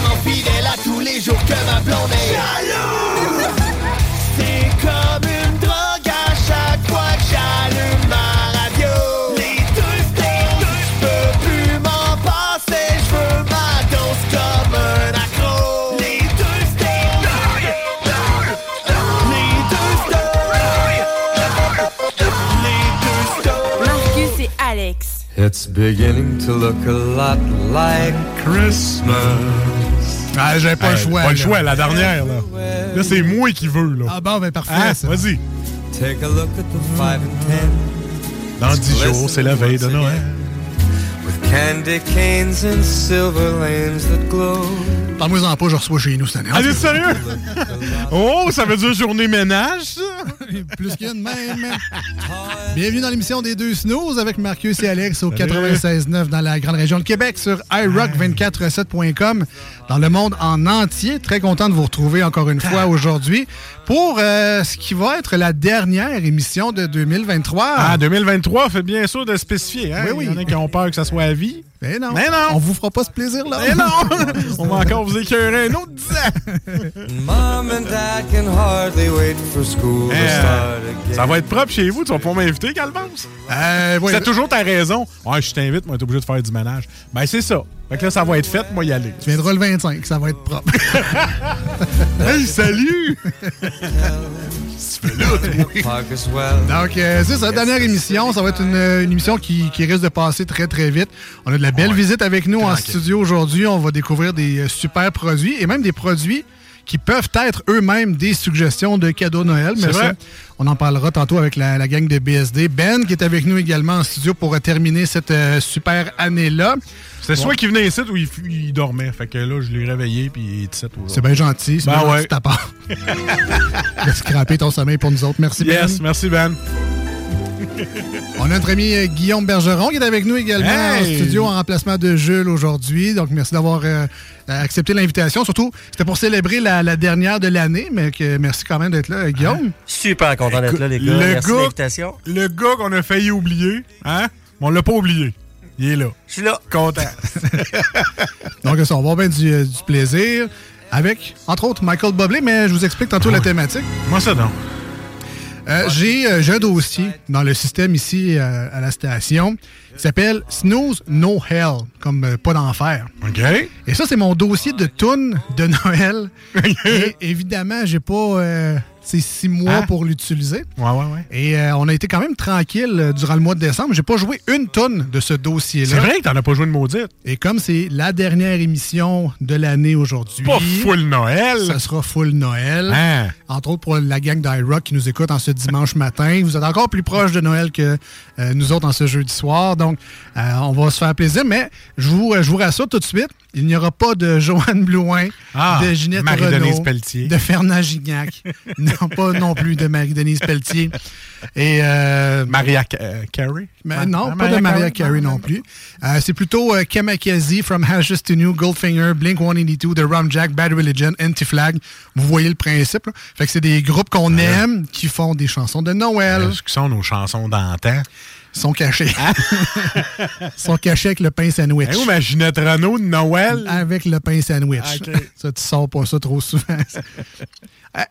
Tellement fidèle à tous les jours que ma blonde est jalouse. C'est comme une It's beginning to look a lot like Christmas. Ah, j'avais pas le Hey, choix. Pas le là. choix, la dernière, là. Là, c'est moi qui veux, là. Ah bon, ben parfait. Ça. Vas-y. Take a look at the five and ten. Dans 10 jours, c'est la veille de Noël. Candy canes and silver lanes that glow. Parle-moi-en pas, je reçois chez nous cette année. Allez, sérieux? oh, ça veut dire journée ménage, ça? Plus qu'une même. Bienvenue dans l'émission des deux snooze avec Marcus et Alex au 96.9 dans la grande région de Québec sur iRock247.com dans le monde en entier. Très content de vous retrouver encore une fois aujourd'hui pour euh, ce qui va être la dernière émission de 2023. Ah, 2023, faites bien sûr de spécifier. Hein? Oui, oui. Il y en a qui ont peur que ça soit à vie. Mais non, Mais non. on vous fera pas ce plaisir-là. Mais non! On va encore vous écœurer un autre 10 ans. Mom and Dad can hardly wait for school to start again. ça va être propre chez vous. Tu vas pas m'inviter, Calvance? Euh, ouais. C'est toujours ta raison. Ouais, je t'invite, moi, t'es obligé de faire du ménage. Ben, c'est ça. Fait que là, ça va être fait, moi, y aller. Tu viendras le 25, ça va être propre. Hey, salut! Park as well. Donc, euh, c'est ça, dernière émission. Ça va être une, une émission qui, qui risque de passer très, très vite. On a de la belle visite avec nous en studio aujourd'hui. On va découvrir des euh, super produits et même des produits qui peuvent être eux-mêmes des suggestions de cadeaux Noël. Mais ça, on en parlera tantôt avec la, la gang de BSD. Ben, qui est avec nous également en studio pour euh, terminer cette euh, super année-là. C'est Bon. soit qu'il venait ici ou il, il dormait. Fait que là, je l'ai réveillé, puis il. C'est bien gentil. C'est Ben bien ouais. gentil de ta part. de scraper ton sommeil pour nous autres. Merci, Ben. Yes, merci, Ben. On a notre ami Guillaume Bergeron qui est avec nous également Hey! en studio en remplacement de Jules aujourd'hui. Donc, merci d'avoir euh, accepté l'invitation. Surtout, c'était pour célébrer la, la dernière de l'année, mais que merci quand même d'être là, euh, Guillaume. Super content d'être là, les gars. Le Merci de gars- l'invitation. Le gars qu'on a failli oublier, hein? Mais on l'a pas oublié. Il est là. Je suis là. Content. Donc, ça, on va avoir bien du, euh, du plaisir avec, entre autres, Michael Bublé, mais je vous explique tantôt la thématique. Moi, ça, non. Euh, J'ai euh, j'ai un dossier dans le système ici euh, à la station qui s'appelle Snooze No Hell, comme euh, pas d'enfer. OK. Et ça, c'est mon dossier de tunes de Noël. Et évidemment, j'ai pas euh, ces six mois Hein? pour l'utiliser. Ouais, ouais, ouais. Et euh, on a été quand même tranquille euh, durant le mois de décembre. J'ai pas joué une tonne de ce dossier-là. C'est vrai que t'en as pas joué de maudite. Et comme c'est la dernière émission de l'année aujourd'hui. Pas full Noël. Ça sera full Noël. Hein? Entre autres pour la gang d'iRock qui nous écoute en ce dimanche matin. Vous êtes encore plus proche de Noël que euh, nous autres en ce jeudi soir. Donc, euh, on va se faire plaisir. Mais je vous, euh, je vous rassure tout de suite. Il n'y aura pas de Joanne Blouin, Ah, de Ginette Marie-Denise Renaud, Pelletier. de Fernand Gignac. non, pas non plus de Marie-Denise Pelletier. Et euh, Maria Ca- euh, Carey? Ma- non, ah, pas de Maria Carey? Non plus. Euh, c'est plutôt Kamakazi, From Ashes to New, Goldfinger, Blink 182, The Rum Jack, Bad Religion, Anti-Flag. Vous voyez le principe. là. Fait que c'est des groupes qu'on aime qui font des chansons de Noël. Ce qui sont nos chansons d'antan? Ils sont cachés. Ils sont cachés avec le pain sandwich. Hey, où ma Ginette Renault de Noël? Avec le pain sandwich. Ah. Ça, tu sors pas ça trop souvent. Euh,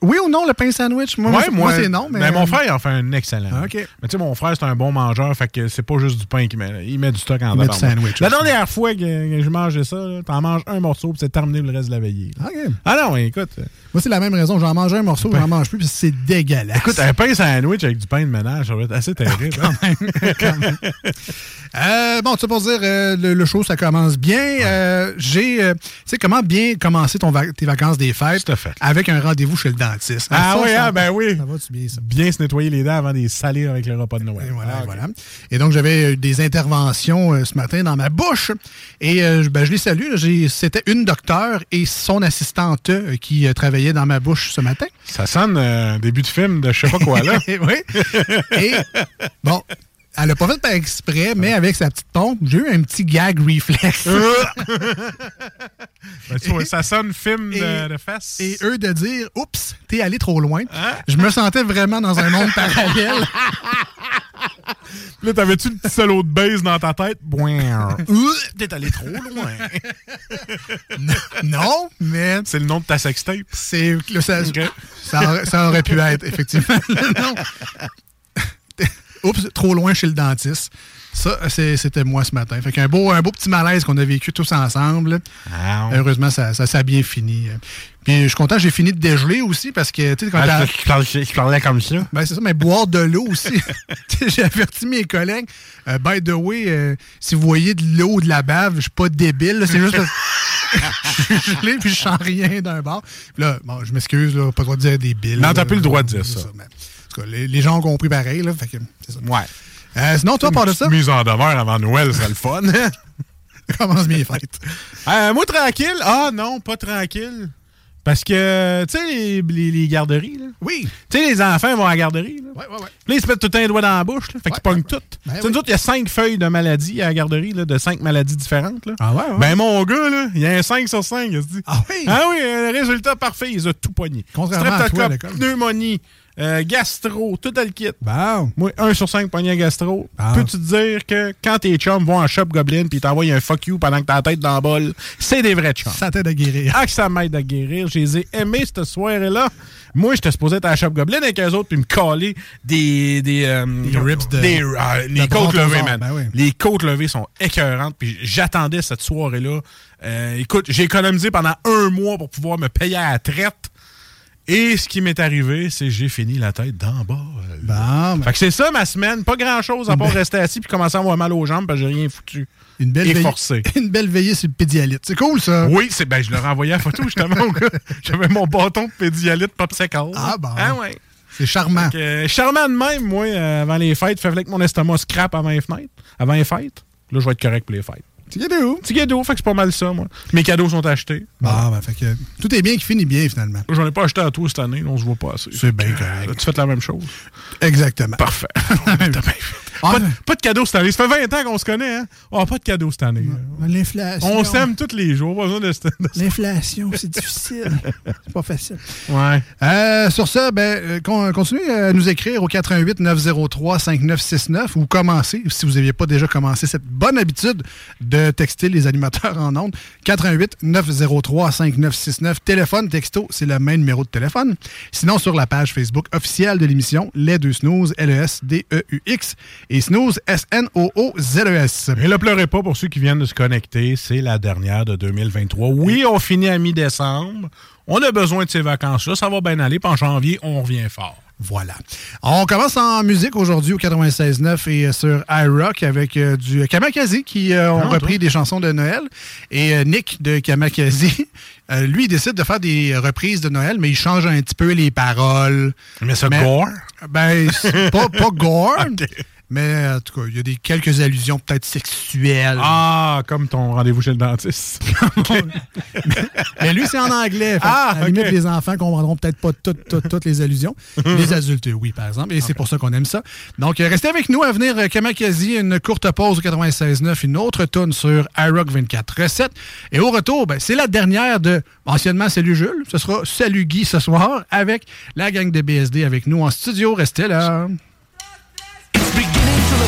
oui ou non, le pain sandwich? Moi, Ouais, moi, c'est non. Mais... Ben, mon frère, il en fait un excellent. Ah. Mais tu sais, mon frère, c'est un bon mangeur, fait que c'est pas juste du pain qu'il met. Il met du stock en Il met du tabarnak. sandwich La dernière fois que, que je mangeais ça, t'en manges un morceau, puis c'est terminé le reste de la veillée. Ah non, écoute. euh, Moi, c'est la même raison. J'en mange un morceau, j'en mange plus, puis c'est dégueulasse. Écoute, un pain sandwich avec du pain de ménage, ça va être assez terrible. hein? Euh, bon, tu sais, pour dire, euh, le, le show, ça commence bien. Euh, J'ai, euh, tu sais, comment bien commencer ton tes vacances des fêtes Tout à fait. avec un rendez-vous chez le dentiste. Ah ça, oui, ça- ah, ben oui. Ça va-tu bien, ça? Bien se nettoyer les dents avant de les salir avec le repas de Noël. Et voilà, Ah, voilà. Et donc, j'avais euh, des interventions euh, ce matin dans ma bouche. Et euh, je- ben, je les salue. C'était une docteure et son assistante euh, qui travaillait dans ma bouche ce matin. Ça sonne début de film de je sais pas quoi, là. oui. Et bon, elle l'a pas fait par exprès, mais avec sa petite pompe, j'ai eu un petit gag reflex. Ben, tu vois, ça sonne film Et- de, de fesses. Et eux de dire Oups, t'es allé trop loin. Hein? Je me sentais vraiment dans un monde parallèle. Là, t'avais-tu le petit solo de base dans ta tête? T'es allé trop loin. non, mais C'est le nom de ta sextape. c'est ça, Ok. ça, aurait, ça aurait pu être, effectivement. non. Oups, trop loin chez le dentiste. Ça, c'était moi ce matin. Fait qu'un beau, un beau petit malaise qu'on a vécu tous ensemble. Ah, Heureusement, ça, ça, ça a bien fini. Puis je suis content, j'ai fini de dégeler aussi parce que, tu sais, quand je parlais comme ça. Ben, c'est ça, mais boire de l'eau aussi. J'ai averti mes collègues. euh, by the way, euh, si vous voyez de l'eau ou de la bave, je suis pas débile. C'est juste parce que je suis gelé puis je sens rien d'un bar. Puis là, bon, je m'excuse, pas le droit de dire débile. Non, t'as plus le droit de dire ça. mais, tout cas, les, les gens ont compris pareil. Là, fait que, ça. Ouais. Euh, sinon, toi, par de ça, Mise en demeure avant Noël, c'est le fun. commence bien fêtes. Euh, moi, tranquille. Ah non, pas tranquille. Parce que, tu sais, les, les- les garderies, là. Oui. Tu sais, les enfants vont à la garderie, là. Ouais, ouais. Puis Là, ils se mettent tout le les doigts dans la bouche, là. Fait qu'ils pognent ouais, tout. Ben Tu sais, oui. nous autres, il y a cinq feuilles de maladies à la garderie, là, de cinq maladies différentes, là. Ah ouais, ouais. Ben, mon gars, là, il y a un 5 sur 5, il se dit. Ah oui? Ah oui, un résultat parfait, ils ont tout pogné. Contrairement à toi à pneumonie, euh, gastro, tout le kit. Moi, 1 sur 5 pogné à gastro. Peux-tu te dire que quand tes chums vont en shop Goblin puis t'envoient un fuck you pendant que t'as la tête dans le bol, c'est des vrais chums. Ça t'aide à guérir. Ah, que ça m'aide à guérir. Je les ai aimés cette soirée-là. Moi, j'étais supposé être à la Shop Goblin avec eux autres puis me caler des. Des, euh, Des de- des, les de côtes levées, man. ben oui. Les côtes levées sont écœurantes. Puis j'attendais cette soirée-là. Euh, écoute, j'ai économisé pendant un mois pour pouvoir me payer à la traite. Et ce qui m'est arrivé, c'est que j'ai fini la tête d'en bas. Bon, ben, Fait que c'est ça ma semaine. Pas grand-chose à part rester assis puis commencer à avoir mal aux jambes parce que j'ai rien foutu. une belle. Une belle veillée sur le pédialyte. C'est cool, ça. Oui, c'est ben je leur ai envoyé la photo justement. J'avais mon bâton de pédialyte popsicle. Ah, bon. Ah ouais. C'est charmant. Que, euh, charmant de même, moi, euh, avant les fêtes, fait que mon estomac scrape avant les fenêtres. Avant les fêtes. Là, je vais être correct pour les fêtes. Tu sais où? Petit cadeau, fait que c'est pas mal ça, moi. Mes cadeaux sont achetés. Bon, ben, fait que tout est bien qui finit bien, finalement. J'en ai pas acheté à toi cette année, on se voit pas assez. C'est bien correct. Tu fais la même chose. Exactement. Parfait. Ah, pas, de, pas de cadeau cette année. Ça fait 20 ans qu'on se connaît, hein? Oh, pas de cadeau cette année. L'inflation. On s'aime tous les jours. Pas besoin de, de- L'inflation, c'est difficile. c'est pas facile. Ouais. Euh, sur ça, ben, euh, con- continuez à nous écrire au 88 903 5969 ou commencez, si vous n'aviez pas déjà commencé cette bonne habitude de texter les animateurs en ondes. 88 903 5969. Téléphone, texto, c'est le même numéro de téléphone. Sinon, sur la page Facebook officielle de l'émission, Les Deux Snooze, L-E-S-D-E-U-X et Snooze, S-N-O-O-Z-E-S. Et là, pleurez pas pour ceux qui viennent de se connecter. C'est la dernière de 2023. Oui, on finit à mi-décembre. On a besoin de ces vacances-là. Ça va bien aller. Puis en janvier, on revient fort. Voilà. On commence en musique aujourd'hui au 96.9 et euh, sur iRock avec euh, du Kamakazi qui euh, ont Ah, repris des chansons de Noël. Et euh, Nick de Kamakazi, euh, lui, il décide de faire des reprises de Noël, mais il change un petit peu les paroles. Mais ça Mais- gore? Ben, c'est pas, pas gore. Mais en tout cas, il y a des, quelques allusions peut-être sexuelles. Ah, comme ton rendez-vous chez le dentiste. mais, lui, c'est en anglais. Fait, ah, à la limite, les enfants comprendront peut-être pas toutes, toutes, toutes les allusions. les adultes, oui, par exemple. Et c'est pour ça qu'on aime ça. Donc, euh, restez avec nous à venir, euh, Kamakasi, une courte pause au 96.9, une autre tonne sur iRock 24 recettes. Et au retour, ben, c'est la dernière de anciennement Salut Jules. Ce sera Salut Guy ce soir avec la gang de BSD avec nous en studio. Restez là. Voici ce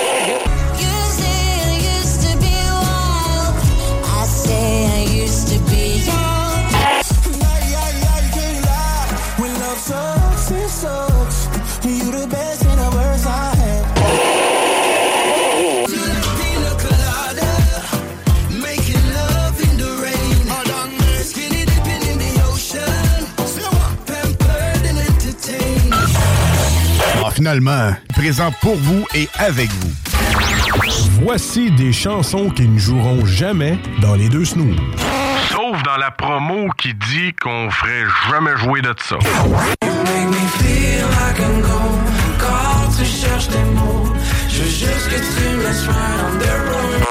Finalement, présent pour vous et avec vous. Voici des chansons qui ne joueront jamais dans les deux snooze. Sauf dans la promo qui dit qu'on ferait jamais jouer de ça. tu cherches des mots, je veux juste que tu me laisses right on the road.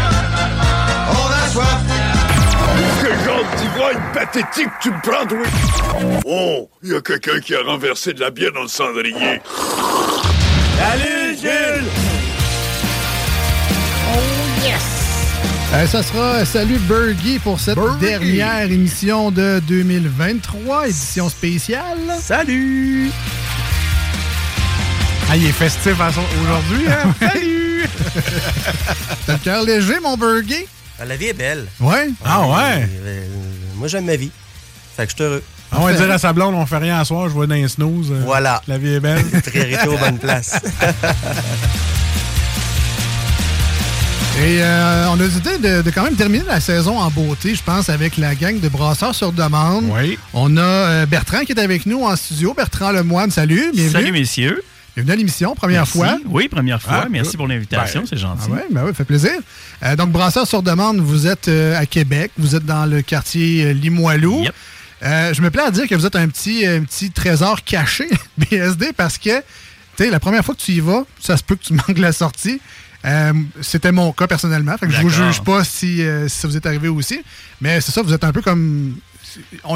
D'ivrogne pathétique tu me prends, oui? Oh, il y a quelqu'un qui a renversé de la bière dans le cendrier. Salut, Jules! Oh, yes! Euh, ça sera Salut Burgie pour cette dernière émission de 2023, édition spéciale. Salut! Ah, il est festif aujourd'hui, hein? Salut! T'as le cœur léger, mon Burgie? Ah, La vie est belle. Ouais? Ah ouais? Euh, moi, j'aime ma vie. Fait que je suis heureux. On va dire à sa blonde, on fait rien à soir, je vois dans les snooze. euh, Voilà. La vie est belle. Priorité aux bonnes places. Et euh, on a décidé de, de quand même terminer la saison en beauté, je pense, avec la gang de Brasseurs sur demande. Oui. On a euh, Bertrand qui est avec nous en studio. Bertrand Lemoine, salut. Bienvenue. Salut, messieurs. Bienvenue à l'émission, première Merci. fois. Oui, première fois. Ah, Merci pour l'invitation, Ben, c'est gentil. Ah ouais, ben ouais, fait plaisir. Euh, donc, Brasseurs sur demande, vous êtes euh, à Québec, vous êtes dans le quartier euh, Limoilou. Euh, je me plais à dire que vous êtes un petit, un petit trésor caché, BSD, parce que, tu sais, la première fois que tu y vas, ça se peut que tu manques la sortie. Euh, C'était mon cas personnellement. Fait que je vous juge pas si, euh, si ça vous est arrivé aussi. Mais c'est ça, vous êtes un peu comme.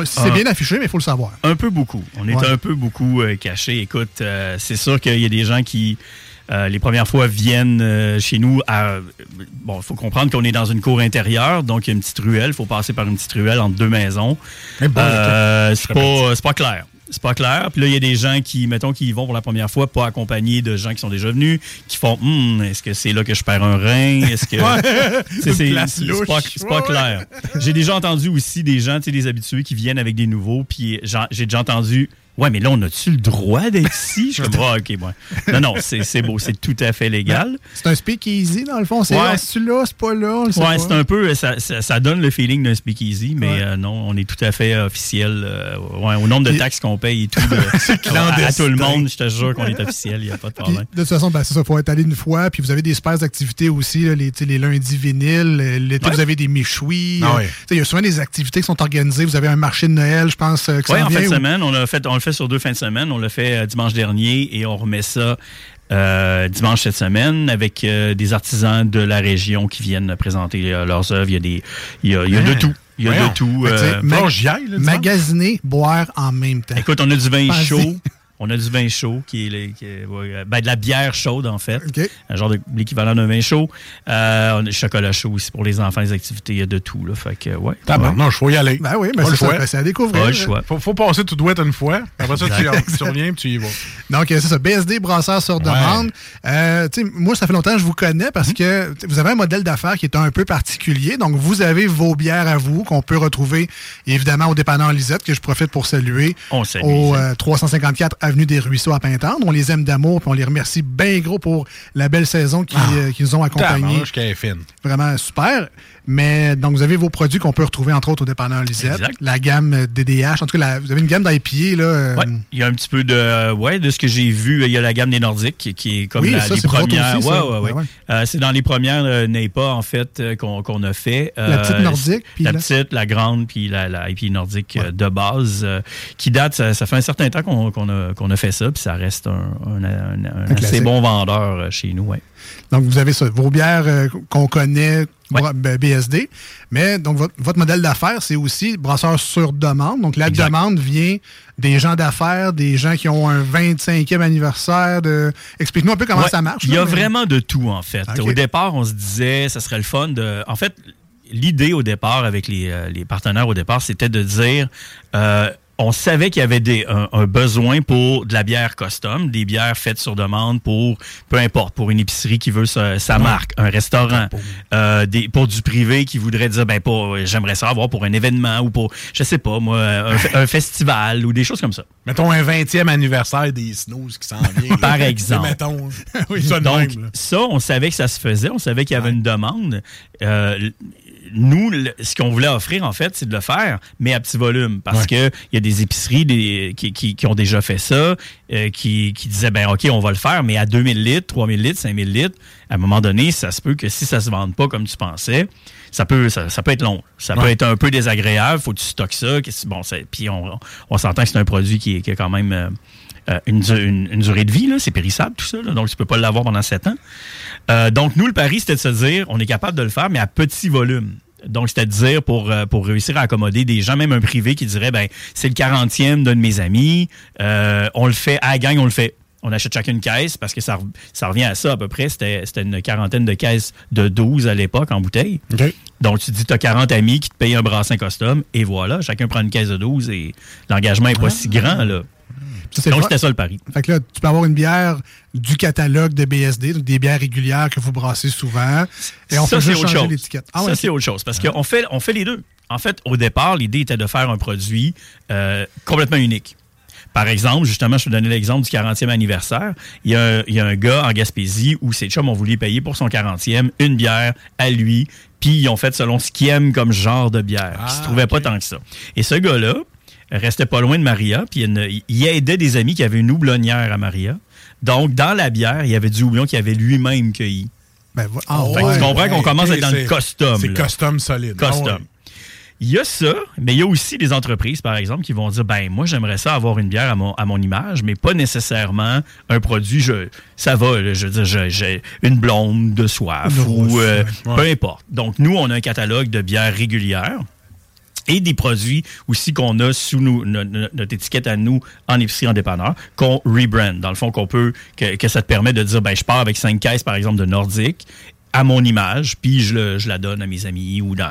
C'est Ah. bien affiché, mais il faut le savoir. Un peu beaucoup. On est Ouais. un peu beaucoup euh, caché. Écoute, euh, c'est sûr qu'il y a des gens qui, euh, les premières fois, viennent euh, chez nous. À, bon, il faut comprendre qu'on est dans une cour intérieure, donc il y a une petite ruelle. Il faut passer par une petite ruelle entre deux maisons. Eh ben, Euh, c'est pas, c'est pas clair. C'est pas clair. Puis là, il y a des gens qui, mettons, qui y vont pour la première fois, pas accompagnés de gens qui sont déjà venus, qui font Hum, est-ce que c'est là que je perds un rein? Est-ce que. C'est- c'est c'est pas, c'est pas clair. J'ai déjà entendu aussi des gens, tu sais, des habitués qui viennent avec des nouveaux, puis j'ai déjà entendu Ouais, mais là, on a-tu le droit d'être ici? Je suis comme, Ah, OK, ouais. Non, non, c'est c'est beau, c'est tout à fait légal. C'est un speakeasy, dans le fond. C'est Ouais. là, c'est là, c'est pas là. on le sait Ouais, pas. c'est un peu, ça, ça, ça donne le feeling d'un speakeasy, mais euh, non, on est tout à fait officiel. euh, ouais, au nombre de taxes qu'on paye et tout. de- à, à tout le monde, je te jure qu'on est officiel, il n'y a pas de Puis, problème. de toute façon, ben, c'est ça, il faut être allé une fois. Puis vous avez des super activités aussi, là, les, les lundis vinyles. euh, L'été, Ouais. vous avez des méchouis. Ah euh, Il y a souvent des activités qui sont organisées. Vous avez un marché de Noël, je pense, euh, Oui, en fin de ou- semaine, on, l'a fait, on fait sur deux fins de semaine. On l'a fait euh, dimanche dernier et on remet ça euh, dimanche cette semaine avec euh, des artisans de la région qui viennent présenter euh, leurs œuvres. Il y a, des, il y a, il y a de Hein? tout. Il y a Voyons. de tout. Fait que, tu sais, euh, ma- Bon, aille, là, magasiner, boire en même temps. Écoute, on a du vin Pensez. chaud. On a du vin chaud, qui est, le- qui est- ouais, ben, de la bière chaude, en fait. Un genre de l'équivalent d'un vin chaud. Euh, on a du chocolat chaud aussi pour les enfants, les activités. Il y a de tout. Là, fait que, ouais. Tabarnak, je faut y aller. Ben oui, ben Pas le c'est ça, choix. ben c'est à découvrir. Pas le choix. Faut, faut passer tout douette une fois. Après ça, tu, reviens et tu y vas. Donc, euh, c'est ça, BSD Brasseur sur demande. Euh, tu sais, moi, ça fait longtemps que je vous connais parce que vous avez un modèle d'affaires qui est un peu particulier. Donc, vous avez vos bières à vous qu'on peut retrouver évidemment au dépanneur Lisette, que je profite pour saluer. On salue Au euh, 354 Avenue des Ruisseaux à Pintendre. On les aime d'amour puis on les remercie bien gros pour la belle saison qui, euh, qui nous ont accompagnés. Vraiment super. Mais donc, vous avez vos produits qu'on peut retrouver entre autres au dépanneur Lisette. Exact. La gamme euh, DDH. En tout cas, la- vous avez une gamme d'IPA. Là, euh, Ouais, il y a un petit peu de ouais de ce que j'ai vu. Il y a la gamme des Nordiques qui, est comme Oui, la- ça, les premières. aussi, ouais, ça. ouais, ouais. Ouais, ouais. Euh, c'est dans les premières euh, NEPA en fait euh, qu'on a fait. La petite Euh, nordique, puis la petite, la grande, puis la, la IP nordique euh, de base, euh, qui date. Ça, ça fait un certain temps qu'on a, qu'on a fait ça, puis ça reste un, un- un- un assez bon vendeur euh, chez nous. Ouais. Donc, vous avez ça, vos bières euh, qu'on connaît, bra- ben, BSD. Mais donc, votre, votre modèle d'affaires, c'est aussi brasseur sur demande. Donc, la demande vient des gens d'affaires, des gens qui ont un 25e anniversaire. De... Explique-nous un peu comment Ouais, ça marche. Il y a mais- vraiment de tout, en fait. Au départ, on se disait, ça serait le fun de. En fait, l'idée au départ, avec les, euh, les partenaires au départ, c'était de dire. euh, on savait qu'il y avait des, un, un besoin pour de la bière custom, des bières faites sur demande pour, peu importe, pour une épicerie qui veut sa, sa marque, un restaurant, euh, des, pour du privé qui voudrait dire, ben, pour, j'aimerais ça avoir pour un événement ou pour, je sais pas, moi, un, fe- un festival ou des choses comme ça. Mettons un 20e anniversaire des Snooze qui s'en vient. Par là. exemple. Mettons. Oui, ça Donc, même, ça, on savait que ça se faisait, on savait qu'il y avait une demande. Euh, nous, le- ce qu'on voulait offrir, en fait, c'est de le faire, mais à petit volume. Parce que il y a des épiceries des- qui, qui- qui ont déjà fait ça, euh, qui, qui disaient, ben OK, on va le faire, mais à 2000 litres, 3000 litres, 5000 litres, à un moment donné, ça se peut que si ça se vende pas comme tu pensais, ça peut, ça, ça peut être long. Ça peut être un peu désagréable. Faut que tu stockes ça. Bon, puis on, on s'entend que c'est un produit qui, est- a quand même euh, euh, une, une- une durée de vie. C'est périssable, tout ça. là. donc, tu peux pas l'avoir pendant sept ans. Euh, donc, nous, le pari, c'était de se dire, on est capable de le faire, mais à petit volume. Donc, c'était de dire pour, euh, pour réussir à accommoder des gens, même un privé, qui dirait, ben, c'est le 40e d'un de mes amis, euh, on le fait, à la gang, on le fait. On achète chacun une caisse parce que ça, ça revient à ça à peu près. C'était c'était une quarantaine de caisses de 12 à l'époque en bouteille. Donc, tu dis, tu as 40 amis qui te payent un brassin custom et voilà, chacun prend une caisse de 12 et l'engagement n'est pas si grand. là. Donc, c'était ça le pari. Fait que là, tu peux avoir une bière du catalogue de BSD, donc des bières régulières que vous brassez souvent. Et on ça, c'est juste autre changer chose. l'étiquette. Ah ça, ouais, c'est autre chose. Parce qu'on fait, on fait les deux. En fait, au départ, l'idée était de faire un produit euh, complètement unique. Par exemple, justement, je te donnais l'exemple du 40e anniversaire. Il y, a un, il y a un gars en Gaspésie où ses chums ont voulu payer pour son 40e une bière à lui, puis ils ont fait selon ce qu'il aime comme genre de bière. Puis il se trouvait pas tant que ça. Et ce gars-là restait pas loin de Maria, puis il, aidait des amis qui avaient une houblonnière à Maria. Donc, dans la bière, il y avait du houblon qu'il avait lui-même cueilli. Ben, ah ouais. tu comprends qu'on commence à être dans le custom. C'est custom solide. Custom. Ah ouais. Il y a ça, mais il y a aussi des entreprises, par exemple, qui vont dire ben moi j'aimerais ça avoir une bière à mon, à mon image, mais pas nécessairement un produit. Je, ça va, là, je veux dire, j'ai une blonde de soif ou euh, peu importe. Donc nous, on a un catalogue de bières régulières et des produits aussi qu'on a sous nous, no- no- notre étiquette à nous en épicerie en dépanneur, qu'on rebrand. Dans le fond, qu'on peut, que, que ça te permet de dire, ben, je pars avec cinq caisses, par exemple, de Nordique à mon image, puis je, le- je la donne à mes amis ou dans-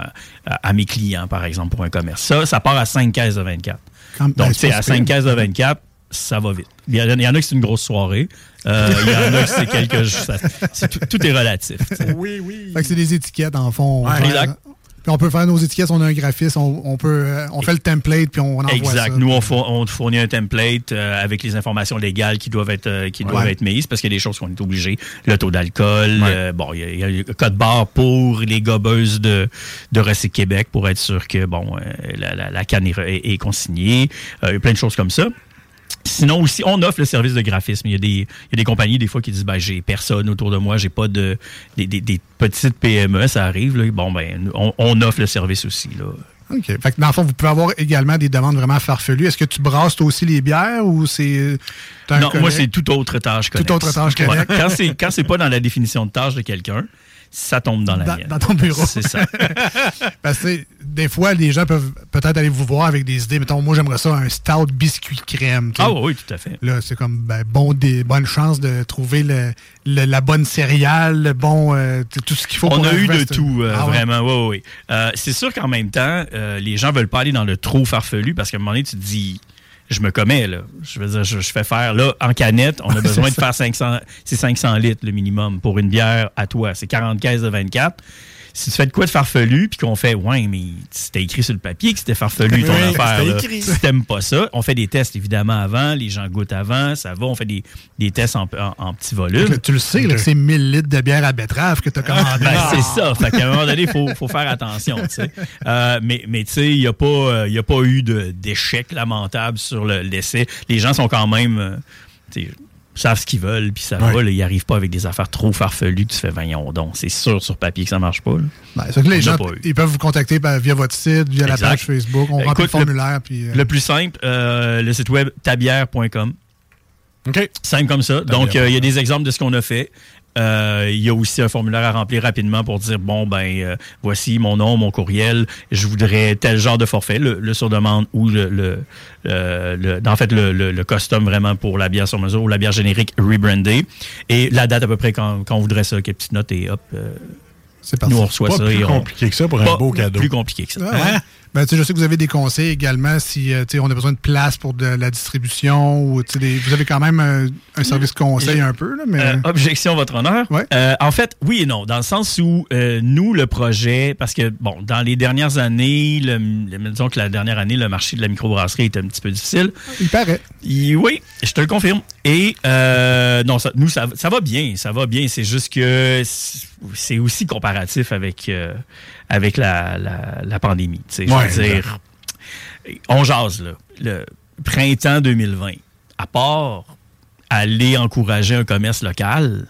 à, à mes clients, par exemple, pour un commerce. Ça, ça part à 5 caisses de 24. Quand- ben, Donc, tu c'est sais, à si pire. 5 caisses de 24, ça va vite. Il y, en a- il y en a qui c'est une grosse soirée. Euh, il y en a qui c'est quelques... ça- c'est tout, tout est relatif. tu sais. Oui, oui. Fait que c'est des étiquettes, en fond. Ouais. Exact. Puis on peut faire nos étiquettes, on a un graphiste, on, on peut, euh, on fait le template, puis on envoie ça. Exact. Nous, on, four- on fournit un template euh, avec les informations légales qui doivent être, euh, qui doivent être mises parce qu'il y a des choses qu'on est obligé. Le taux d'alcool, Ouais. euh, bon, il y, y a le code barre pour les gobeuses de, de Recyc Québec pour être sûr que, bon, euh, la, la- la canne est- est consignée. Euh, il y a plein de choses comme ça. Sinon aussi, on offre le service de graphisme. Il y a des, il y a des compagnies des fois qui disent ben j'ai personne autour de moi, j'ai pas de des, des- des petites PME, ça arrive. Là. Bon ben on, on offre le service aussi là. OK. Fait que dans le fond, vous pouvez avoir également des demandes vraiment farfelues. Est-ce que tu brasses toi aussi les bières ou c'est. Non, moi, c'est toute autre tâche Toute connexe. autre tâche. Ouais. Quand c'est quand c'est pas dans la définition de tâche de quelqu'un, ça tombe dans la Dans- mienne. dans ton bureau. C'est ça. Parce que des fois, les gens peuvent peut-être aller vous voir avec des idées. Mettons, moi, j'aimerais ça, un stout biscuit crème. Ah oui, tout à fait. Là, c'est comme ben, bon, des bonnes chances de trouver le, le- la bonne céréale, le bon, euh, tout ce qu'il faut On pour a eu de tout, euh, Ah vraiment. Oui, oui. Euh, c'est sûr qu'en même temps, les gens veulent pas aller dans le trop farfelu parce qu'à un moment donné, tu te dis, je me commets, là. Je veux dire, je, je fais faire, là, en canette, on a besoin de faire 500, c'est 500 litres le minimum pour une bière à toi. C'est 40 caisses de 24. Si tu fais de quoi de farfelu, puis qu'on fait, ouais, mais c'était écrit sur le papier que c'était farfelu ton Oui, affaire. c'était là. écrit. Si t'aimes pas ça, on fait des tests évidemment avant, les gens goûtent avant, ça va, on fait des, des tests en, en- en petits volumes. Fait que Tu le sais, là, que c'est 1000 litres de bière à betterave que tu as commandé. Ben, c'est ça. Fait qu'à un moment donné, il faut, faut faire attention. tu sais. Euh, mais mais tu sais, il n'y a, pas, euh, y a pas eu d'échec lamentable sur le- l'essai. Les gens sont quand même. euh, tu sais, savent ce qu'ils veulent, puis ça va. là. ils n'arrivent pas avec des affaires trop farfelues. Tu fais, voyons donc, c'est sûr sur papier que ça marche pas. là. Ben, que les gens, ils peuvent vous contacter ben, via votre site, via la page Facebook. On Euh, remplit le écoute, formulaire. puis, euh, Le plus simple, euh, le site web tabière.com. OK. Simple comme ça. Donc, euh, il y a des exemples de ce qu'on a fait. Euh, Il y a aussi un formulaire à remplir rapidement pour dire bon ben euh, voici mon nom, mon courriel, je voudrais tel genre de forfait, le, le sur demande ou le, le, le- le- en fait le, le, le custom vraiment pour la bière sur mesure ou la bière générique rebrandée et la date à peu près quand, quand on voudrait ça, quelques petites notes et hop. euh, C'est parti. Nous on reçoit Pas ça plus et on- compliqué que ça pour un beau cadeau. Plus compliqué que ça. Ah ouais? Ben, je sais que vous avez des conseils également si euh, on a besoin de place pour de la distribution ou des- vous avez quand même un, un service conseil un peu. Là, mais... Euh, objection, votre honneur. Euh, en fait, oui et non, dans le sens où euh, nous, le projet, parce que, bon, dans les dernières années, le, le- disons que la dernière année, le marché de la microbrasserie était un petit peu difficile. Il paraît. Oui, je te le confirme. Et euh, non, ça, nous, ça, ça va bien, ça va bien. C'est juste que c'est- aussi comparatif avec, euh, avec la, la, la pandémie. tu sais. Je Ouais, veux dire, on jase, là. Le printemps 2020, à part aller encourager un commerce local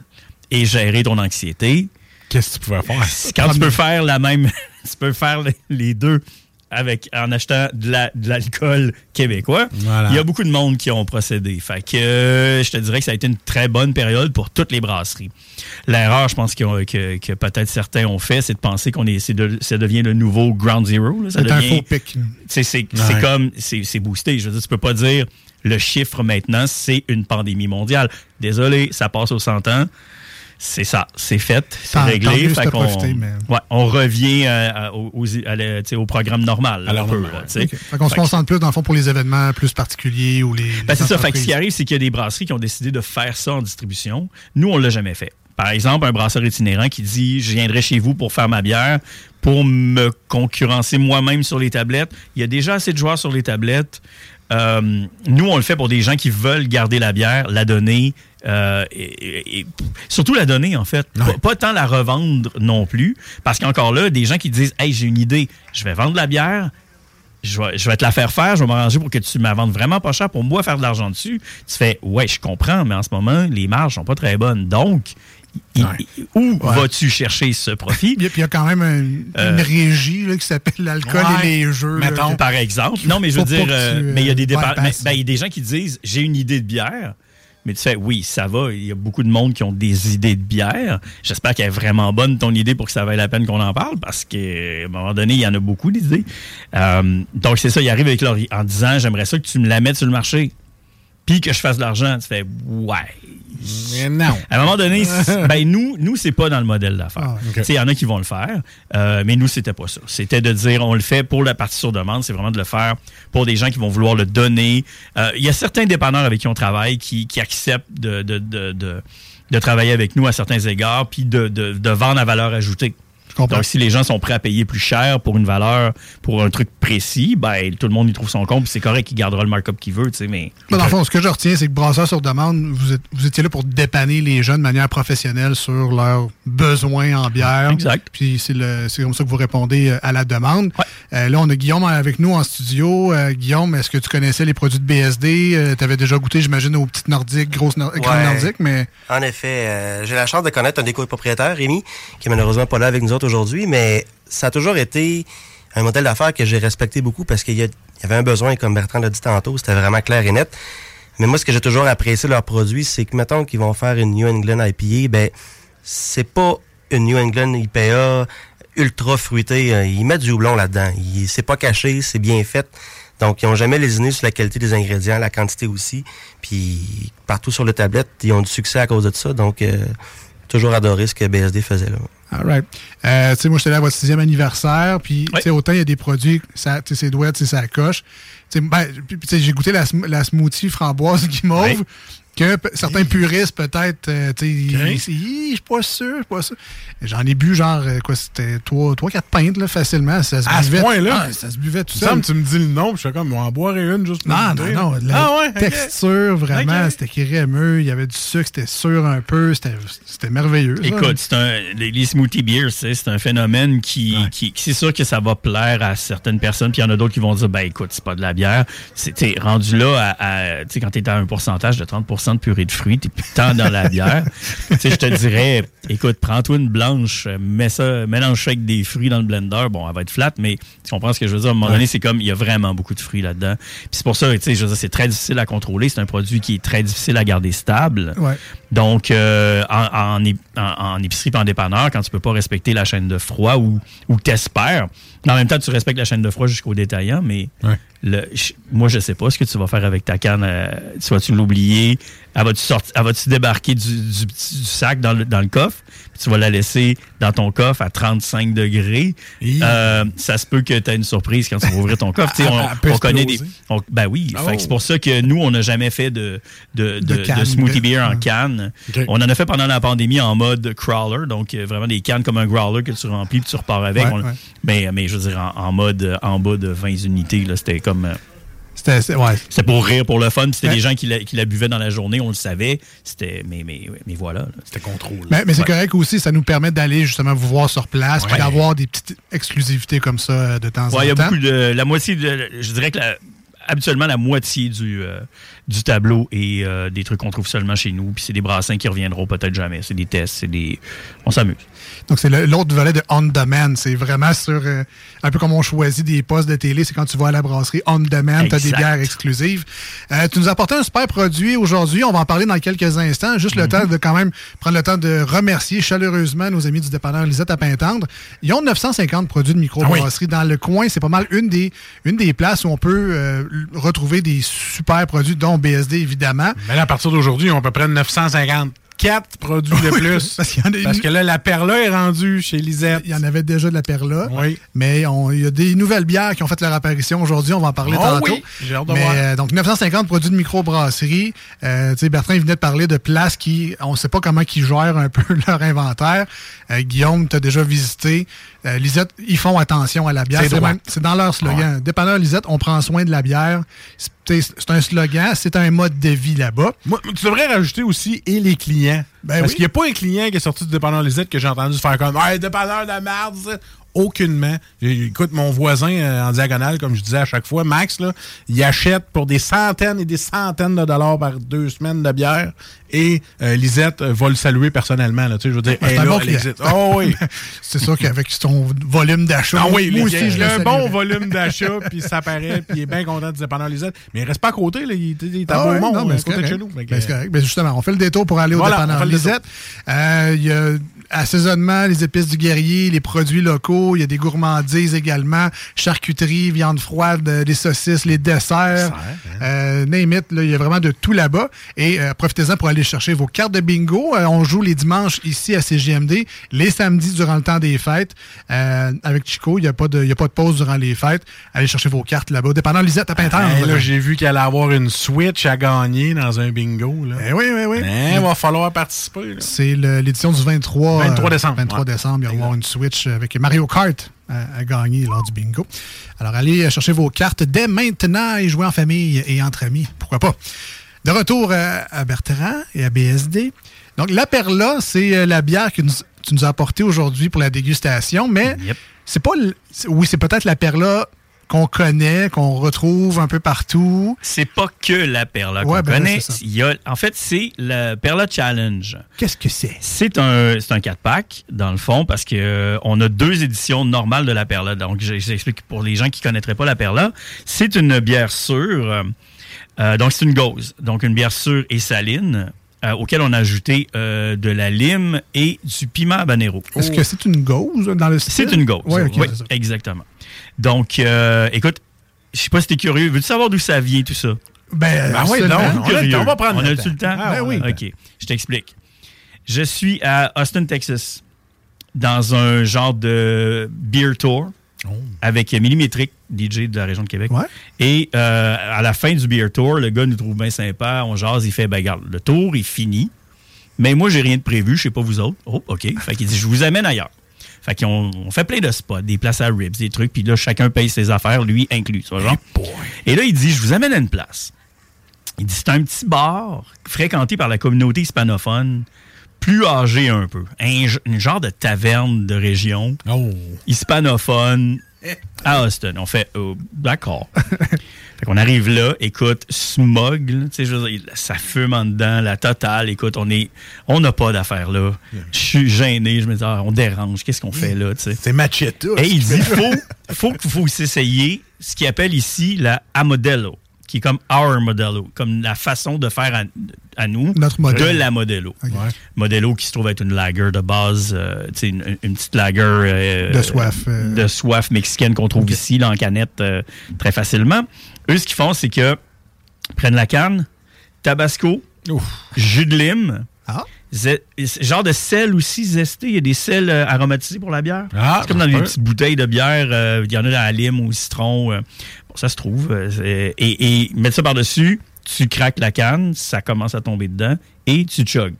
et gérer ton anxiété, qu'est-ce que tu pouvais faire? Quand tu peux faire la même, tu peux faire les deux avec en achetant de la- de l'alcool québécois. Voilà. Il y a beaucoup de monde qui ont procédé. Fait que euh, je te dirais que ça a été une très bonne période pour toutes les brasseries. L'erreur, je pense ont- que, que peut-être certains ont fait, c'est de penser qu'on est, c'est de- ça devient le nouveau Ground Zero. là. Ça C'est un devient- faux pic. c'est c'est- Ouais. c'est comme, c'est c'est boosté. Je veux dire, tu peux pas dire le chiffre maintenant, c'est une pandémie mondiale. Désolé, ça passe au 100 ans. C'est ça, c'est fait, c'est réglé. Fait t'as qu'on- profité, mais- ouais, on revient euh, à- aux- à au programme normal. là, un peu, là, tu sais. OK. Fait qu'on se Fait que- concentre plus, dans le fond, pour les événements plus particuliers ou les. ben, les c'est ça. Fait que ce qui arrive, c'est qu'il y a des brasseries qui ont décidé de faire ça en distribution. Nous, on l'a jamais fait. Par exemple, un brasseur itinérant qui dit Je viendrai chez vous pour faire ma bière, pour me concurrencer moi-même sur les tablettes. Il y a déjà assez de joueurs sur les tablettes. Euh, nous, on le fait pour des gens qui veulent garder la bière, la donner, euh, et, et- et surtout la donner, en fait. Pas, pas tant la revendre non plus. Parce qu'encore là, des gens qui disent Hey, j'ai une idée, je vais vendre la bière, je vais, je vais te la faire faire, je vais m'arranger pour que tu me la vendes vraiment pas cher pour moi faire de l'argent dessus. Tu fais, ouais, je comprends, mais en ce moment, les marges sont pas très bonnes. Donc, il- où vas-tu chercher ce profit? Puis il y a quand même un- Euh, une régie là, qui s'appelle l'alcool Ouais. et les jeux. Mettons, par exemple. Non, mais je veux dire, euh, tu, mais il y a des euh, dépa- mais- ben, il y a des gens qui disent, j'ai une idée de bière. Mais tu fais, oui, ça va. Il y a beaucoup de monde qui ont des idées de bière. J'espère qu'elle est vraiment bonne, ton idée, pour que ça vaille la peine qu'on en parle, parce qu'à un moment donné, il y en a beaucoup d'idées. Euh, donc, c'est ça, il arrive avec leur, en disant, j'aimerais ça que tu me la mettes sur le marché, puis que je fasse de l'argent. Tu fais, ouais. Non. À un moment donné, ben nous, nous c'est pas dans le modèle d'affaires. Ah, ok. Tu sais, Il y en a qui vont le faire, euh, mais nous, c'était pas ça. C'était de dire, on le fait pour la partie sur demande, c'est vraiment de le faire pour des gens qui vont vouloir le donner. Euh, Il y a certains dépanneurs avec qui on travaille qui, qui acceptent de, de, de, de- de travailler avec nous à certains égards, puis de, de, de vendre à valeur ajoutée. Donc, si les gens sont prêts à payer plus cher pour une valeur, pour un truc précis, ben, tout le monde y trouve son compte, c'est correct qu'il gardera le markup qu'il veut, tu sais, mais... Mais dans le fond, ce que je retiens, c'est que Brasseur sur demande, vous, êtes- vous étiez là pour dépanner les jeunes de manière professionnelle sur leurs besoins en bière. Exact. Puis c'est comme ça que vous répondez euh, à la demande. Euh, là, on a Guillaume avec nous en studio. Euh, Guillaume, est-ce que tu connaissais les produits de BSD? tu avais déjà goûté, j'imagine, aux petites nordiques, grosses nor- grandes Ouais. nordiques, mais En effet, euh, j'ai la chance de connaître un des copropriétaires, Rémi, qui est malheureusement pas là avec nous autres aujourd'hui, mais ça a toujours été un modèle d'affaires que j'ai respecté beaucoup parce qu'il y, avait un besoin, comme Bertrand l'a dit tantôt, c'était vraiment clair et net. Mais moi, ce que j'ai toujours apprécié leurs produits, c'est que, mettons qu'ils vont faire une New England IPA, ben, c'est pas une New England IPA ultra fruitée. euh, Ils mettent du houblon là-dedans. C'est pas caché, c'est bien fait. Donc, ils ont jamais lésiné sur la qualité des ingrédients, la quantité aussi. Puis, partout sur le tablette, ils ont du succès à cause de ça. Donc, euh, toujours adoré ce que BSD faisait là. All right. Euh, tu sais, moi, j'étais là à votre sixième anniversaire, puis tu sais, autant il y a des produits, ça, tu sais, c'est douette, tu sais, ça coche. Tu sais, ben, puis, tu sais, j'ai goûté la, sm- la smoothie framboise guimauve, Ouais. Que certains puristes, peut-être, euh, tu sais, je suis pas sûr, je suis pas sûr. J'en ai bu, genre, euh, quoi, c'était 3-4 pintes, là, facilement. Ça se À ce buvait. point-là? Ah, ça se buvait tout seul. tu me dis le nom, puis je suis comme, on va en boire une juste pour Non, non, non. La Ah ouais? texture, vraiment, c'était crémeux. Il y avait du sucre, c'était sûr un peu. C'était c'était merveilleux. Écoute, c'est un, les, les smoothie beers, c'est c'est un phénomène qui, qui, qui- c'est sûr que ça va plaire à certaines personnes, puis il y en a d'autres qui vont dire, ben écoute, c'est pas de la bière. C'est rendu là, à, à- t'sais, quand t'es à un pourcentage de 30 de purée de fruits, t'es plus tant dans la bière. T'sais, je te dirais, écoute, prends-toi une blanche, euh, mets ça, mélange ça avec des fruits dans le blender. Bon, elle va être flat, mais tu comprends ce que je veux dire? À un moment donné, c'est comme, il y a vraiment beaucoup de fruits là-dedans. Puis c'est pour ça, tu sais, je veux dire, c'est très difficile à contrôler. C'est un produit qui est très difficile à garder stable. Ouais. Donc, euh, en, en, ép- en- en épicerie et en dépanneur, quand tu peux pas respecter la chaîne de froid ou, ou t'espères, en même temps, tu respectes la chaîne de froid jusqu'au détaillant, mais le, moi, je sais pas ce que tu vas faire avec ta canne. euh, tu vas-tu l'oublier? Elle va-tu va-tu débarquer du, du- du sac dans le, dans le coffre? Puis tu vas la laisser dans ton coffre à 35 degrés. Euh, ça se peut que tu aies une surprise quand tu vas ouvrir ton coffre. On, on connaît des. on- ben oui. Oh. Fait que c'est pour ça que nous, on n'a jamais fait de, de, De canne, smoothie beer en canne. Ok. On en a fait pendant la pandémie en mode crawler, donc euh, vraiment des cannes comme un growler que tu remplis puis tu repars avec. Ouais, On- ouais. Mais, mais je veux dire, en, en mode euh, en bas de 20 unités, là, c'était comme. C'était ouais. c'était pour rire, pour le fun. C'était Ouais. des gens qui la, qui la buvaient dans la journée, on le savait. C'était, mais, mais, mais voilà. C'était contrôlé. Mais, mais c'est Ouais. correct aussi, ça nous permet d'aller justement vous voir sur place, puis d'avoir des petites exclusivités comme ça euh, de temps Ouais, il y en a temps. beaucoup de. La moitié de. Je dirais que la- habituellement, la moitié du, euh, du tableau est euh, des trucs qu'on trouve seulement chez nous. Puis c'est des brassins qui reviendront peut-être jamais. C'est des tests, c'est des. On s'amuse. Donc, c'est l'autre volet de On Demand. C'est vraiment sur. euh, un peu comme on choisit des postes de télé, c'est quand tu vas à la brasserie On Demand, tu as des bières exclusives. Tu nous apporté un super produit aujourd'hui. On va en parler dans quelques instants. Juste Mhm. le temps de quand même prendre le temps de remercier chaleureusement nos amis du dépanneur Lisette à Pintendre. Ils ont 950 produits de microbrasserie dans le coin. C'est pas mal une des, une des places où on peut retrouver des super produits, dont BSD évidemment. Mais là, à partir d'aujourd'hui, ils ont à peu près 954 produits de plus. Parce qu'il y en a une- Parce que là, la Perla est rendue chez Lisette. Il y en avait déjà de la Perla. Oui. Mais on- il y a des nouvelles bières qui ont fait leur apparition aujourd'hui. On va en parler Oh tantôt. oui, j'ai hâte de Mais, voir. euh, donc, 950 produits de microbrasserie. Euh, tu sais, Bertrand il venait de parler de places qui, on ne sait pas comment ils gèrent un peu leur inventaire. Euh, Guillaume, tu as déjà visité. Euh, Lisette, ils font attention à la bière. C'est dans leur slogan. Dépanneur Lisette, on prend soin de la bière. C'est un slogan, c'est un mode de vie là-bas. Tu devrais rajouter aussi et les clients. Ben Parce oui. qu'il n'y a pas un client qui est sorti du dépanneur Lisette que j'ai entendu faire comme Hey, dépanneur de merde. Aucunement. J'ai- Écoute, mon voisin euh, en diagonale, comme je disais à chaque fois, Max, là, il achète pour des centaines et des centaines de dollars par deux semaines de bière. Et euh, Lisette euh, va le saluer personnellement. Là, tu sais, je veux dire, c'est elle un là, bon. Oh oui. C'est sûr qu'avec son volume d'achat, Ah oui, moi aussi, a un bon volume d'achat, puis ça paraît, puis il est bien content de dépanneur Lisette. Mais il reste pas à côté, là, il, est- il est à Ah ouais, Beaumont, non, mais à c'est côté de chez nous. Ben, correct. Ben, justement, on fait le détour pour aller au Voilà, fait le Lisette. Il y a assaisonnement, les épices du guerrier, les produits locaux, il y a des gourmandises également, charcuterie, viande froide, euh, des saucisses, les desserts, euh, name it, là, il y a vraiment de tout là-bas. Et euh, profitez-en pour aller chercher vos cartes de bingo. Euh, on joue les dimanches ici à CGMD, les samedis durant le temps des fêtes. Euh, avec Chico, il n'y a, pas de- il y a pas de pause durant les fêtes. Allez chercher vos cartes là-bas. Dépendant Lisette à Pintendre. Hey, là, j'ai vu qu'elle allait avoir une Switch à gagner dans un bingo. Là. Eh oui, oui, oui. Il va falloir participer. là. C'est le- l'édition du 23, 23 euh, décembre, 23 ouais. décembre. Il va y avoir une Switch avec Mario Kart à, à gagner lors du bingo. Alors, allez chercher vos cartes dès maintenant et jouer en famille et entre amis. Pourquoi pas? De retour euh, à Bertrand et à BSD. Donc, la Perla, c'est euh, la bière que nous- tu nous as apportée aujourd'hui pour la dégustation, mais c'est pas. Oui, c'est peut-être la Perla qu'on connaît, qu'on retrouve un peu partout. C'est pas que la Perla qu'on Ouais, ben connaît. Il y a, en fait, c'est le Perla Challenge. Qu'est-ce que c'est? C'est un, c'est un 4-pack, dans le fond, parce que euh, on a deux éditions normales de la Perla. Donc, je- j'explique pour les gens qui ne connaîtraient pas la Perla. C'est une bière sûre. euh, euh, donc, c'est une gauze. Donc, une bière sûre et saline, auquel on a ajouté euh, de la lime et du piment habanero. Est-ce que c'est une gauze dans le style? C'est une gauze. Ouais, ok, Oui, exactement. Donc, euh, écoute, je sais pas si t'es curieux. Veux-tu savoir d'où ça vient, tout ça? Ben, Ben oui, donc, on a le temps, on va prendre On le a temps. le temps? Ah, Ben oui. OK, je t'explique. Je suis à Austin, Texas, dans un genre de beer tour avec Millimétrique, DJ de la région de Québec. Et euh, à la fin du beer tour, le gars nous trouve bien sympa, on jase, il fait, ben regarde, le tour est fini, mais moi, j'ai rien de prévu, je sais pas vous autres. Oh, OK. Fait qu'il dit, je vous amène ailleurs. Fait qu'on on fait plein de spots, des places à ribs, des trucs, puis là, chacun paye ses affaires, lui inclus. Et là, il dit, je vous amène à une place. Il dit, c'est un petit bar fréquenté par la communauté hispanophone, plus âgée un peu. Un, une genre de taverne de région, hispanophone, à Austin. On fait, oh, d'accord. fait qu'on arrive là, écoute, smog, là, je ça fume en dedans, la totale. Écoute, on est, on n'a pas d'affaires là. Je suis gêné, je me dis, ah, on dérange, qu'est-ce qu'on fait là. C'est machetta. Et il dit, faut, faut faut s'essayer ce qu'il appelle ici la a Modelo, qui est comme our Modelo, comme la façon de faire à, à nous Notre de la Modelo. Modelo qui se trouve être une lager de base, euh, une, une petite lager euh, De soif, euh. de soif mexicaine qu'on trouve ici là, en canette très facilement. Eux, ce qu'ils font, c'est que prennent la canne, tabasco, jus de lime, Ah. Genre de sel aussi zesté. Il y a des sels euh, aromatisés pour la bière. Ah, c'est comme dans les petites bouteilles de bière. euh, Il y en a dans la lime ou au citron. euh, bon, ça se trouve. euh, et, et mettre ça par-dessus, tu craques la canne, ça commence à tomber dedans et tu chugs.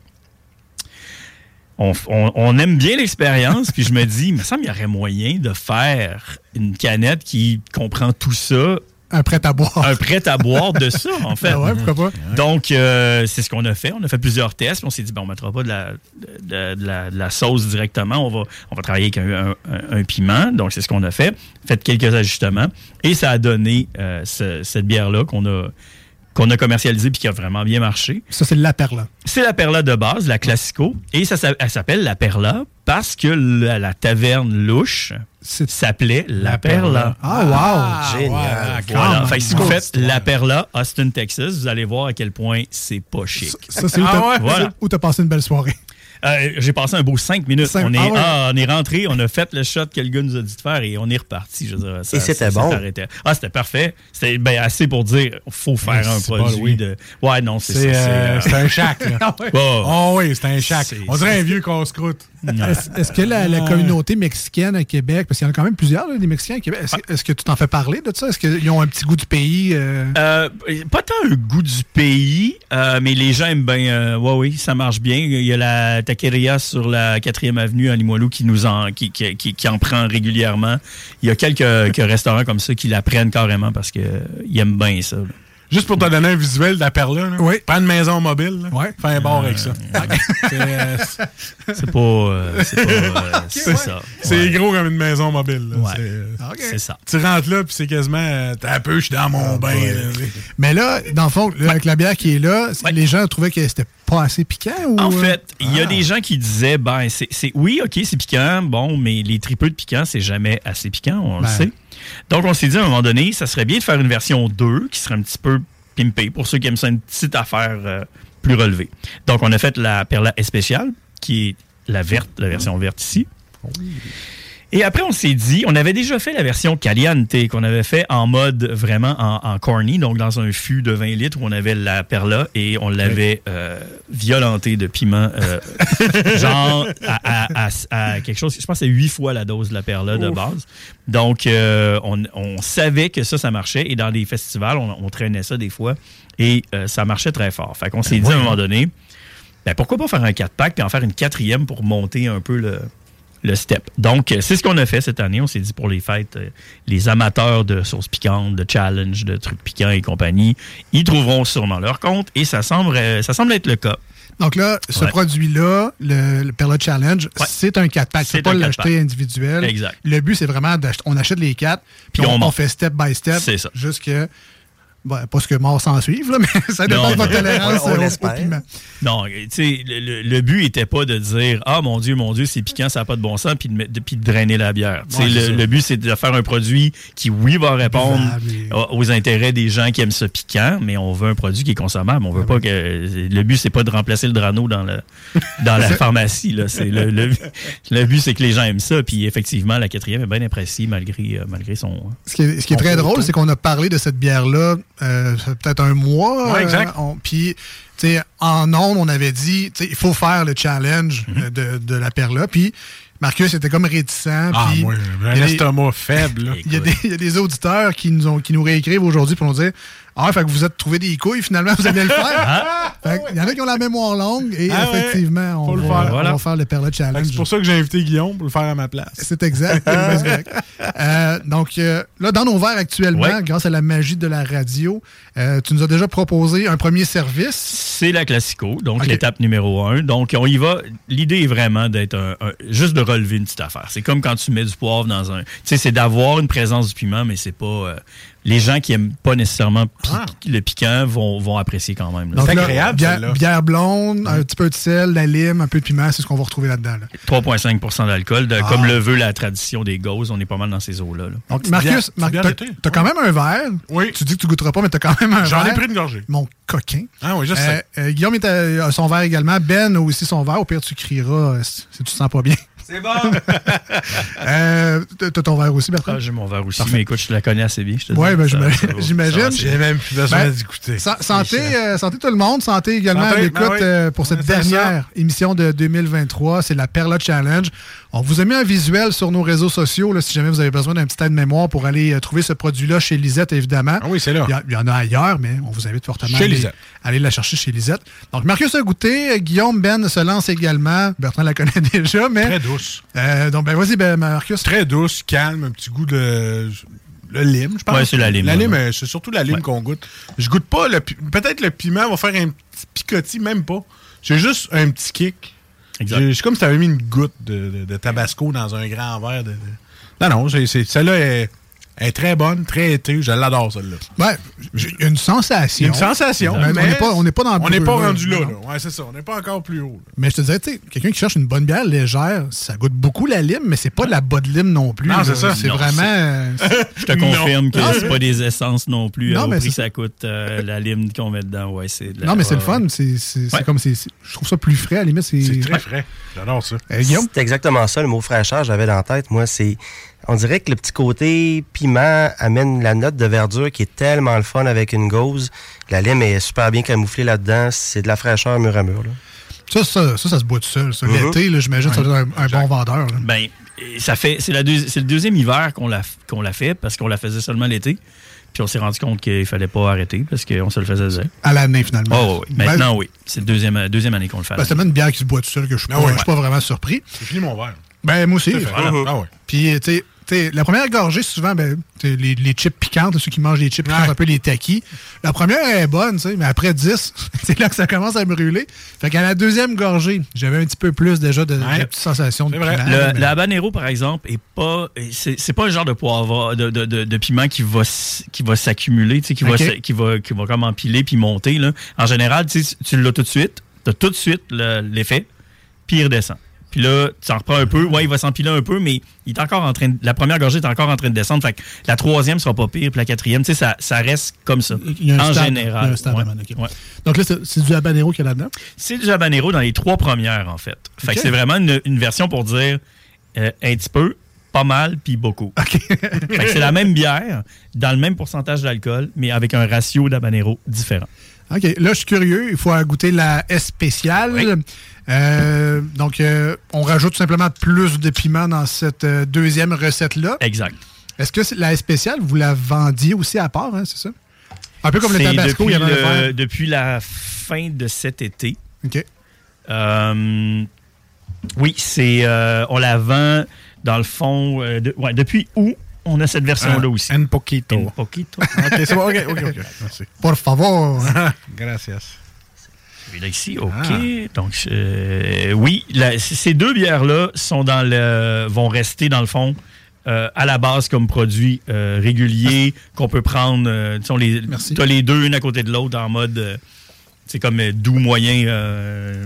On, on- on aime bien l'expérience, puis je me dis, il me semble qu'il y aurait moyen de faire une canette qui comprend tout ça. Un prêt à boire. Un prêt à boire de ça, en fait. Ben ouais, pourquoi pas? Donc, euh, c'est ce qu'on a fait. On a fait plusieurs tests. puis On s'est dit, bon, on ne mettra pas de la, de, de la, de la sauce directement. On va, on va travailler avec un, un- un piment. Donc, c'est ce qu'on a fait. Fait quelques ajustements. Et ça a donné euh, ce- cette bière-là qu'on a, qu'on a commercialisée puis qui a vraiment bien marché. Ça, c'est la Perla. C'est la Perla de base, la Classico. Et ça, elle s'appelle la Perla parce que la, la taverne louche s'appelait la, Perla. Ah, wow! Génial. Voilà. Quand Fait que si vous faites la Perla, Austin, Texas, vous allez voir à quel point c'est pas chic. Ça, c'est où Ah ouais? Voilà. où t'as passé une belle soirée. Euh, J'ai passé un beau cinq minutes. Cinq- on, est, ah ouais. ah, on est rentré, on a fait le shot que le gars nous a dit de faire et on est reparti. Je veux dire, ça- Et c'était bon? Ah, c'était parfait. C'était ben, assez pour dire faut faire un produit bon, oui. de. Ouais, non, c'est ça. euh, c'est, c'est euh, un shack. là. Ouais. Oh oui, c'est un shack. On dirait un vieux casse-croûte. Est-ce que la, la communauté mexicaine à Québec, parce qu'il y en a quand même plusieurs, là, des Mexicains à Québec, est-ce que- est-ce que tu t'en fais parler de ça? Est-ce qu'ils ont un petit goût du pays? euh? Euh, pas tant le goût du pays, euh, mais les gens aiment bien. ouais, oui, ça marche bien. Il y a la taqueria sur la 4e avenue à Limoilou qui nous en, qui, qui, qui- qui en prend régulièrement. Il y a quelques, quelques restaurants comme ça qui la prennent carrément parce qu'ils aiment bien ça. là. Juste pour te donner un visuel de la perla, là. Oui. prends une maison mobile, là. Ouais. fais un bar avec ça. C'est, euh, C'est pas. euh, c'est pas. euh, c'est ça. c'est Ouais. gros comme une maison mobile. là. Ouais. C'est, euh, ça. Tu rentres là, puis c'est quasiment. euh, T'as un peu, je suis dans mon bain. là. Mais là, dans le fond, là, avec la bière qui est là, les gens trouvaient que c'était pas assez piquant? Ou... En euh? fait, il y a des gens qui disaient, ben, c'est, c'est- oui, ok, c'est piquant, bon, mais les tripeux de piquant, c'est jamais assez piquant, on Ben. le sait. Donc, on s'est dit à un moment donné, ça serait bien de faire une version 2 qui serait un petit peu pimpée pour ceux qui aiment ça, une petite affaire euh, plus relevée. Donc, on a fait la Perla Especial, qui est la verte, la version verte ici. Et après, on s'est dit, on avait déjà fait la version Caliente, qu'on avait fait en mode vraiment en, en corny, donc dans un fût de 20 litres où on avait la perla et on l'avait euh, violenté de piment, euh, genre à, à- à- à quelque chose, je pense que c'est 8 fois la dose de la perla de base. Donc, euh, on, on savait que ça, ça marchait et dans des festivals, on, on traînait ça des fois et euh, ça marchait très fort. Fait qu'on s'est dit à un moment donné, ben, pourquoi pas faire un 4-pack puis en faire une quatrième pour monter un peu le, le step. Donc, euh, c'est ce qu'on a fait cette année. On s'est dit pour les fêtes, euh, les amateurs de sauces piquantes, de challenge, de trucs piquants et compagnie, ils trouveront sûrement leur compte et ça semble, euh, ça semble être le cas. Donc là, ce Ouais. produit-là, le, le Perla Challenge, c'est un 4-pack. Tu C'est pas l'acheter 4-pack. individuel. Exact. Le but, c'est vraiment d'acheter. On achète les 4, puis Puis on, on on monte. fait step by step. C'est ça. Jusque. Ben, pas ce que mort s'en suive, là, mais ça dépend Non, de votre tolérance on au- au, piment. Non, tu sais, le, but était pas de dire Ah mon Dieu, mon Dieu, c'est piquant, ça n'a pas de bon sens, puis de, de- puis de drainer la bière. Ouais, le, le but, c'est de faire un produit qui, oui, va répondre aux, aux intérêts des gens qui aiment ça piquant, mais on veut un produit qui est consommable. On veut pas que. Le but, c'est pas de remplacer le Drano dans, le, dans la pharmacie. Là. Le, le, le but, c'est que les gens aiment ça, puis effectivement, la quatrième est bien appréciée malgré, euh, malgré son. Ce qui est, ce qui est très drôle, c'est qu'on a parlé de cette bière-là euh, peut-être un mois. Ouais, exact. euh, Puis, tu sais, en ondes, on avait dit, tu sais, il faut faire le challenge Mhm. euh, de, de la perla. Puis, Marcus était comme réticent. Ah, puis moi, un estomac faible. là. Il y, a des, il y a des auditeurs qui nous, ont, qui nous réécrivent aujourd'hui pour nous dire Ah, fait que vous êtes trouvé des couilles, finalement, vous allez le faire. Fait que Il y en a qui ont la mémoire longue et Ah ouais, effectivement, on, le va, faire. on va faire le Perla Challenge. C'est pour ça que j'ai invité Guillaume pour le faire à ma place. C'est exact. c'est correct. Euh, donc, euh, là, dans nos verres actuellement, Ouais. grâce à la magie de la radio, euh, tu nous as déjà proposé un premier service. C'est la classico, donc Ok. l'étape numéro un. Donc, on y va. L'idée est vraiment d'être un, un- juste de relever une petite affaire. C'est comme quand tu mets du poivre dans un. Tu sais, c'est d'avoir une présence du piment, mais c'est pas. euh, les gens qui aiment pas nécessairement pi- le piquant vont, vont apprécier quand même. Donc, là, bière, bière blonde, un petit peu de sel, la lime, un peu de piment, c'est ce qu'on va retrouver là-dedans. là. 3,5% d'alcool. Ah. Comme le veut la tradition des gauzes, on est pas mal dans ces eaux-là. là. Donc, Marcus, Mar- t'as quand même un verre. Oui. Tu dis que tu goûteras pas, mais t'as quand même un J'en ai verre. pris une gorgée. Mon coquin. Ah oui, je sais. Euh, euh, Guillaume a son verre également. Ben a aussi son verre. Au pire, tu crieras euh, si si tu te sens pas bien. C'est bon! euh, t'as ton verre aussi, Bertrand? Ah, j'ai mon verre aussi, Parfait. mais écoute, je la connais assez bien. je te Oui, ben, j'imagine. J'ai même plus besoin Ben, d'écouter. sa- santé, euh, santé tout le monde. Santé également Santé, à l'écoute ben oui. euh, pour cette dernière émission de 2023. C'est la Perla Challenge. On vous a mis un visuel sur nos réseaux sociaux là, si jamais vous avez besoin d'un petit aide-mémoire pour aller euh, trouver ce produit-là chez Lisette, évidemment. Ah oui, c'est là. Il y, a- il y en a ailleurs, mais on vous invite fortement Chez à aller, Lisette. aller la chercher chez Lisette. Donc, Marcus a goûté. Guillaume Ben se lance également. Bertrand la connaît déjà, mais. Très douce. Euh, donc, ben, vas-y, ben, Marcus. Très douce, calme, un petit goût de. Le lime, je pense. Ouais, c'est la lime, La lime, ouais. euh, c'est surtout la lime qu'on goûte. Je goûte pas le. pi- Peut-être le piment va faire un petit picotis, même pas. C'est juste un petit kick. J'ai- C'est comme si tu avais mis une goutte de, de- tabasco dans un grand verre. De, Non, non, celle-là est, est très bonne, très été. Je l'adore, celle-là. Ouais, j'ai une sensation. Une sensation. Mais mais on n'est pas, on n'est pas dans le On n'est pas rendu là, là. Ouais, c'est ça. On n'est pas encore plus haut. là. Mais je te dirais, tu sais, quelqu'un qui cherche une bonne bière légère, ça goûte beaucoup la lime, mais c'est pas de la bonne lime non plus. Non, c'est ça. C'est vraiment. Je te confirme que c'est pas des essences non plus. Non, euh, au mais prix ça coûte euh, la lime qu'on met dedans. Ouais, c'est de la- Non, mais c'est le fun. ouais. C'est c'est- c'est Ouais. comme. Je trouve ça plus frais, à la limite. C'est C'est très frais. J'adore ça. Euh? C'est exactement ça, le mot fraîcheur, j'avais dans la tête. Moi, c'est. On dirait que le petit côté piment amène la note de verdure qui est tellement le fun avec une gauze. La lime est super bien camouflée là-dedans. C'est de la fraîcheur mur à mur. là. Ça, ça, ça, ça se boit tout seul. ça. Mhm. L'été, là, j'imagine, ça doit être un, un bon vendeur. là. Ben, ça fait, c'est, la deuxi- c'est le deuxième hiver qu'on l'a, qu'on l'a fait parce qu'on la faisait seulement l'été. Puis on s'est rendu compte qu'il fallait pas arrêter parce qu'on se le faisait dire. À l'année, finalement. Oh, oui. Ben, Maintenant, oui. C'est la deuxième, deuxième année qu'on le fait. ben, c'est tellement une bière qui se boit tout seul que je suis Ah pas, ouais. je suis pas vraiment surpris. J'ai fini mon verre. Ben, moi aussi. Ah ouais. Puis, tu sais, la première gorgée, souvent, ben, les, les chips piquantes, ceux qui mangent les chips piquantes, un peu les taquis. La première est bonne, mais après 10, c'est là que ça commence à brûler. Fait qu'à la deuxième gorgée, j'avais un petit peu plus déjà de, de Ouais. petites sensations de C'est vrai. piment. Le, mais- le habanero, par exemple, est pas. C'est, c'est pas un genre de poivre, de, de, de, de piment qui va, qui va s'accumuler, tu sais, qui, va, qui, va, qui va comme empiler puis monter. Là. En général, tu l'as tout de suite, tu as tout de suite le- l'effet, puis il redescend. Puis là, tu en reprends un peu. Ouais, il va s'empiler un peu, mais il est encore en train de- la première gorgée est encore en train de descendre. Fait que la troisième sera pas pire, puis la quatrième, tu sais, ça, ça reste comme ça. Il y a un en stade, il y a général. un stade Ouais. avant, ok. Ouais. Donc là, c'est du habanero qu'il y a là-dedans? C'est du habanero dans les trois premières, en fait. Fait que c'est vraiment une, une version pour dire euh, un petit peu, pas mal puis beaucoup. Fait que c'est la même bière, dans le même pourcentage d'alcool, mais avec un ratio d'habanero différent. OK. Là, je suis curieux. Il faut goûter la S spéciale. Euh, donc, euh, on rajoute tout simplement plus de piment dans cette euh, deuxième recette-là. Exact. Est-ce que c'est- la S spéciale, vous la vendiez aussi à part, hein, c'est ça? Un peu comme le tabasco, il y depuis, avait le- depuis la fin de cet été. OK. Oui, c'est on la vend dans le fond. de- ouais, depuis où on a cette version-là Ah, aussi. Un poquito. Un poquito. OK, c'est bon. OK, OK, OK. Merci. Por favor. Gracias. Celui-là ici, OK. Ah. Donc, euh, oui, la- ces deux bières-là sont dans le, vont rester, dans le fond, euh, à la base comme produit euh, régulier qu'on peut prendre. tu as les deux, une à côté de l'autre, en mode. c'est comme doux moyen.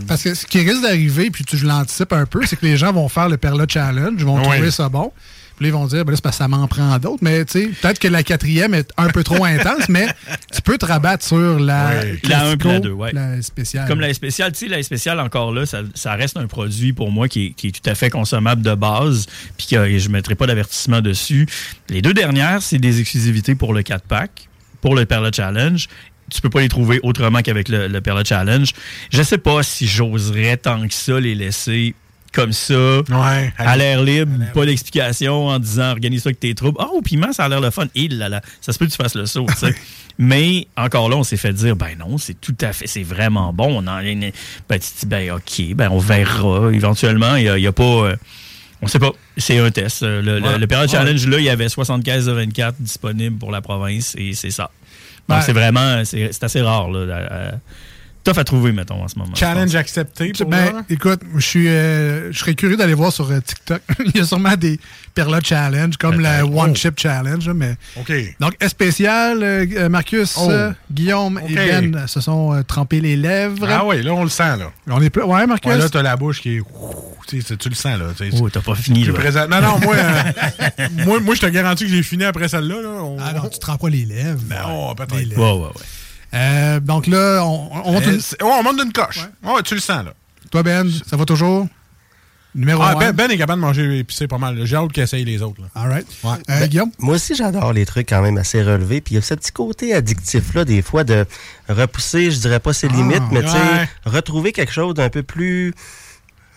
Parce que ce qui risque d'arriver, puis tu, je l'anticipe un peu, c'est que les gens vont faire le Perla Challenge, ils vont trouver ça bon. Puis ils vont dire, ben là, c'est parce que ça m'en prend d'autres. Mais tu sais, peut-être que la quatrième est un peu trop intense, mais tu peux te rabattre sur la, La 1 puis la classico, 2, ouais. la spéciale. Comme la spéciale, tu sais, la spéciale, encore là, ça, ça reste un produit pour moi qui est, qui est tout à fait consommable de base, puis que je ne mettrai pas d'avertissement dessus. Les deux dernières, c'est des exclusivités pour le 4-pack, pour le Perla Challenge. Tu peux pas les trouver autrement qu'avec le, le Perla Challenge. Je sais pas si j'oserais tant que ça les laisser comme ça, à l'air libre, pas d'explication en disant organise ça avec tes troubles. Ah, au piment, ça a l'air le fun. Et là, là, ça se peut que tu fasses le saut, tu sais. Mais encore là, on s'est fait dire, ben non, c'est tout à fait, c'est vraiment bon. On en, ben, tu te dis, ben ok, ben on verra éventuellement. Il n'y a, il pas. euh, on sait pas. C'est un test. Le, le- Ouais. le Perla Ouais. Challenge, là, il y avait 75 de 24 disponibles pour la province et c'est ça. Donc, Ben- c'est vraiment, c'est c'est assez rare, là. à- à- tough à trouver, mettons, en ce moment. Challenge accepté pour Ben, écoute, je suis, euh, je serais curieux d'aller voir sur euh, TikTok. Il y a sûrement des Perla Challenge, comme la One Chip Challenge. Mais... OK. Donc, spécial, euh, Marcus, Oh. euh, Guillaume et Ben se sont euh, trempés les lèvres. Ah oui, là, on le sent, là. On est plus... Ouais, Marcus? Ouais, là, t'as la bouche qui est. Tu sais, tu le sens, là. tu sais. Oh, t'as pas fini, là. présent. Non, non, moi, euh, moi, moi je te garantis que j'ai fini après celle-là. Là. On- Ah non, tu te trempes pas les lèvres. Non, peut-être. Les lèvres. Ouais, ouais, ouais. Euh, donc là, on, on monte Euh, une- on monte d'une coche. Ouais. tu le sens, là. Toi, Ben, ça va toujours? Numéro Ah, 1. ben, ben est capable de manger épicé pas mal. J'ai hâte qu'il essaye les autres. Là. All right. Ouais. Euh, Guillaume? Moi aussi, j'adore les trucs quand même assez relevés. Puis il y a ce petit côté addictif-là, des fois, de repousser, je dirais pas ses Ah, limites, mais tu sais, ouais. retrouver quelque chose d'un peu plus.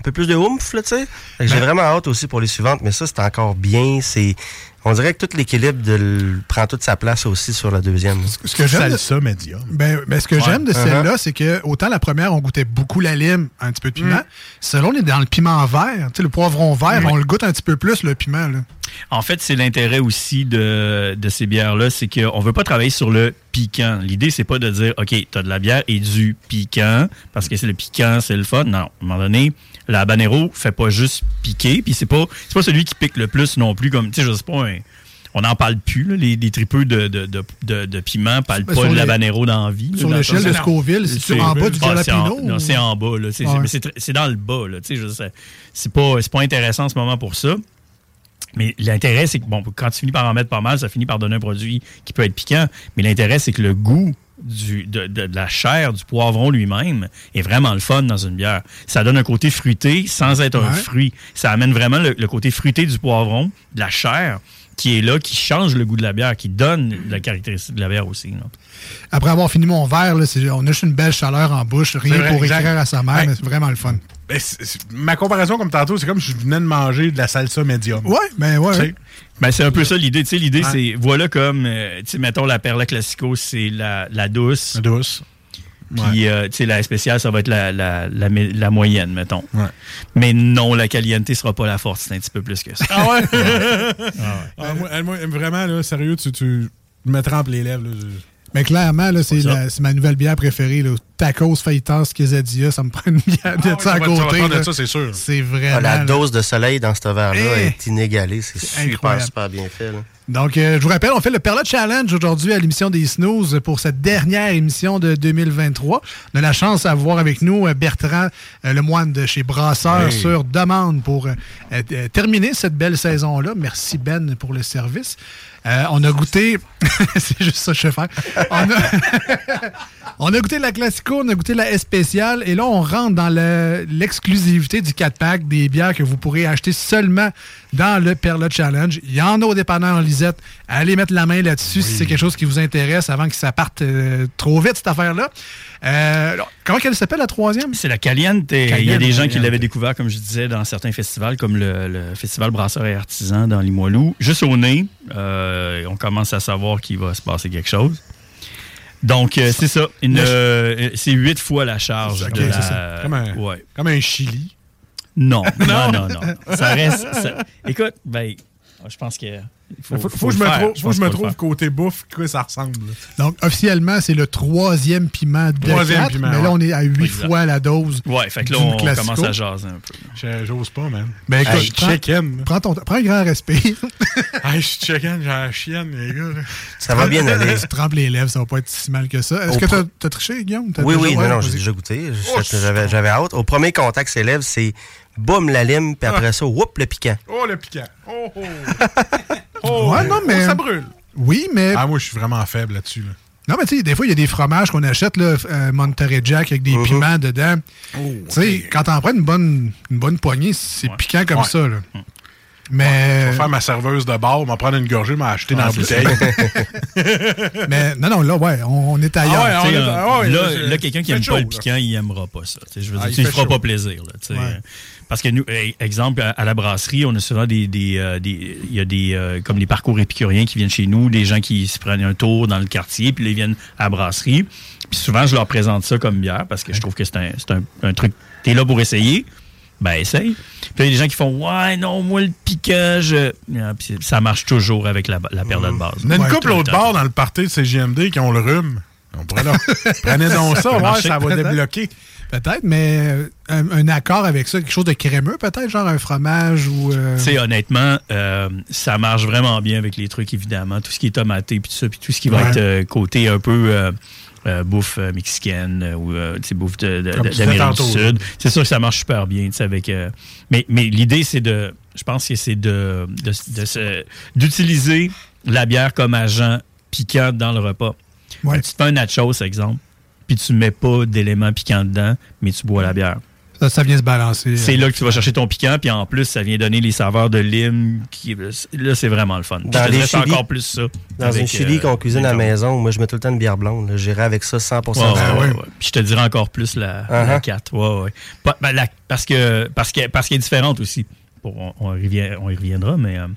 Un peu plus de oomph, là, tu sais. Fait que J'ai Ben- vraiment hâte aussi pour les suivantes, mais ça, c'est encore bien. C'est. On dirait que tout l'équilibre de prend toute sa place aussi sur la deuxième. Ce que j'aime de- Salsa médium. Ben, ben, ce que Ouais. j'aime de Uh-huh. celle-là, c'est que autant la première, on goûtait beaucoup la lime, un petit peu de piment. Mm. Celle-là, on est dans le piment vert. Tu sais, le poivron vert, on le goûte un petit peu plus, le piment. Là. En fait, c'est l'intérêt aussi de, de ces bières-là, c'est qu'on veut pas travailler sur le piquant. L'idée, c'est pas de dire, OK, tu as de la bière et du piquant, parce que c'est le piquant, c'est le fun. Non, à un moment donné, la habanero fait pas juste piquer, puis c'est pas, c'est pas celui qui pique le plus non plus, comme, tu sais, je sais pas, un- on n'en parle plus, là, les, les tripeux de, de, de, piment parlent Ben, pas de l'habanero dans la vie. sur l'échelle de Scoville, c'est-tu en bas du Ah, c'est en- Non, c'est bas, c'est c'est dans le bas. C'est pas, c'est pas intéressant en ce moment pour ça. Mais l'intérêt, c'est que bon, quand tu finis par en mettre pas mal, ça finit par donner un produit qui peut être piquant. Mais l'intérêt, c'est que le goût du, de, de- de la chair du poivron lui-même est vraiment le fun dans une bière. Ça donne un côté fruité sans être un fruit. Ça amène vraiment le, le côté fruité du poivron, de la chair, qui est là, qui change le goût de la bière, qui donne la caractéristique de la bière aussi. là. Après avoir fini mon verre, là, c'est- on a juste une belle chaleur en bouche. Rien vrai, pour écrire à sa mère, Ouais. mais c'est vraiment le fun. Ben, ma comparaison, comme tantôt, c'est comme si je venais de manger de la salsa médium. Ouais, ben ouais. Ben, c'est un peu ça l'idée. Tu sais, l'idée, Ouais. c'est, voilà comme, euh, tu sais, mettons, la Perla Classico, c'est la, la douce. la douce. Puis, euh, tu sais, la spéciale, ça va être la, la, la, moyenne, mettons. Ouais. Mais non, la caliente sera pas la force, c'est un petit peu plus que ça. Ah ouais? Ah, moi, moi, vraiment, là, sérieux, tu, tu me trempes les lèvres. Là, Mais clairement, c'est ma nouvelle bière préférée. Là. Tacos, fajitas, quesadilla, ça me prend une bière de Ah ça à ça ça côté. prendre de là. ça, c'est sûr. C'est vraiment... Ah, la là. dose de soleil dans ce verre-là Eh! est inégalée. C'est super, incroyable. super bien fait. là. Donc, euh, je vous rappelle, on fait le Perla Challenge aujourd'hui à l'émission des Snooze pour cette dernière émission de 2023. On a la chance d'avoir avec nous euh, Bertrand, euh, le moine de chez Brasseur, Hey. sur demande pour euh, euh, terminer cette belle saison-là. Merci Ben pour le service. Euh, on a goûté, c'est juste ça que je vais faire. On a, on a goûté la Classico On a goûté la S spéciale et là, on rentre dans le- l'exclusivité du 4-pack des bières que vous pourrez acheter seulement dans le Perla Challenge. Il y en a au dépanneur Lisette. Allez mettre la main là-dessus si c'est quelque chose qui vous intéresse avant que ça parte euh, trop vite, cette affaire-là. Euh, comment elle s'appelle, la troisième? C'est la Caliente. Il y a des gens qui l'avaient découvert, comme je disais, dans certains festivals, comme le, le Festival Brasseur et Artisan dans Limoilou. Juste au nez, euh, on commence à savoir qu'il va se passer quelque chose. Donc, euh, c'est ça. Une, euh, c'est huit fois la charge. Ok, de la- c'est ça. Comme un, ouais. comme un Chili. Non, non, Non. non, non. Ça reste. ça- Écoute, ben, je pense que. Faut, faut, faut que je me faire. trouve, Je que me côté bouffe, quoi ça ressemble. Donc, officiellement, c'est le troisième piment de Troisième 4, piment, mais là, on est à huit Exact. fois la dose. Ouais, fait que là, on Classico. commence à jaser un peu. Je- J'ose pas, man. Ben écoute, Hey, prends- chicken. Prends, ton, prends un grand respect. hey, je suis chicken, j'ai la chienne, les gars. là. Ça va bien aller. Tu trempes les lèvres, ça va pas être si mal que ça. Est-ce que pro- t'as as triché, Guillaume? T'as Oui, oui, non, non, j'ai déjà goûté. Oh, J'avais hâte. Au premier contact s'élève, c'est boum la lime, puis après ça, whoop le piquant. Oh, le piquant. Oh, oh. oh Ouais, non, mais- oh, ça brûle. Oui, mais. Ah, moi, je suis vraiment faible là-dessus. Là. Non, mais tu sais, des fois, il y a des fromages qu'on achète, là, euh, Monterey Jack, avec des Mhm. piments dedans. Oh, tu sais, quand t'en prends une bonne, une bonne poignée, c'est piquant comme Ouais. ça, là. Je Mais. vais faire ma serveuse de bar, m'en prendre une gorgée, m'en acheter dans la c'est bouteille. mais non, non, là, ouais, on, on est ailleurs. Ah ouais, on Tu sais, est- ah ouais, là, là, quelqu'un qui aime chaud, pas le là. piquant, il aimera pas ça. Je veux Ah, dire, il ne feras pas plaisir. là. Ouais. Parce que nous, eh, exemple, à, la brasserie, on a souvent des. des, euh, des- Il y a des. euh, comme les parcours épicuriens qui viennent chez nous, des gens qui se prennent un tour dans le quartier, puis là, ils viennent à la brasserie. Puis souvent, je leur présente ça comme bière parce que je trouve que c'est un, un, un truc. T'es là pour essayer. Ben, essaye. Puis il y a des gens qui font Ouais, non, moi, le piquant, je. Ah, puis ça marche toujours avec la, la perla de base. On a une couple autre bord dans le party de CGMD qui ont le rhume. On pourrait leur... Prenez donc ça, ouais, marcher, ça va débloquer. Peut-être, mais euh, un, un accord avec ça, quelque chose de crémeux, peut-être, genre un fromage ou. euh, Tu sais, honnêtement, euh, ça marche vraiment bien avec les trucs, évidemment. Tout ce qui est tomaté, puis tout ça, puis tout ce qui va être euh, côté un peu euh, bouffe euh, mexicaine euh, ou bouffe d'Amérique du Sud. C'est sûr que ça marche super bien, avec... euh, mais mais l'idée, c'est de... Je pense que c'est de, de, de se- d'utiliser la bière comme agent piquant dans le repas. Ouais. Tu te fais un nachos, exemple, puis tu mets pas d'éléments piquants dedans, mais tu bois la bière. Ça, ça vient se balancer. C'est euh, là que tu vas chercher ton piquant, puis en plus, ça vient donner les saveurs de lime. Qui, là, c'est vraiment le fun. Dans je te les chilis- encore plus ça. Dans avec, une chili euh, qu'on cuisine à la maison, moi, je mets tout le temps une bière blonde. J'irai avec ça 100 Ouais, de ouais, temps. ouais, ouais. Puis je te dirais encore plus la, Uh-huh. la 4. Ouais, ouais. Pas- ben, la- parce que parce que parce qu'elle est différente aussi. Bon, on, on y revient- on y reviendra, mais. euh,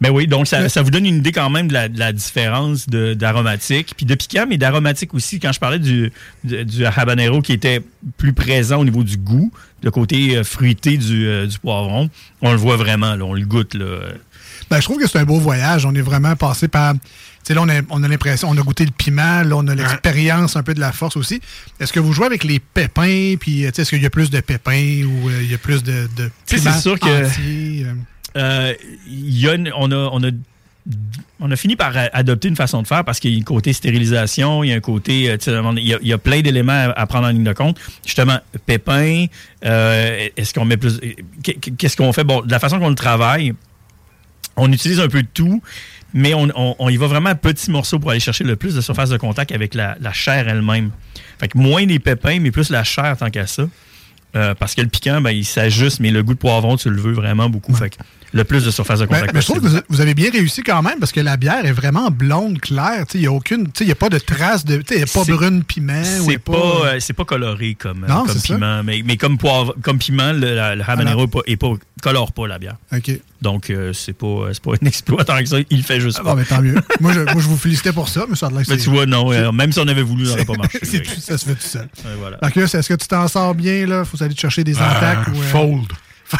mais oui, donc ça, ça vous donne une idée quand même de la, de la différence de- d'aromatique, puis de piquant, mais d'aromatique aussi. Quand je parlais du, du, du habanero qui était plus présent au niveau du goût, le côté euh, fruité du, euh, du poivron, on le voit vraiment, là, on le goûte. Là. Ben, je trouve que c'est un beau voyage. On est vraiment passé par. Tu sais, là, on a, on a l'impression, on a goûté le piment, là, on a l'expérience un peu de la force aussi. Est-ce que vous jouez avec les pépins, puis euh, tu sais, est-ce qu'il y a plus de pépins ou euh, il y a plus de, de c'est sûr que- entiers, euh? Euh, y a on, a, on, a, on a fini par adopter une façon de faire parce qu'il y a un côté stérilisation, il y a un côté, euh, il y plein d'éléments à, prendre en ligne de compte. Justement, pépins, euh, est-ce qu'on met plus... qu'est- Qu'est-ce qu'on fait? Bon, de la façon qu'on le travaille, on utilise un peu de tout, mais on, on- y va vraiment à petits morceaux pour aller chercher le plus de surface de contact avec la, chair elle-même. Fait que moins les pépins, mais plus la chair tant qu'à ça. Euh, parce que le piquant, ben, il s'ajuste, mais le goût de poivron, tu le veux vraiment beaucoup. Fait que le plus de surface de Ben, contact mais je trouve que vous- avez bien réussi quand même parce que la bière est vraiment blonde, claire. Il n'y a aucune. Il a pas de trace de. Il n'y a pas brune piment. C'est a pas, euh, c'est pas coloré comme, euh, Non, comme piment, mais, mais comme, poivre, comme piment, le, le habanero pas, est pas- colore pas la bière. OK. Donc, euh, c'est pas, c'est pas un exploit tant que ça. Il le fait juste Ah, pas. bon, mais tant mieux. moi, je, moi, je vous félicitais pour ça, mais ça a l'air que Mais tu vois, non, euh, même si on avait voulu, ça n'aurait pas marché. tout- ça se fait tout seul. Voilà. Marcus, est-ce que tu t'en sors bien? là? Faut aller te chercher des attaques? ou, euh, Fold.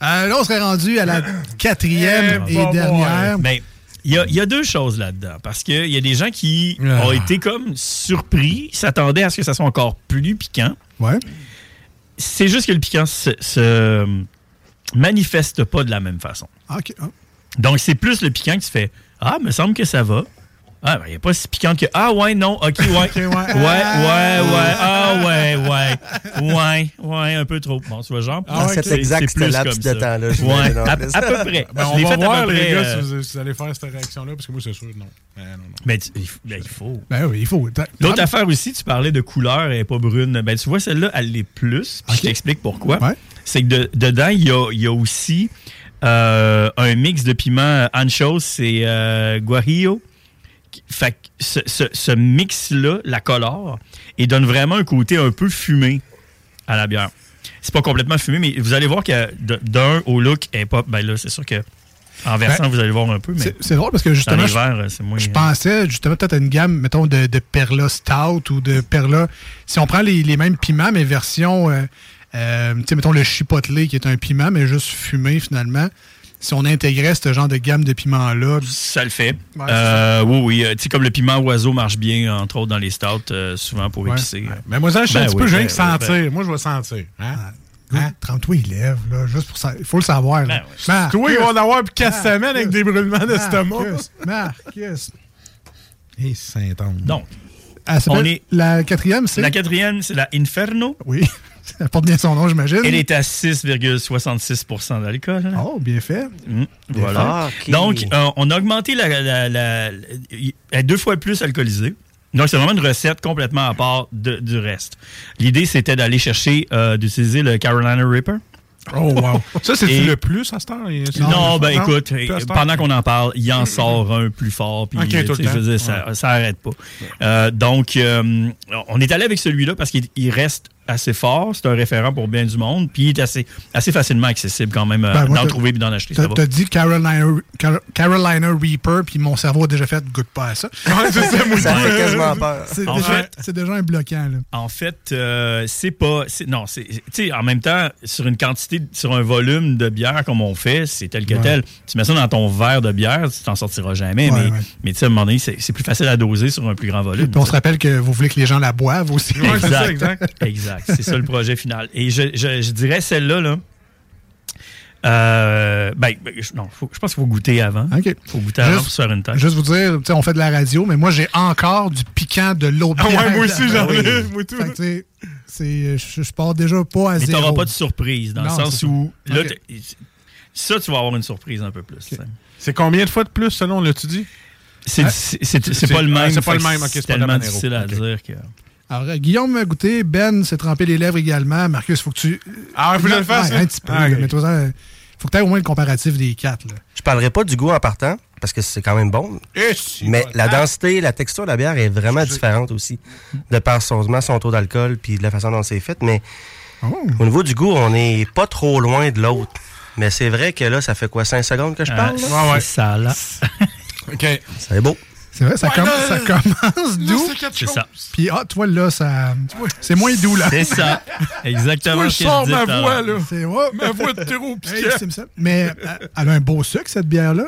Euh, là, on serait rendu à la quatrième et bon, dernière. bon, ouais. Ben, il y a, il y a deux choses là-dedans. Parce qu'il y a des gens qui Ah. ont été comme surpris, s'attendaient à ce que ça soit encore plus piquant. Ouais. C'est juste que le piquant se, se manifeste pas de la même façon. Ah. Ah. Donc, c'est plus le piquant que tu fais Ah, me semble que ça va. Ah, ben, il n'est pas si piquante que. Ah, ouais, non, ok, ouais. ouais, ouais, Ah. ouais. Ah, ouais, ouais. Ouais, ouais, un peu trop. Bon, tu vois, genre. Ah, cet c'est- exact c'est plus laps comme de temps-là, je Ouais, à, à peu près. Ben, Je on l'ai va fait à voir, peu les près, gars, euh, si vous, si vous allez faire cette réaction-là, parce que moi, c'est sûr, non. Ben, non, non. Ben, tu- il ben, faut. Ben oui, il faut. L'autre affaire aussi, tu parlais de couleur, elle n'est pas brune. Ben, tu vois, celle-là, elle l'est plus. Puis je t'explique pourquoi. C'est que de- dedans, il y a, il y a aussi euh, un mix de piments anchos et euh, guajillo. Fait que ce, ce- ce mix-là la colore et donne vraiment un côté un peu fumé à la bière. C'est pas complètement fumé, mais vous allez voir que d'un au look, est pas. Ben là, c'est sûr que en versant, Ben, vous allez voir un peu, mais. C'est drôle parce que justement, je, verres, c'est moins. je pensais justement peut-être à une gamme, mettons, de, de Perla Stout ou de Perla. Si on prend les, les mêmes piments, mais version, euh, euh, tu sais, mettons le chipotle qui est un piment, mais juste fumé finalement. Si on intégrait ce genre de gamme de piments-là. Ça le fait. Ouais, Euh, oui, oui. Euh, Tu sais, comme le piment oiseau marche bien, entre autres, dans les stouts, euh, souvent pour Ouais. épicer. Mais moi, ça, je suis Ben un petit oui, peu ben gêné de oui, sentir. ben- Moi, je vais sentir. Hein? Hein? 38 il lève, là, juste pour ça. Il faut le savoir. Ben Là. Marcus. Toi, il va en avoir plus quatre Marcus. semaines avec des brûlements d'estomac. Marcus. Marcus. Et Saint-Anne. Donc, Elle s'appelle- On est- La quatrième, c'est? la quatrième, c'est la Inferno. Oui. Elle porte bien son nom, j'imagine. Elle est à 6,66% d'alcool. hein. Oh, bien fait. Mm, Bien voilà. fait. Ok. Donc, euh, on a augmenté la, la- la- la- elle est deux fois plus alcoolisée. Donc, c'est vraiment une recette complètement à part de- du reste. L'idée, c'était d'aller chercher, euh, d'utiliser le Carolina Reaper. Oh, wow. Ça, c'est Et- le plus à cette heure? Non, ben écoute, pendant qu'on en parle, il en sort un plus fort. Puis, Ok, tout tu le sais, je veux temps. dire, ça, ça arrête pas. Euh, donc, euh, on est allé avec celui-là parce qu'il il reste assez fort. C'est un référent pour bien du monde. Puis, il est assez, assez facilement accessible quand même euh, Ben, d'en trouver et d'en acheter. T'as dit Carolina, Car- Carolina Reaper, puis mon cerveau a déjà fait goûte pas à ça. Ouais, c'est ça, moi Ça aussi. fait quasiment peur. C'est En déjà, un bloquant. Là. En fait, euh, c'est pas. Non, c'est. Tu sais, en même temps, sur une quantité, sur un volume de bière comme on fait, c'est tel que Ouais. tel. Tu mets ça dans ton verre de bière, tu t'en sortiras jamais. Ouais, mais, ouais. mais tu sais, à un moment donné, c'est plus facile à doser sur un plus grand volume. Puis on se rappelle que vous voulez que les gens la boivent aussi. Exact, exact. exact. C'est ça le projet final. Et je, je- je dirais celle-là, là. euh, ben, ben, je, non, faut- je pense qu'il faut goûter avant. OK. faut goûter avant Juste- pour se faire une tête. Juste vous dire, tu sais, on fait de la radio, mais moi, j'ai encore du piquant de l'autre Ah ouais, moi aussi, j'en Oui. ai. C'est- je, je pars déjà pas à Mais zéro. t'auras pas de surprise, dans Non, le sens ça. où. Là, ça, tu vas avoir une surprise un peu plus. C'est combien de fois de plus, selon l'as-tu dit? C'est Ah, pas le ah, même. c'est pas le même, ok, C'est tellement difficile à dire que. Alors, euh, Guillaume m'a goûté, Ben s'est trempé les lèvres également. Marcus, faut que tu. Ah, il faut que je le fasse, Ouais, un petit peu. Ah, mais toi, ça, faut que tu aies au moins le comparatif des quatre. Là. Je parlerai pas du goût en partant, parce que c'est quand même bon. Eh, si, Mais bon. la densité, la texture de la bière est vraiment différente aussi, de par son, son taux d'alcool puis de la façon dont c'est fait. Mais Oh. au niveau du goût, on n'est pas trop loin de l'autre. Mais c'est vrai que là, ça fait quoi, 5 secondes que je parle? Ah, Ouais, ouais. c'est ça, là. OK. C'est beau. C'est vrai, ça, Ouais, comm- là, ça là, commence Là, doux. c'est ça. Puis, ah, toi, là, ça. C'est moins doux, là. C'est ça. Exactement Moi, je sors ma voix, l'heure. là. C'est ouais. Ma voix de terreau. Mais elle a un beau sucre, cette bière-là.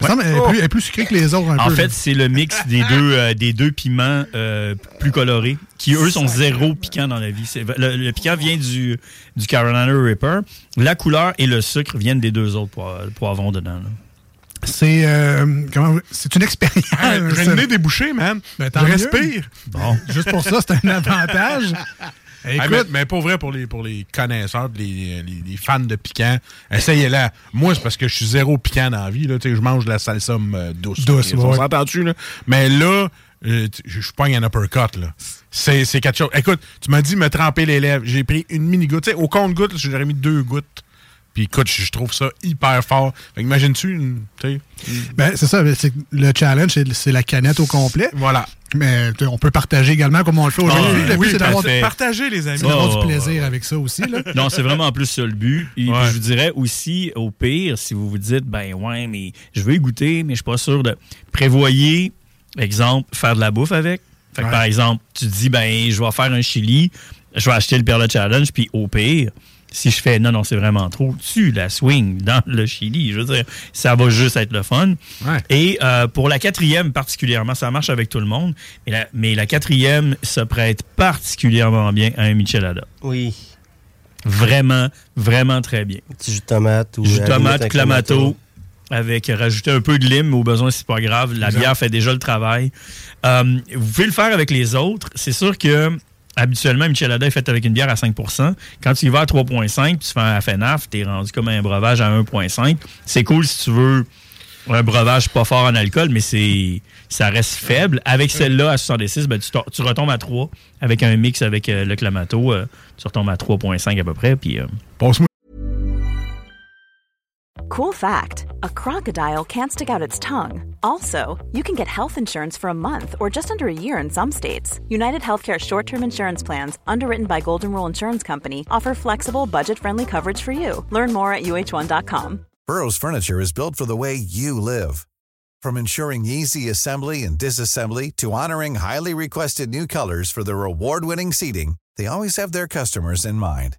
Est plus- elle est plus sucrée que les autres, un En peu. fait, c'est le mix des deux, euh, des deux piments euh, plus colorés, qui eux sont zéro piquant dans la vie. Le, le piquant vient du, du Carolina Reaper. La couleur et le sucre viennent des deux autres poi- poivrons dedans. là. C'est. euh, comment C'est une expérience. Ah, J'ai le nez débouché, man. Ben, je respire. Bon. Juste pour ça, c'est un avantage. Écoute, mais, mais pour vrai, pour les, pour les connaisseurs, les, les, les fans de piquant, essayez-la. Moi, c'est parce que je suis zéro piquant dans la vie. Là, je mange de la salsa euh, douce. Douce, On s'entend-tu? Là? Mais là, euh, je je pogne un uppercut. Là. C'est, quelque chose. Écoute, tu m'as dit me tremper les lèvres. J'ai pris une mini-goutte. Au compte-goutte, j'aurais mis deux gouttes. Puis écoute, je trouve ça hyper fort. Fait que imagines-tu, une- ben, c'est ça. Le challenge, c'est- la canette au complet. voilà. Mais on peut partager également comme on le fait aujourd'hui. Ah, oui, c'est d'avoir. Partagez, les amis. c'est d'avoir Oh, du plaisir avec ça aussi. Là. Non, c'est vraiment en plus ça le but. Et Ouais. je vous dirais aussi, au pire, si vous vous dites, ben ouais, mais je veux y goûter, mais je suis pas sûr de. Prévoyez, exemple, faire de la bouffe avec. Fait que, Ouais. par exemple, tu dis, ben, je vais faire un chili, je vais acheter le Perla Challenge, puis au pire, si je fais non, non, c'est vraiment trop, tu la swing dans le chili. Je veux dire, ça va juste être le fun. Ouais. Et euh, pour la quatrième particulièrement, ça marche avec tout le monde, mais la, mais la quatrième se prête particulièrement bien à un michelada. Oui. Vraiment, vraiment très bien. Petit jus de tomate ou. Jus de tomate, un clamato. avec rajouter un peu de lime au besoin, c'est pas grave. La bière fait déjà le travail. Euh, vous pouvez le faire avec les autres. C'est sûr que habituellement, une Michelada est faite avec une bière à 5% Quand tu y vas à 3,5 puis tu fais un FNAF, tu es rendu comme un breuvage à 1,5 C'est cool si tu veux un breuvage pas fort en alcool, mais c'est ça reste faible. Avec celle-là à 66, ben, tu, tu retombes à 3. Avec un mix avec euh, le Clamato, euh, tu retombes à 3,5 à peu près. Puis, euh, Cool fact a crocodile can't stick out its tongue. Also, you can get health insurance for a month or just under a year in some states. United Healthcare short term insurance plans, underwritten by Golden Rule Insurance Company, offer flexible, budget friendly coverage for you. Learn more at uh1.com. Burrow's furniture is built for the way you live. From ensuring easy assembly and disassembly to honoring highly requested new colors for their award-winning seating, they always have their customers in mind.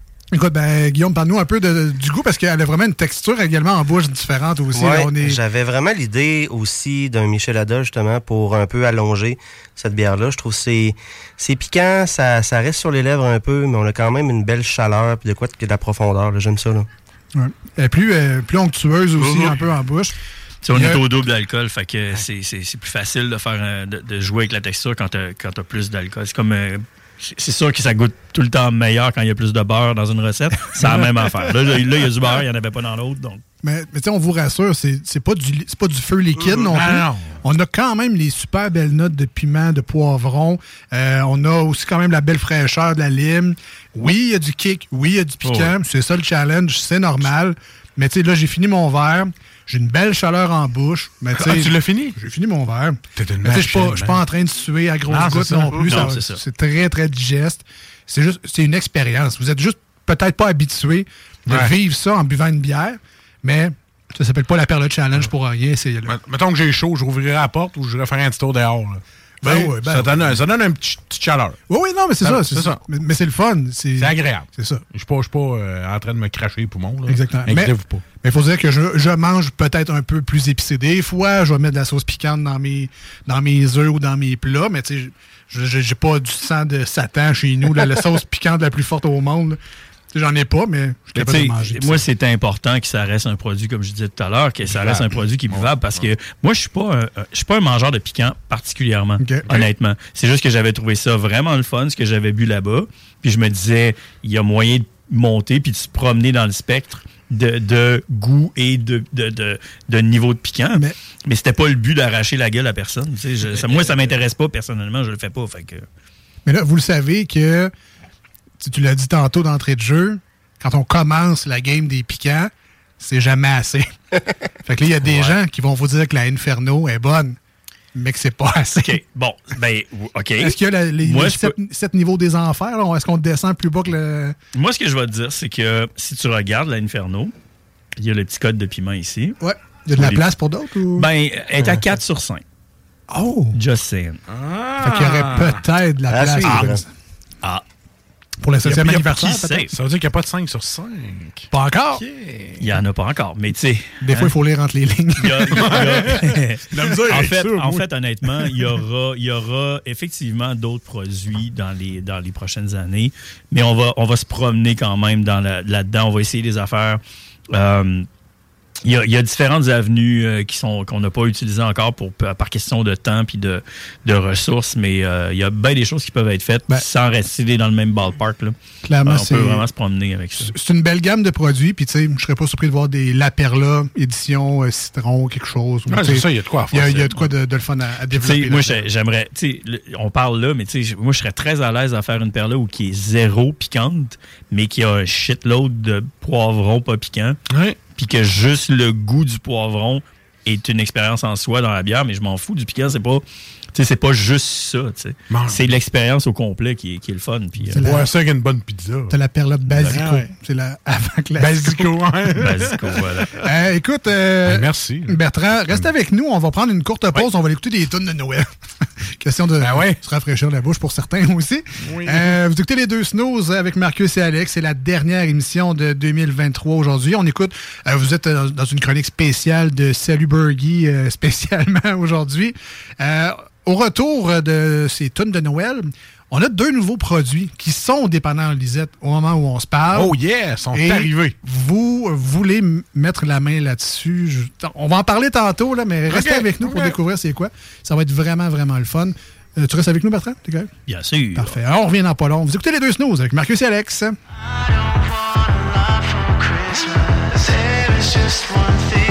écoute, ben, Guillaume, parle-nous un peu de- du goût parce qu'elle a vraiment une texture également en bouche différente aussi. Ouais, est... J'avais vraiment l'idée aussi d'un Michelada, justement, pour un peu allonger cette bière-là. Je trouve que c'est c'est piquant, ça, ça reste sur les lèvres un peu, mais on a quand même une belle chaleur puis de quoi de la profondeur. J'aime ça. Là. Ouais. Est plus, euh, plus onctueuse aussi, Mhm. un peu en bouche. On est au double d'alcool, fait que c'est- c'est c'est plus facile de faire un- de, de jouer avec la texture quand t'as quand t'as plus d'alcool. C'est comme euh, c'est sûr que ça goûte tout le temps meilleur quand il y a plus de beurre dans une recette. C'est la même affaire. Là, il y a du beurre, il n'y en avait pas dans l'autre. Donc. Mais, mais tu sais, on vous rassure, c'est pas, du, pas du feu liquide non Ah, plus. non. On a quand même les super belles notes de piment, de poivron. Euh, on a aussi quand même la belle fraîcheur de la lime. Oui, il y a du kick. Oui, il y a du piquant. Oh, C'est ça le challenge. C'est normal. Mais tu sais, là, j'ai fini mon verre. J'ai une belle chaleur en bouche. Mais, Ah, tu l'as fini? J'ai fini mon verre. Je je suis pas man. en train de suer à grosses Non, gouttes non plus. C'est très, très digeste. C'est juste, c'est une expérience. Vous êtes juste peut-être pas habitué de Ouais. vivre ça en buvant une bière, mais ça s'appelle pas la perle challenge pour rien. Mettons que j'ai chaud, je rouvrirai la porte ou je referai un petit tour dehors. là. Ben ouais, ben ça, donne, un- ça donne une petite, petite chaleur. Oui, oui, non, mais c'est Ben, ça. ça. ça. Mais, mais c'est le fun. C'est agréable. C'est ça. Je suis pas, je suis pas euh, en train de me cracher les poumons. là. Exactement. Mais Inquiétez-vous pas. il faut dire que je, je mange peut-être un peu plus épicé. Des fois, je vais mettre de la sauce piquante dans mes, dans mes œufs ou dans mes plats, mais tu sais, j'ai pas du sang de Satan chez nous. là, la sauce piquante la plus forte au monde. J'en ai pas, mais je suis capable de manger. moi, c'est important que ça reste un produit, comme je disais tout à l'heure, que ça reste un produit qui est buvable parce que moi, je suis pas un, je suis pas un mangeur de piquant particulièrement, honnêtement. C'est juste que j'avais trouvé ça vraiment le fun, ce que j'avais bu là-bas. Puis je me disais, il y a moyen de monter puis de se promener dans le spectre de, de goût et de, de, de, de niveau de piquant. Mais, mais c'était pas le but d'arracher la gueule à personne. Je- ça- moi, ça m'intéresse pas personnellement, je le fais pas. Fait que... Mais là, vous le savez que, tu, tu l'as dit tantôt d'entrée de jeu, quand on commence la game des piquants, c'est jamais assez. fait que là, il y a des gens qui vont vous dire que la Inferno est bonne, mais que c'est pas assez. OK. Bon, ben, OK. Est-ce qu'il y a la- les, Moi, les je sept, sept niveaux des enfers? là? Est-ce qu'on descend plus bas que le. Moi, ce que je vais te dire, c'est que si tu regardes l'Inferno, il y a le petit code de piment ici. Ouais. Il y a de la Les- place pour d'autres? Ou... Ben, elle est à 4 sur 5. Oh! Just saying. Fait qu'il y aurait peut-être de la Ah, place pour, Ah. Pour le septième Il y a- il y a- anniversaire. qui peut-être. sait? Ça veut dire qu'il n'y a pas de 5 sur 5. Pas encore. Il n'y en a pas encore, mais tu sais. Des fois, il faut lire entre les lignes. Il y a- il y a- La misère en fait, en honnêtement, il y aura, il y aura effectivement d'autres produits dans les, dans les prochaines années, mais on va, on va se promener quand même dans la- là-dedans. On va essayer des affaires. Euh, il y, a, il y a différentes avenues euh, qui sont qu'on n'a pas utilisées encore pour, par question de temps puis de, de ressources, mais euh, il y a bien des choses qui peuvent être faites sans rester dans le même ballpark. Là. Ben, Clairement, on c'est- peut vraiment se promener avec ça. C'est une belle gamme de produits, puis tu sais, je serais pas surpris de voir des La Perla, édition euh, citron, quelque chose. Ouais, c'est ça, il y a de quoi à Il y a, faire, il y a ça. de quoi de, de le fun à, à Tu sais, développer. moi, là-dedans. j'ai- j'aimerais. tu sais, On parle là, mais tu sais, moi, je serais très à l'aise à faire une perle où qui est zéro piquante, mais qui a un shitload de poivrons pas piquants. Puis que juste le goût du poivron est une expérience en soi dans la bière, mais je m'en fous du piquant. C'est pas c'est pas juste ça. C'est l'expérience au complet qui est, qui est le fun. Puis, c'est euh, ça qu'une bonne pizza. T'as la perlotte basico. C'est la avant que la basico. basico, voilà. Euh, écoute, euh, merci. Bertrand, reste hum. avec nous. On va prendre une courte pause. On va écouter des tonnes de Noël. Question de ben se rafraîchir la bouche pour certains aussi. Euh, vous écoutez les deux snows avec Marcus et Alex. C'est la dernière émission de 2023 aujourd'hui. On écoute. Euh, vous êtes dans une chronique spéciale de Salut Burgie spécialement aujourd'hui. Au retour de ces tunes de Noël, on a deux nouveaux produits qui sont dépendants Lisette au moment où on se parle. Oh yeah, sont Et arrivés. Vous voulez mettre la main là-dessus? On va en parler tantôt, là, mais restez avec nous pour découvrir c'est quoi. Ça va être vraiment, vraiment le fun. Euh, tu restes avec nous, Bertrand? Bien sûr. Parfait. Alors, on revient dans pas long. Vous écoutez les deux snooze avec Marcus et Alex. I don't want Christmas. There is just one thing.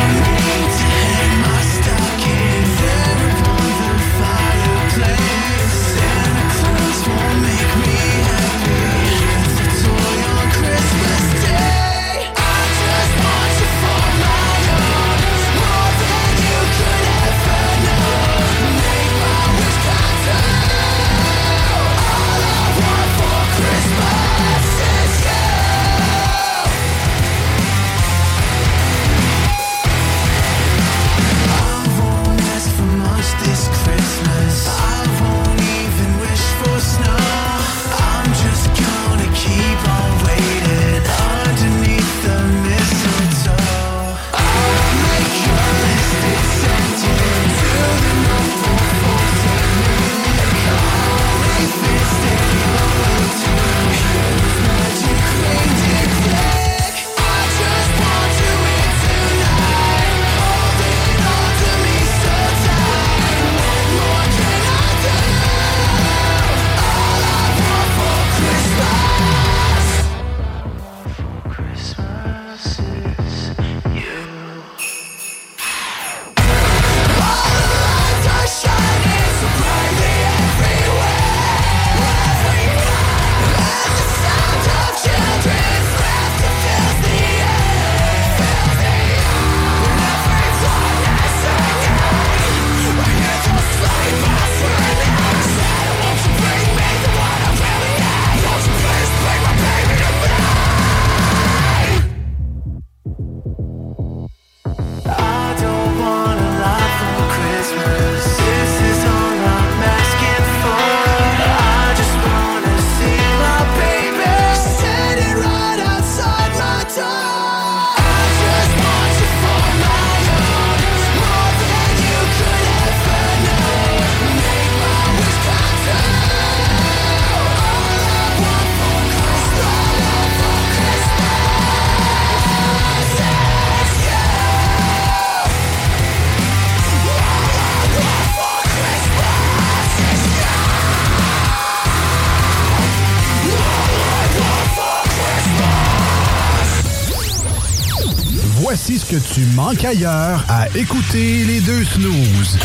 tu manques ailleurs à écouter les deux snooze.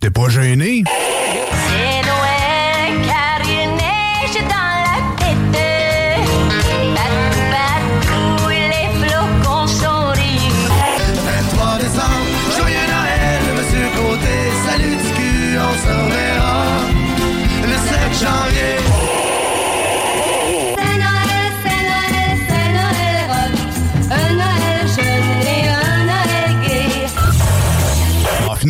T'es pas gêné?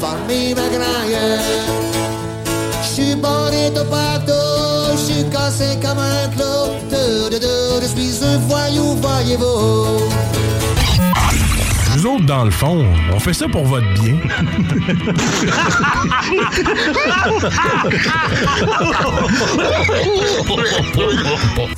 farmi megráje. J'suis bonnet partout, j'suis cassé comme un clou, de de de, je suis un voyou, voyez-vous. Nous autres, dans le fond, on fait ça pour votre bien.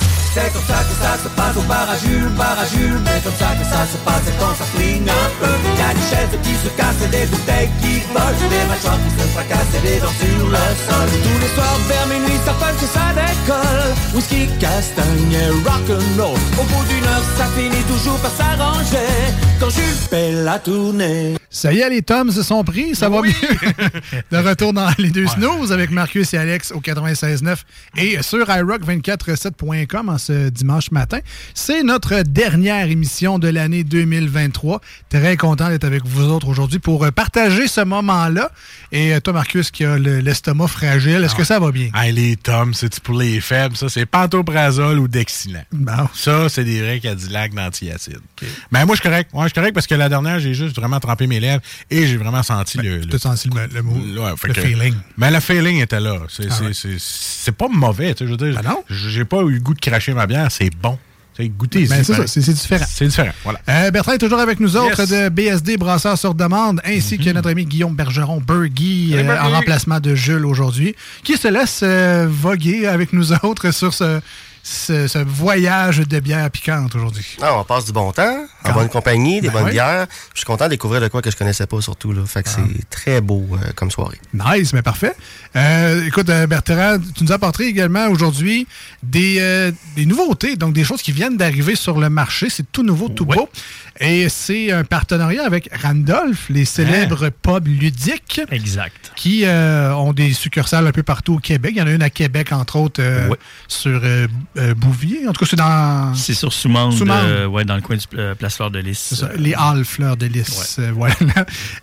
C'est comme ça que ça se passe au bar à Jules, bar à Jules comme ça que ça se passe quand ça flingue un peu. Y'a des chaises qui se cassent des bouteilles qui volent Des machins qui se fracassent et des dents sur le sol. Tous les soirs vers minuit ça punch et ça décolle. Whisky, castagne et rock'n'roll. Au bout d'une heure ça finit toujours par s'arranger. Quand Jules fait la tournée Ça y est, les tomes se sont pris, ça va bien. de retour dans les deux snooze avec Marcus et Alex au 96.9 et sur iRock247.com en ce dimanche matin. C'est notre dernière émission de l'année 2023. Très content d'être avec vous autres aujourd'hui pour partager ce moment-là. Et euh, toi, Marcus, qui a le- l'estomac fragile, est-ce que ça va bien? Hey, les tomes, c'est pour les faibles, ça, c'est pantoprazole ou Dexilant. Bon. Ça, c'est des vrais Cadillac d'antiacide. Mais moi, je suis correct. Ouais, je suis correct parce que la dernière, j'ai juste vraiment trempé mes lèvres et j'ai vraiment senti le. Tu as senti le, le, mot- Ouais, fait le que- feeling. Mais le feeling était là. C'est Ah ouais. pas mauvais. Je veux dire, j'ai pas eu le goût de cracher ma bière. C'est bon. Sais, Goûtez Ben, c'est différent. C'est différent. Voilà. Euh, Bertrand est toujours avec nous autres Yes. de BSD Brasseur sur demande, ainsi que notre ami Guillaume Bergeron, Burgy, Salut, euh, en remplacement de Jules aujourd'hui, qui se laisse euh, voguer avec nous autres sur ce, ce, ce voyage de bière piquante aujourd'hui. Non, on passe du bon temps, en bonne compagnie, des Ben bonnes oui. bières. Je suis content de découvrir de quoi que je connaissais pas surtout. Là. Fait que c'est très beau euh, comme soirée. Nice, mais parfait. Euh, écoute, euh, Bertrand, tu nous apporterais également aujourd'hui des, euh, des nouveautés, donc des choses qui viennent d'arriver sur le marché. C'est tout nouveau, tout beau. Et c'est un partenariat avec Randolph, les célèbres pubs ludiques. Exact. Qui euh, ont des succursales un peu partout au Québec. Il y en a une à Québec, entre autres, euh, sur euh, euh, Bouvier. En tout cas, c'est dans. C'est sur Soumande, Soumande. euh, ouais, dans le coin du euh, Place Fleur de Lys. Les Halles Fleurs de Lys. euh, voilà.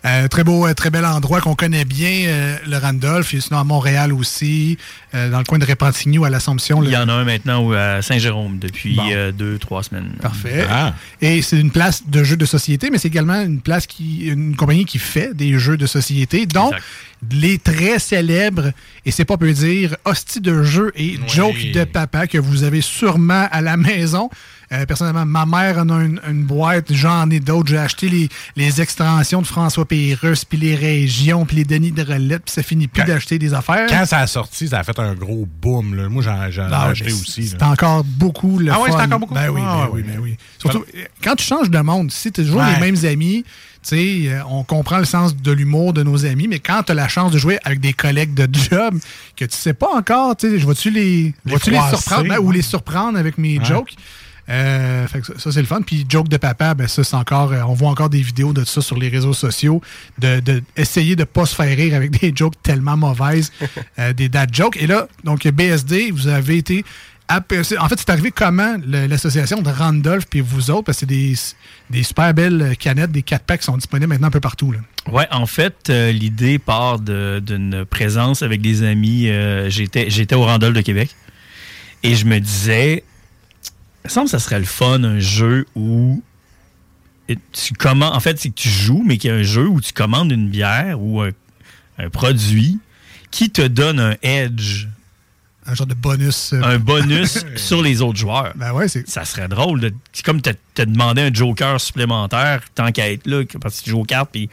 Euh, très beau, très bel endroit qu'on connaît bien, euh, le Randolph. Et sinon à Montréal aussi, euh, dans le coin de Repentigny ou à l'Assomption. Il y en a un maintenant à Saint-Jérôme depuis Bon. euh, deux, trois semaines. Parfait. Et c'est une place de jeux de société, mais c'est également une place qui, une compagnie qui fait des jeux de société, dont les très célèbres, et c'est pas peu dire, hostie de jeux et joke de papa que vous avez sûrement à la maison. Euh, personnellement, ma mère en a une, une boîte, j'en ai d'autres. J'ai acheté les, les extensions de François Pérusse, puis les régions, puis les Denis de Relette, puis ça finit plus d'acheter des affaires. Quand ça a sorti, ça a fait un gros boom. là. Moi, j'en j'en ai Ah, acheté aussi. C'est encore beaucoup le Ah fun. c'est encore beaucoup? Ben oui, Ah ben oui, ben oui. Surtout, quand tu changes de monde, si tu toujours Ouais. les mêmes amis, tu euh, on comprend le sens de l'humour de nos amis, mais quand tu as la chance de jouer avec des collègues de job que tu sais pas encore, tu je vais-tu les, Les vas-tu les froisser, surprendre? Ben, ou les surprendre avec mes Ouais. jokes? Euh, fait que ça, ça, c'est le fun. Puis joke de papa, ben ça c'est encore, euh, on voit encore des vidéos de ça sur les réseaux sociaux, de, de essayer de pas se faire rire avec des jokes tellement mauvaises, euh, des dad jokes. Et là, donc BSD, vous avez été en fait, c'est arrivé comment l'association de Randolph puis vous autres, parce que c'est des, des super belles canettes, des 4 packs qui sont disponibles maintenant un peu partout. Là. Ouais, en fait, euh, l'idée part d'une présence avec des amis. euh, J'étais au Randolph de Québec et je me disais, me semble que ça serait le fun, un jeu où tu commandes. En fait, c'est que tu joues, mais qu'il y a un jeu où tu commandes une bière ou un, un produit qui te donne un edge. Un genre de bonus. euh, Un bonus sur les autres joueurs. Ben ouais, c'est. Ça serait drôle. de- C'est comme te, te demander un joker supplémentaire tant qu'à être là, parce que tu joues aux cartes, puis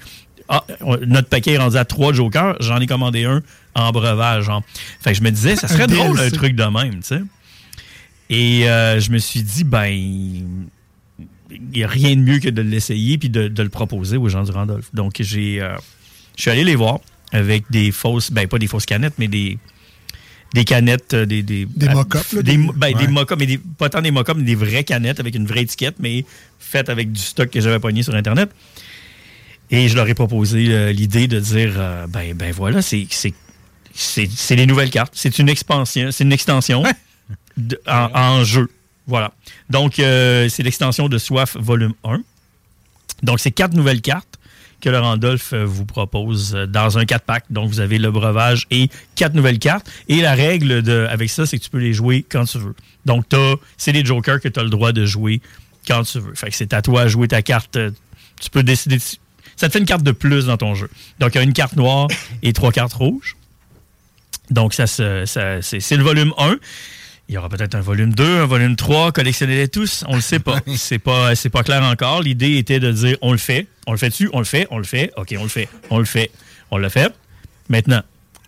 ah, notre paquet est rendu à trois jokers, j'en ai commandé un en breuvage. Genre. Fait que je me disais, ça serait drôle un truc de même, tu sais. Et euh, je me suis dit, ben, il n'y a rien de mieux que de l'essayer puis de, de le proposer aux gens du Randolph. Donc, j'ai, euh, je suis allé les voir avec des fausses, ben pas des fausses canettes, mais des, des canettes, euh, des... Des, Des euh, mock-ups, Des, ben, des mock-ups, mais des, pas tant des mock-ups, mais des vraies canettes avec une vraie étiquette, mais faites avec du stock que j'avais pogné sur Internet. Et je leur ai proposé euh, l'idée de dire, ben, ben voilà, c'est c'est- c'est c'est les nouvelles cartes. C'est une expansion, c'est une extension de- en, en jeu. Voilà. Donc, euh, c'est l'extension de Soif volume 1. Donc, c'est quatre nouvelles cartes que le Randolph euh, vous propose euh, dans un 4-pack. Donc, vous avez le breuvage et quatre nouvelles cartes. Et la règle de, avec ça, c'est que tu peux les jouer quand tu veux. Donc, c'est des jokers que tu as le droit de jouer quand tu veux. Fait que c'est à toi de jouer ta carte. Tu peux décider. de- ça te fait une carte de plus dans ton jeu. Donc, il y a une carte noire et trois cartes rouges. Donc, ça, c'est le volume 1. Il y aura peut-être un volume 2, un volume 3, collectionnez-les tous, on le sait pas. c'est pas c'est pas clair encore. L'idée était de dire on le fait, on le fait dessus, on le fait, on le fait, OK, on le fait, on le fait. On l'a fait. Maintenant,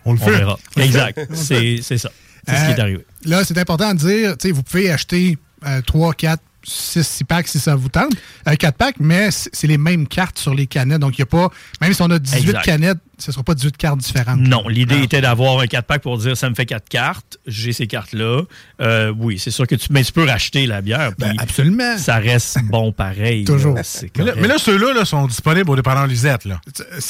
on le fait. verra. Exact. C'est c'est ça. C'est ce qui est Euh, arrivé. Là, c'est important de dire, tu sais, vous pouvez acheter 3, 4, 6, 6 packs si ça vous tente. 4 packs, mais c'est les mêmes cartes sur les canettes. Donc, il n'y a pas, même si on a 18 Exact. canettes, ce ne sera pas 18 cartes différentes. Non, l'idée était d'avoir un 4 pack pour dire ça me fait 4 cartes, j'ai ces cartes-là. Euh, oui, c'est sûr que tu, mais tu peux racheter la bière. Ben, absolument. Ça reste bon pareil. Toujours. là, Mais là, correct. mais là, ceux-là là, sont disponibles au dépanneur Lisette. Là.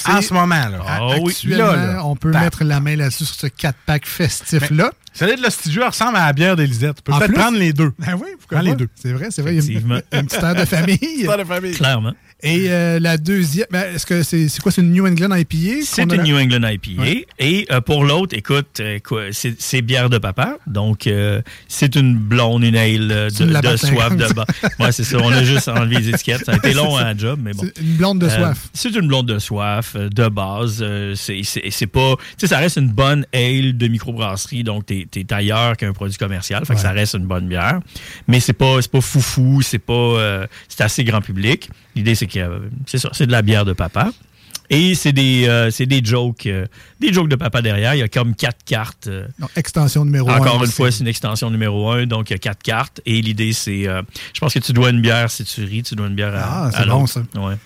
En ce moment. Là. Ah oui, Actuellement, là, là. on peut Tac. mettre la main là-dessus sur ce 4-pack festif-là. Celle de l'Ostidu ressemble à la bière d'Elisette. Tu peux peut-être prendre les deux. Ben oui, pourquoi Prends les deux. C'est vrai, c'est vrai. Il y a une, une petite de famille. Histoire de famille. Clairement. Et euh, la deuxième, ben, est-ce que c'est quoi? C'est une New England IPA? C'est une? New England IPA. Ouais. Et euh, pour l'autre, écoute, euh, c'est bière de papa. Donc, euh, c'est une blonde, une ale une de, soif 50. de bas. Ouais, c'est ça. On a juste enlevé les étiquettes. Ça a été long à la job, mais bon. Une blonde de soif. c'est une blonde de soif, de base. C'est- pas. Tu sais, ça reste une bonne ale de microbrasserie, donc t'es es ailleurs qu'un produit commercial. Fait que ça reste une bonne bière. Mais c'est pas, pas foufou, c'est pas. c'est assez grand public. L'idée, c'est que euh, c'est ça, c'est de la bière de papa. Et c'est des, euh, c'est des jokes, euh, des jokes de papa derrière. Il y a comme quatre cartes. euh, Donc, extension numéro 1. encore une fois, c'est une extension numéro un, donc il y a quatre cartes. Et l'idée, c'est, euh, je pense que tu dois une bière si tu ris, tu dois une bière à, Ah, à c'est bon, ça. Ouais.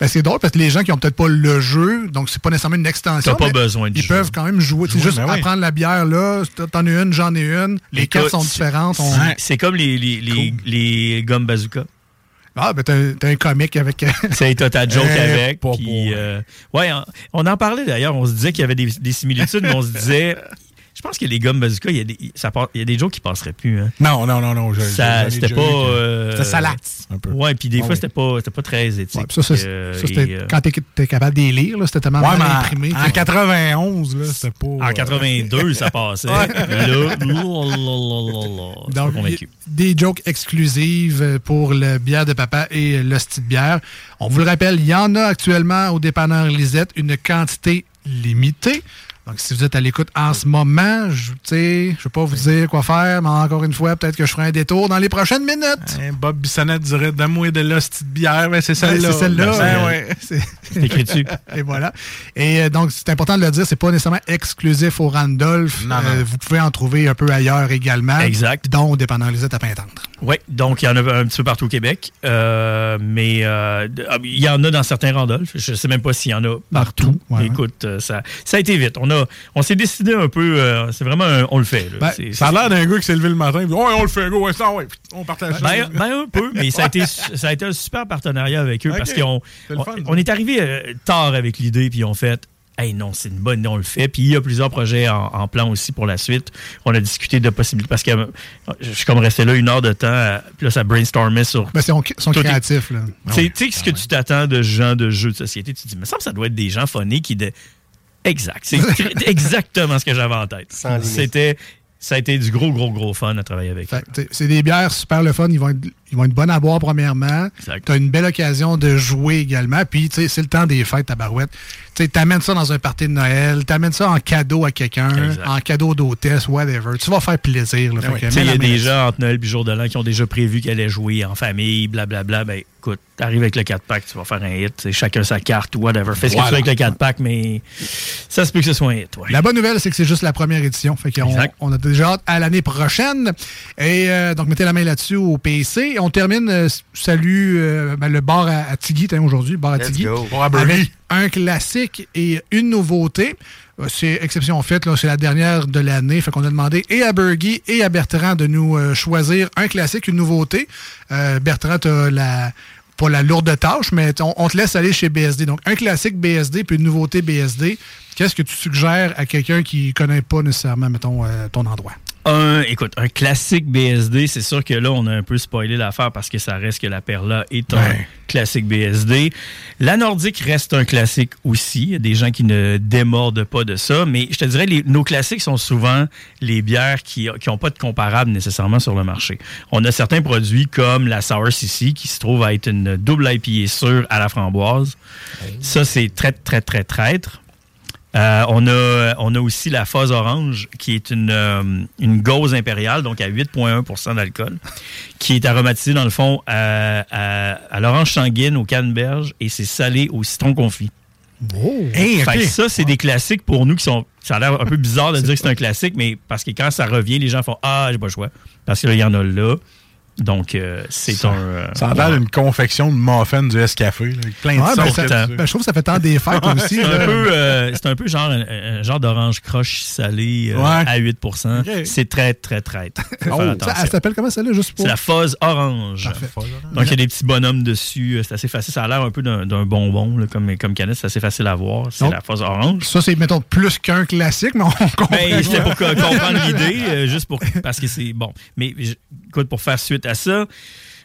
Ben, c'est drôle parce que les gens qui ont peut-être pas le jeu, donc c'est pas nécessairement une extension. T'as pas besoin de Ils jeu. peuvent quand même jouer. C'est juste ben oui. apprendre la bière là. T'en as une, j'en ai une. Les cartes sont différentes. on- c'est- C'est comme les, les, les, les gommes bazooka. Ah, ben t'as t'as un comique avec. C'est t'as ta joke Eh, avec. puis, euh, ouais, on, on en parlait d'ailleurs. On se disait qu'il y avait des, des similitudes, mais on se disait. Je pense que les gommes bazooka, il y a des, ça part- il y a des jokes qui passeraient plus. Hein. Non, non, non, non. C'était pas. euh, C'était salace, un peu. Ouais, puis des Ah fois, oui. c'était pas, pas très éthique. Ouais, ça, ça, Euh, ça, c'était et, euh, quand t'es capable de les lire, c'était tellement Ouais, mal en- imprimé. en, que- 91, là, c'était pas. En 82, ça passait. Ouais. Là, Donc, des jokes exclusives pour le bière de papa et l'hostie de bière. On vous le rappelle, il y en a actuellement au dépanneur Lisette, une quantité limitée. Donc, si vous êtes à l'écoute en ce moment, je ne vais pas vous dire quoi faire, mais encore une fois, peut-être que je ferai un détour dans les prochaines minutes. Hein, Bob Bissonnette dirait Donne-moi de la petite bière. Ben, c'est celle-là. Ouais, c'est celle-là. Ben, ouais. c'est- écrit dessus. Et voilà. Et euh, donc, c'est important de le dire, c'est pas nécessairement exclusif au Randolph. Non, non. Euh, vous pouvez en trouver un peu ailleurs également. Exact. Dont dépanneur Lisette à Pintendre. Oui, donc il y en a un petit peu partout au Québec. Euh, mais euh, ah, il y en a dans certains Randolph. Je ne sais même pas s'il y en a partout. ouais. Écoute, euh, ça, ça a été vite. On, a, on s'est décidé un peu. euh, c'est vraiment un- on le fait. là. Ben, ça a l'air d'un gars qui s'est levé le matin. Dit, Ouais, on le fait, go, ouais, ça, ouais. On partage ça. Ben, ben, un peu, mais ça a, été, ça a été un super partenariat avec eux parce qu'on on, est arrivé tard avec l'idée, puis on fait Hey, non, c'est une bonne idée, on le fait. Puis il y a plusieurs projets en, en plan aussi pour la suite. On a discuté de possibilités parce que je suis comme resté là une heure de temps, euh, puis là, ça brainstormait sur. Ben, ils sont, créatifs. Là. Tu sais- ce que tu t'attends de gens de jeux de société, tu te dis, mais ça, ça doit être des gens phonés qui. De... Exact. C'est exactement ce que j'avais en tête. C'était. Ça a été du gros, gros, gros fun à travailler avec. C'est des bières super le fun. Ils vont être, ils vont être bonnes à boire, premièrement. Tu as une belle occasion de jouer également. Puis, tu sais, c'est le temps des fêtes, ta barouette. Tu amènes ça dans un party de Noël. Tu amènes ça en cadeau à quelqu'un, en cadeau d'hôtesse, whatever. Tu vas faire plaisir. Ouais. sais, mets Il y a des gens entre Noël et jour de l'an qui ont déjà prévu qu'elle allait jouer en famille, blablabla. Ben écoute, t'arrives avec le 4-pack, tu vas faire un hit. c'est Chacun sa carte ou whatever. Fais ce que tu veux avec le 4-pack, mais ça se peut que ce soit un hit. ouais. La bonne nouvelle, c'est que c'est juste la première édition. Fait qu'on Exact. on a déjà hâte à l'année prochaine. Et euh, donc, mettez la main là-dessus au PC. On termine, euh, salut, euh, ben, le bar à, à Tigui, t'as aujourd'hui, bar à Let's Tigui. go. Avec un classique et une nouveauté. Euh, C'est exception faite, c'est la dernière de l'année. Fait qu'on a demandé et à Bergy et à Bertrand de nous euh, choisir un classique, une nouveauté. Bertrand, t'as la pas la lourde tâche, mais on, on te laisse aller chez BSD. Donc, un classique BSD puis une nouveauté BSD. Qu'est-ce que tu suggères à quelqu'un qui connaît pas nécessairement, mettons, ton endroit? Un, écoute, un classique BSD, c'est sûr que là, on a un peu spoilé l'affaire parce que ça reste que la Perla est un Ouais. classique BSD. La Nordique reste un classique aussi. Il y a des gens qui ne démordent pas de ça, mais je te dirais, les- nos classiques sont souvent les bières qui n'ont pas de comparable nécessairement sur le marché. On a certains produits comme la Sour CC qui se trouve à être une double IPA sûre à la framboise. Ça, c'est très, très, très traître. Euh, on, a, on a aussi la Fuzz Orange, qui est une, euh, une gauze impériale, donc à 8,1% d'alcool, qui est aromatisée, dans le fond, à, à- à l'orange sanguine, au canneberge, et c'est salé au citron confit. Hey, Fait ok. que ça, c'est des classiques pour nous qui sont. Ça a l'air un peu bizarre de dire que c'est un classique, mais parce que quand ça revient, les gens font Ah, j'ai pas le choix. Parce qu'il y en a là. Donc, euh, c'est un. euh, Ça a l'air d'une confection de muffin du S-Café, là, avec plein de ben, ben, je trouve que ça fait tant des fêtes aussi. C'est un, peu, euh, un peu genre un, un genre d'orange croche salé euh, Ouais. à 8 Ok. C'est très, très, faire Oh, ça, elle s'appelle comment celle-là, juste pour. C'est la fuzz orange. Donc, il y a des petits bonhommes dessus. euh, C'est assez facile. Ça a l'air un peu d'un bonbon, là, comme, comme canette. C'est assez facile à voir. C'est la fuzz orange. Ça, c'est, mettons, plus qu'un classique, mais on comprend. Ben, c'était pour co- comprendre l'idée, euh, juste pour parce que c'est bon. Mais écoute, pour faire suite à ça,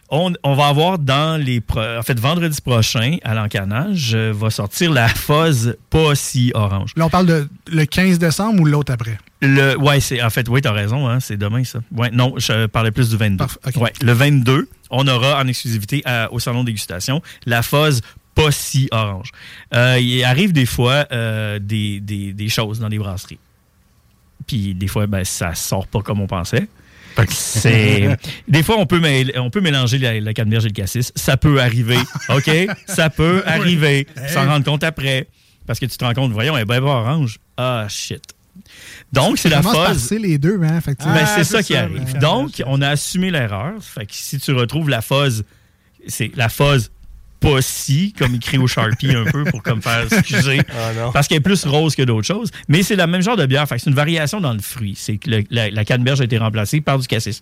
on, on va avoir dans les en fait vendredi prochain à l'encanage euh, va sortir la fuzz pas si orange. Là, on parle de le 15 décembre ou l'autre après? Le ouais, c'est en fait oui, tu as raison hein, c'est demain ça. Ouais, non, je parlais plus du 22. Ouais, le 22, on aura en exclusivité à- au salon de dégustation la fuzz pas si orange. Euh, il arrive des fois euh, des, des- des choses dans les brasseries. Puis des fois, ben, ça sort pas comme on pensait. C'est des fois on peut mêler- on peut mélanger la, la canneberge et le cassis. Ça peut arriver, ok, ça peut arriver. S'en rendre compte après, parce que tu te rends compte, voyons, elle est bien orange. Ah shit. Donc c'est la phase. Les deux, hein, effectivement. Ben, c'est ça qui arrive. Donc, on a assumé l'erreur. Fait que si tu retrouves la phase, c'est la phase pas si, comme écrit au Sharpie un peu pour comme faire excuser. Non. Parce qu'elle est plus rose que d'autres choses. Mais c'est la même genre de bière. Fait c'est une variation dans le fruit. C'est que le- la, la canneberge a été remplacée par du cassis.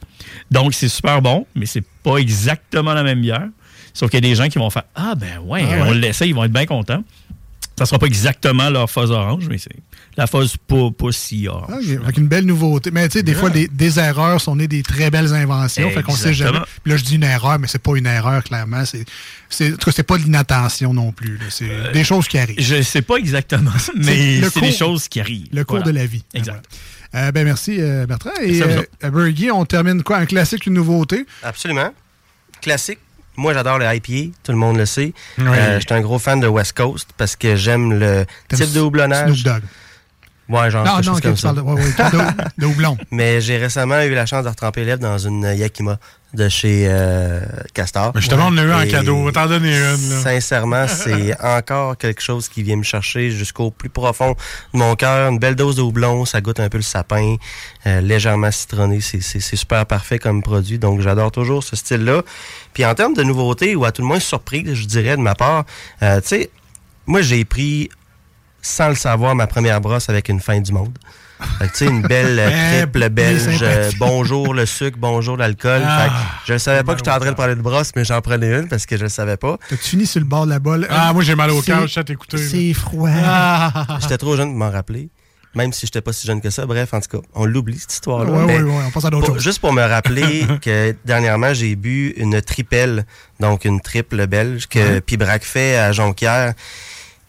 Donc, c'est super bon, mais c'est pas exactement la même bière. Sauf qu'il y a des gens qui vont faire Ah, ben ouais, Ah ouais. on l'essaie, ils vont être bien contents. Ça sera pas exactement leur phase orange, mais c'est la phase pas, pas si orange. Ah, Avec une belle nouveauté. Mais tu sais, des fois, des, des erreurs sont nées des très belles inventions. Fait qu'on sait jamais. Puis là, je dis une erreur, mais c'est pas une erreur, clairement. C'est, c'est, en tout cas, c'est pas de l'inattention non plus. là. C'est des choses qui arrivent. Je sais pas exactement, mais C'est des choses qui arrivent. Le cours Voilà. de la vie. Exact. Euh, ben merci, euh, Bertrand. Et euh, on termine quoi? Un classique, une nouveauté? Absolument. Classique. Moi, j'adore le IPA, tout le monde le sait. Oui. Euh, je suis un gros fan de West Coast parce que j'aime le type de houblonnage. Snoop Dogg. Ouais, genre Non, non, chose ok, comme tu ça. parles de- ouais, ouais, tu parles de, de houblon. Mais j'ai récemment eu la chance de retremper lèvres dans une Yakima de chez euh, Castor. Mais justement, on a eu en Et cadeau. T'en donner une. là. Sincèrement, c'est encore quelque chose qui vient me chercher jusqu'au plus profond de mon cœur. Une belle dose de houblon, ça goûte un peu le sapin, euh, légèrement citronné. C'est super parfait comme produit. Donc, j'adore toujours ce style-là. Puis en termes de nouveautés, ou à tout le moins surprise, je dirais de ma part, euh, tu sais, moi, j'ai pris, sans le savoir, ma première brosse avec une fin du monde. Fait que, tu sais, une belle euh, Eh, triple belge. euh, bonjour le sucre, bonjour l'alcool. Ah. Fait que je ne savais pas que j'étais en train de parler de brosse, mais j'en prenais une parce que je ne savais pas. T'as-tu fini sur le bord de la bolle? Ah, moi, j'ai mal au cœur, je sais t'écouter. là. C'est froid. J'étais trop jeune pour m'en rappeler. Même si j'étais pas si jeune que ça. Bref, en tout cas, on l'oublie, cette histoire-là. Mais ouais, ouais, on passe à d'autres choses. Juste pour me rappeler que dernièrement, j'ai bu une tripelle, donc une triple belge que. Pibrac fait à Jonquière.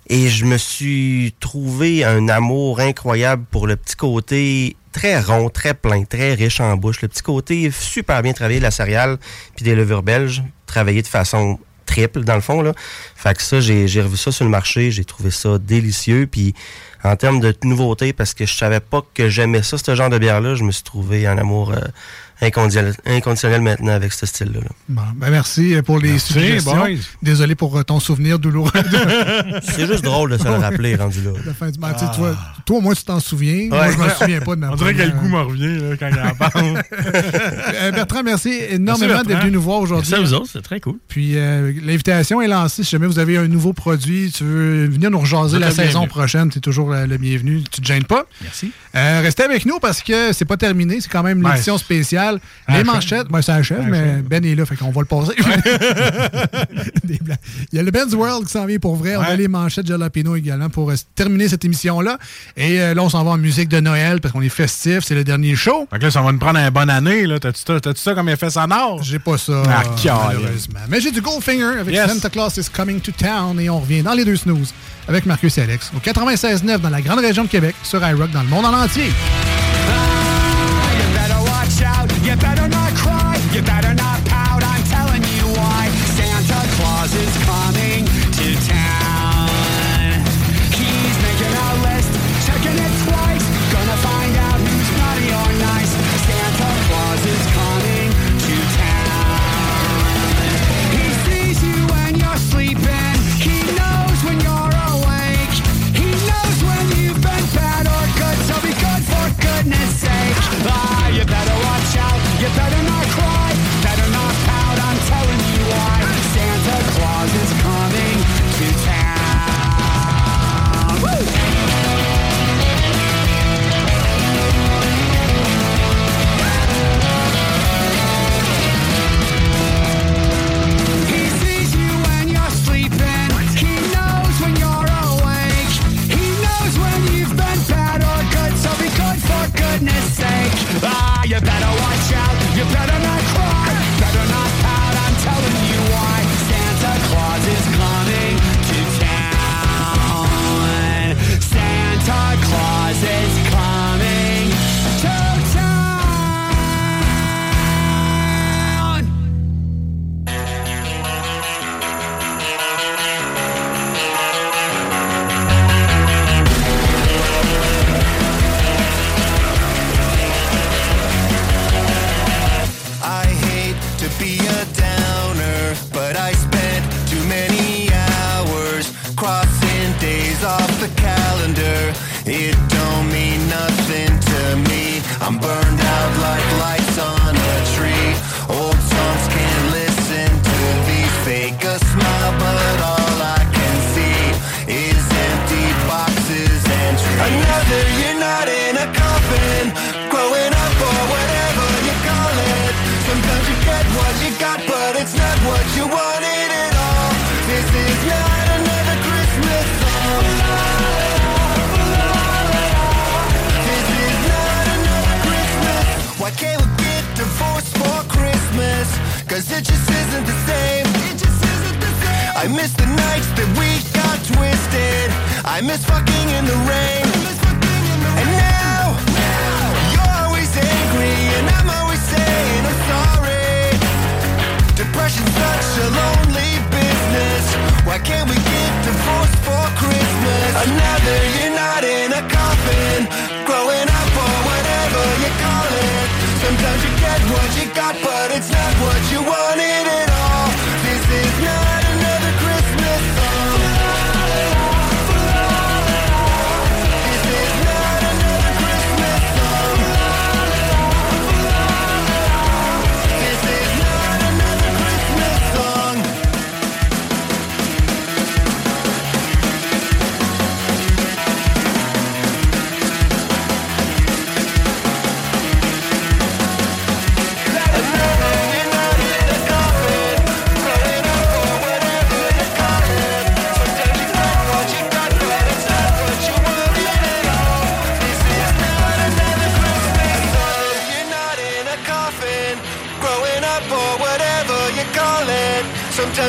Et je me suis trouvé un amour incroyable pour le petit côté très rond, très plein, très riche en bouche. Le petit côté super bien travaillé de la céréale puis des levures belges, travaillé de façon triple dans le fond. Là. Fait que ça, j'ai revu ça sur le marché, j'ai trouvé ça délicieux. Puis en termes de nouveauté, parce que je savais pas que j'aimais ça, ce genre de bière-là, je me suis trouvé un amour euh, inconditionnel, inconditionnel maintenant avec ce style-là. là. Bon, ben merci pour les Merci, suggestions. boys. Désolé pour euh, ton souvenir douloureux. C'est juste drôle de se le rappeler, rendu là. La fin du match. Tu sais, Toi, toi, au moins, tu t'en souviens. Moi, je me souviens pas de ma On dirait que le goût me revient là, quand il en parle. Euh, Bertrand, merci énormément d'être venu nous voir aujourd'hui. Merci à vous autres, c'est très cool. Puis euh, l'invitation est lancée. Si jamais vous avez un nouveau produit, tu veux venir nous rejaser la saison prochaine, tu es toujours le, bienvenu. Tu te gênes pas? Merci. Euh, restez avec nous parce que c'est pas terminé. C'est quand même une Ouais. Les manchettes, ben, ça achève, mais achève. Ben est là, fait qu'on va le passer. Des blagues. Il y a le Ben's World qui s'en vient pour vrai. On a les manchettes Jalapeno également pour euh, terminer cette émission-là. Et euh, là, on s'en va en musique de Noël parce qu'on est festif. C'est le dernier show. Fait que là, ça va nous prendre une bonne année. là. T'as-tu ça, ça comme effet sonore? J'ai pas ça, Ah, malheureusement. Mais j'ai du Goldfinger avec Yes. Santa Claus is Coming to Town et on revient dans les deux snooze avec Marcus et Alex au 96.9 dans la grande région de Québec sur iRock dans le monde en entier.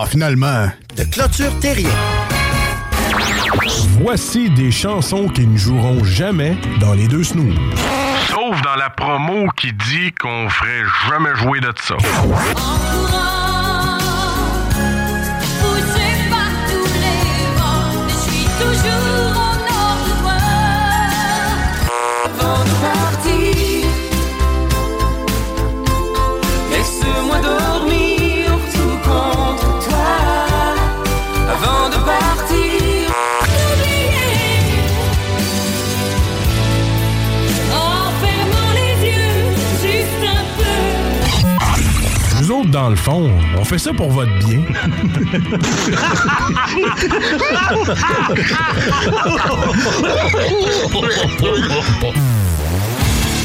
Ah, finalement. De clôture terrien. Voici des chansons qui ne joueront jamais dans les deux snooze. Sauf dans la promo qui dit qu'on ferait jamais jouer de ça. Dans le fond, on fait ça pour votre bien.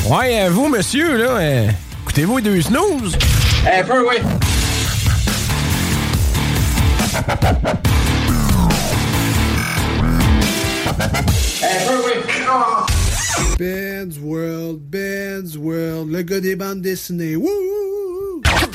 Ouais, euh, vous, monsieur, là, euh, écoutez-vous les deux snooze? Un peu, oui. Un peu, oui. Ben's World, Ben's World, le gars des bandes dessinées. Wouh!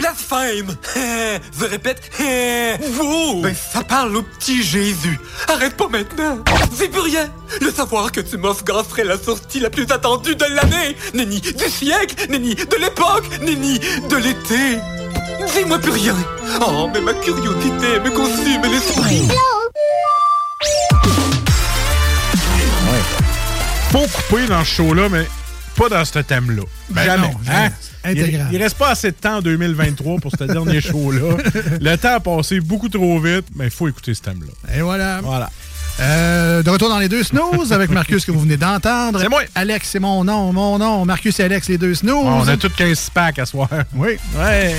Blasphème! Je répète, wow! Ben, ça parle au petit Jésus. Arrête pas maintenant! C'est plus rien! Le savoir que tu m'offres serait la sortie la plus attendue de l'année! Nenni du siècle! Nenni de l'époque! Nenni de l'été! Dis-moi plus rien! Oh, mais ma curiosité me consume l'esprit! Faut couper dans ce show-là, mais pas dans ce thème-là. Ben jamais. non, jamais. hein? Il, Intégral. il reste pas assez de temps en 2023 pour ce dernier show-là. Le temps a passé beaucoup trop vite, mais il faut écouter ce thème-là. Et voilà. Voilà. Euh, de retour dans les deux snooze avec Marcus que vous venez d'entendre. C'est moi. Alex, c'est mon nom, mon nom. Marcus et Alex, les deux snooze. On a tous 15 packs à soir. Oui. Ouais.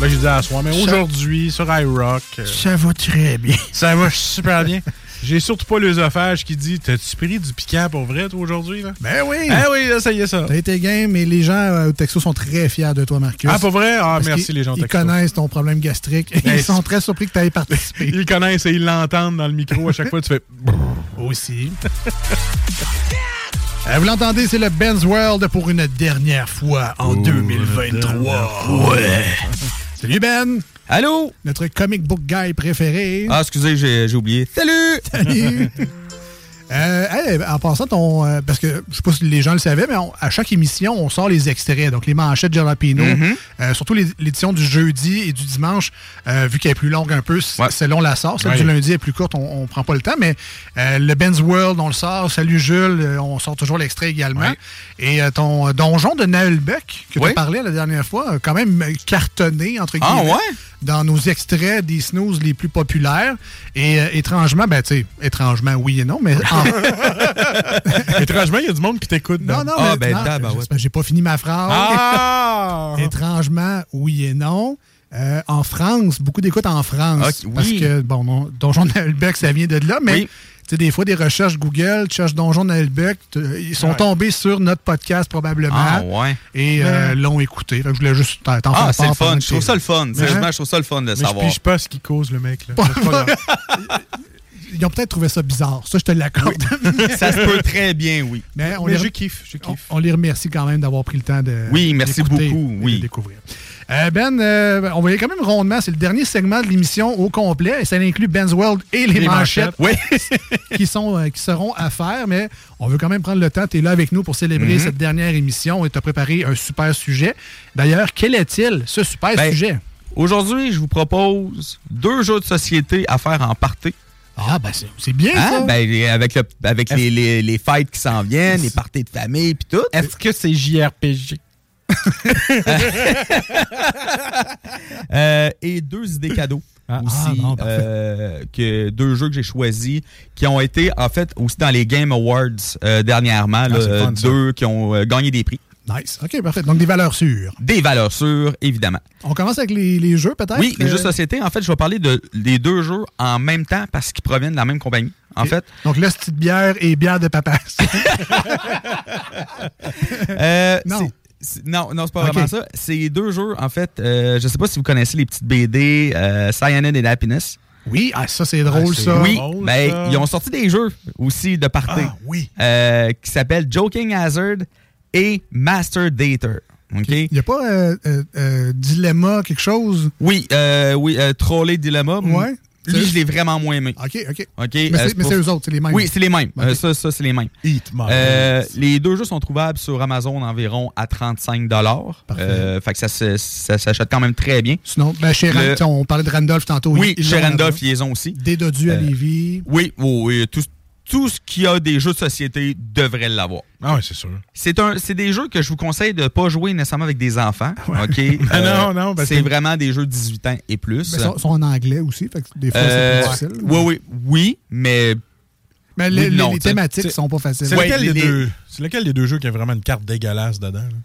Là, j'ai dit à soir, mais aujourd'hui, sur iRock. euh, Ça va très bien. Ça va super bien. J'ai surtout pas l'œsophage qui dit T'as-tu pris du piquant pour vrai, toi, aujourd'hui? là? Ben oui! Ah oui, là, ça y est, ça. T'as été game et les gens euh, au Texo sont très fiers de toi, Marcus. Ah, pas vrai? Ah, Parce merci, les gens au Ils Texto. connaissent ton problème gastrique et Ben, ils sont très surpris que tu aies participé. Ils connaissent et ils l'entendent dans le micro. À chaque fois, tu fais. Aussi. Euh, vous l'entendez, c'est le Ben's World pour une dernière fois en 2023. Ouais. Salut Ben! Allô? Notre comic book guy préféré. Ah, excusez, j'ai oublié. Salut! Salut! Euh, hey, en passant, ton, euh, parce que je sais pas si les gens le savaient, mais on- à chaque émission, on sort les extraits, donc les manchettes Jalapino, Mhm. euh, surtout l'édition du jeudi et du dimanche, vu qu'elle est plus longue un peu, c- selon la sort. Celle Ouais. du lundi est plus courte, on, on prend pas le temps, mais le Ben's World, on le sort. Salut Jules, on sort toujours l'extrait également. Ouais. Et ton donjon de Naël Beck, que tu Ouais. as parlé la dernière fois, quand même cartonné, entre Ah, guillemets, ouais? Dans nos extraits des snooze les plus populaires. Et euh, étrangement, ben tu sais, étrangement, oui et non, mais en, Étrangement, il y a du monde qui t'écoute. non, non, Ah, mais ben, non, tabarouette. c'est parce que j'ai pas fini ma phrase. Ah! Étrangement, oui et non. Euh, en France, beaucoup d'écoutes en France. Oui. Parce que, bon, non, Donjon de Naelbeck, ça vient de là, mais Oui. Sais, des fois, des recherches Google, tu cherches Donjon t- ils sont Ouais. tombés sur notre podcast probablement. Ah, ouais. Et euh, l'ont écouté. Fait que je voulais juste t'en Ah, faire c'est le fun. Je trouve ça le fun. Sérieusement, je trouve ça le fun de Mais je savoir. pige pas ce qui cause le mec. Là. Ils ont peut-être trouvé ça bizarre. Ça, je te l'accorde. Ça se peut très bien, oui. Mais on Mais les, je kiffe, je on, kiffe. on les remercie quand même d'avoir pris le temps de. Oui, merci beaucoup, et de oui. découvrir. Euh, ben, euh, on voyait quand même rondement, c'est le dernier segment de l'émission au complet et ça inclut Ben's World et les, Les manchettes, manchettes. Oui. qui, sont, euh, qui seront à faire, mais on veut quand même prendre le temps. Tu es là avec nous pour célébrer Mhm. cette dernière émission et tu as préparé un super sujet. D'ailleurs, quel est-il, ce super Ben, sujet? Aujourd'hui, je vous propose deux jeux de société à faire en partie. Ah, ben c'est c'est bien Hein? ça. Ben, avec le, avec les, les, les fêtes qui s'en viennent, les parties de famille, puis tout. Est-ce que c'est JRPG? Euh, et deux idées cadeaux. aussi, ah, bon, parfait. euh, que deux jeux que j'ai choisis qui ont été en fait aussi dans les Game Awards euh, dernièrement, Ah, c'est ça. deux qui ont gagné des prix. Nice. OK, parfait. Donc, des valeurs sûres. Des valeurs sûres, évidemment. On commence avec les, les jeux, peut-être? Oui, les jeux de société, en fait, je vais parler de, des deux jeux en même temps parce qu'ils proviennent de la même compagnie. En fait, Donc, là, petite bière et bière de papa. Euh, Non. Non, non, c'est pas vraiment ça. C'est deux jeux, en fait. euh, je sais pas si vous connaissez les petites BD euh, Cyanide et Happiness. Oui, ah, ça, c'est drôle, c'est ça. Oui, drôle, ben, ça. ils ont sorti des jeux aussi de party Ah, oui. euh, qui s'appellent Joking Hazard et Master Dater. OK? Il n'y a pas euh, euh, euh, Dilemma, quelque chose? Oui, euh, oui, euh, Trolley Dilemma. Ouais. Lui, je l'ai vraiment moins aimé. OK, OK. OK? Mais euh, c'est mais pour- eux autres, c'est les mêmes. Oui, c'est les mêmes. Euh, ça, ça c'est les mêmes. Eat Euh, les deux jeux sont trouvables sur Amazon environ à 35 Parfait. euh, Fait que ça, s'achète quand même très bien. Sinon, ben, chez Le- on parlait de Randolph tantôt. Oui, ils chez Randolph, ils ont aussi. Des dodus à Euh, Lévis. Oui, oui, oui, tout, tout ce qui a des jeux de société devrait l'avoir. Ah, oui, c'est sûr. C'est un, c'est des jeux que je vous conseille de ne pas jouer nécessairement avec des enfants. OK? Ben non, non, parce c'est que- vraiment des jeux de 18 ans et plus. Ils sont, sont en anglais aussi, fait que des fois, Euh, c'est plus difficile. oui, oui, oui, mais Mais les, oui, les- non, les thématiques C'est- sont pas faciles. C'est Ouais, lequel, les- des deux- c'est lequel des deux jeux qui a vraiment une carte dégueulasse dedans? là?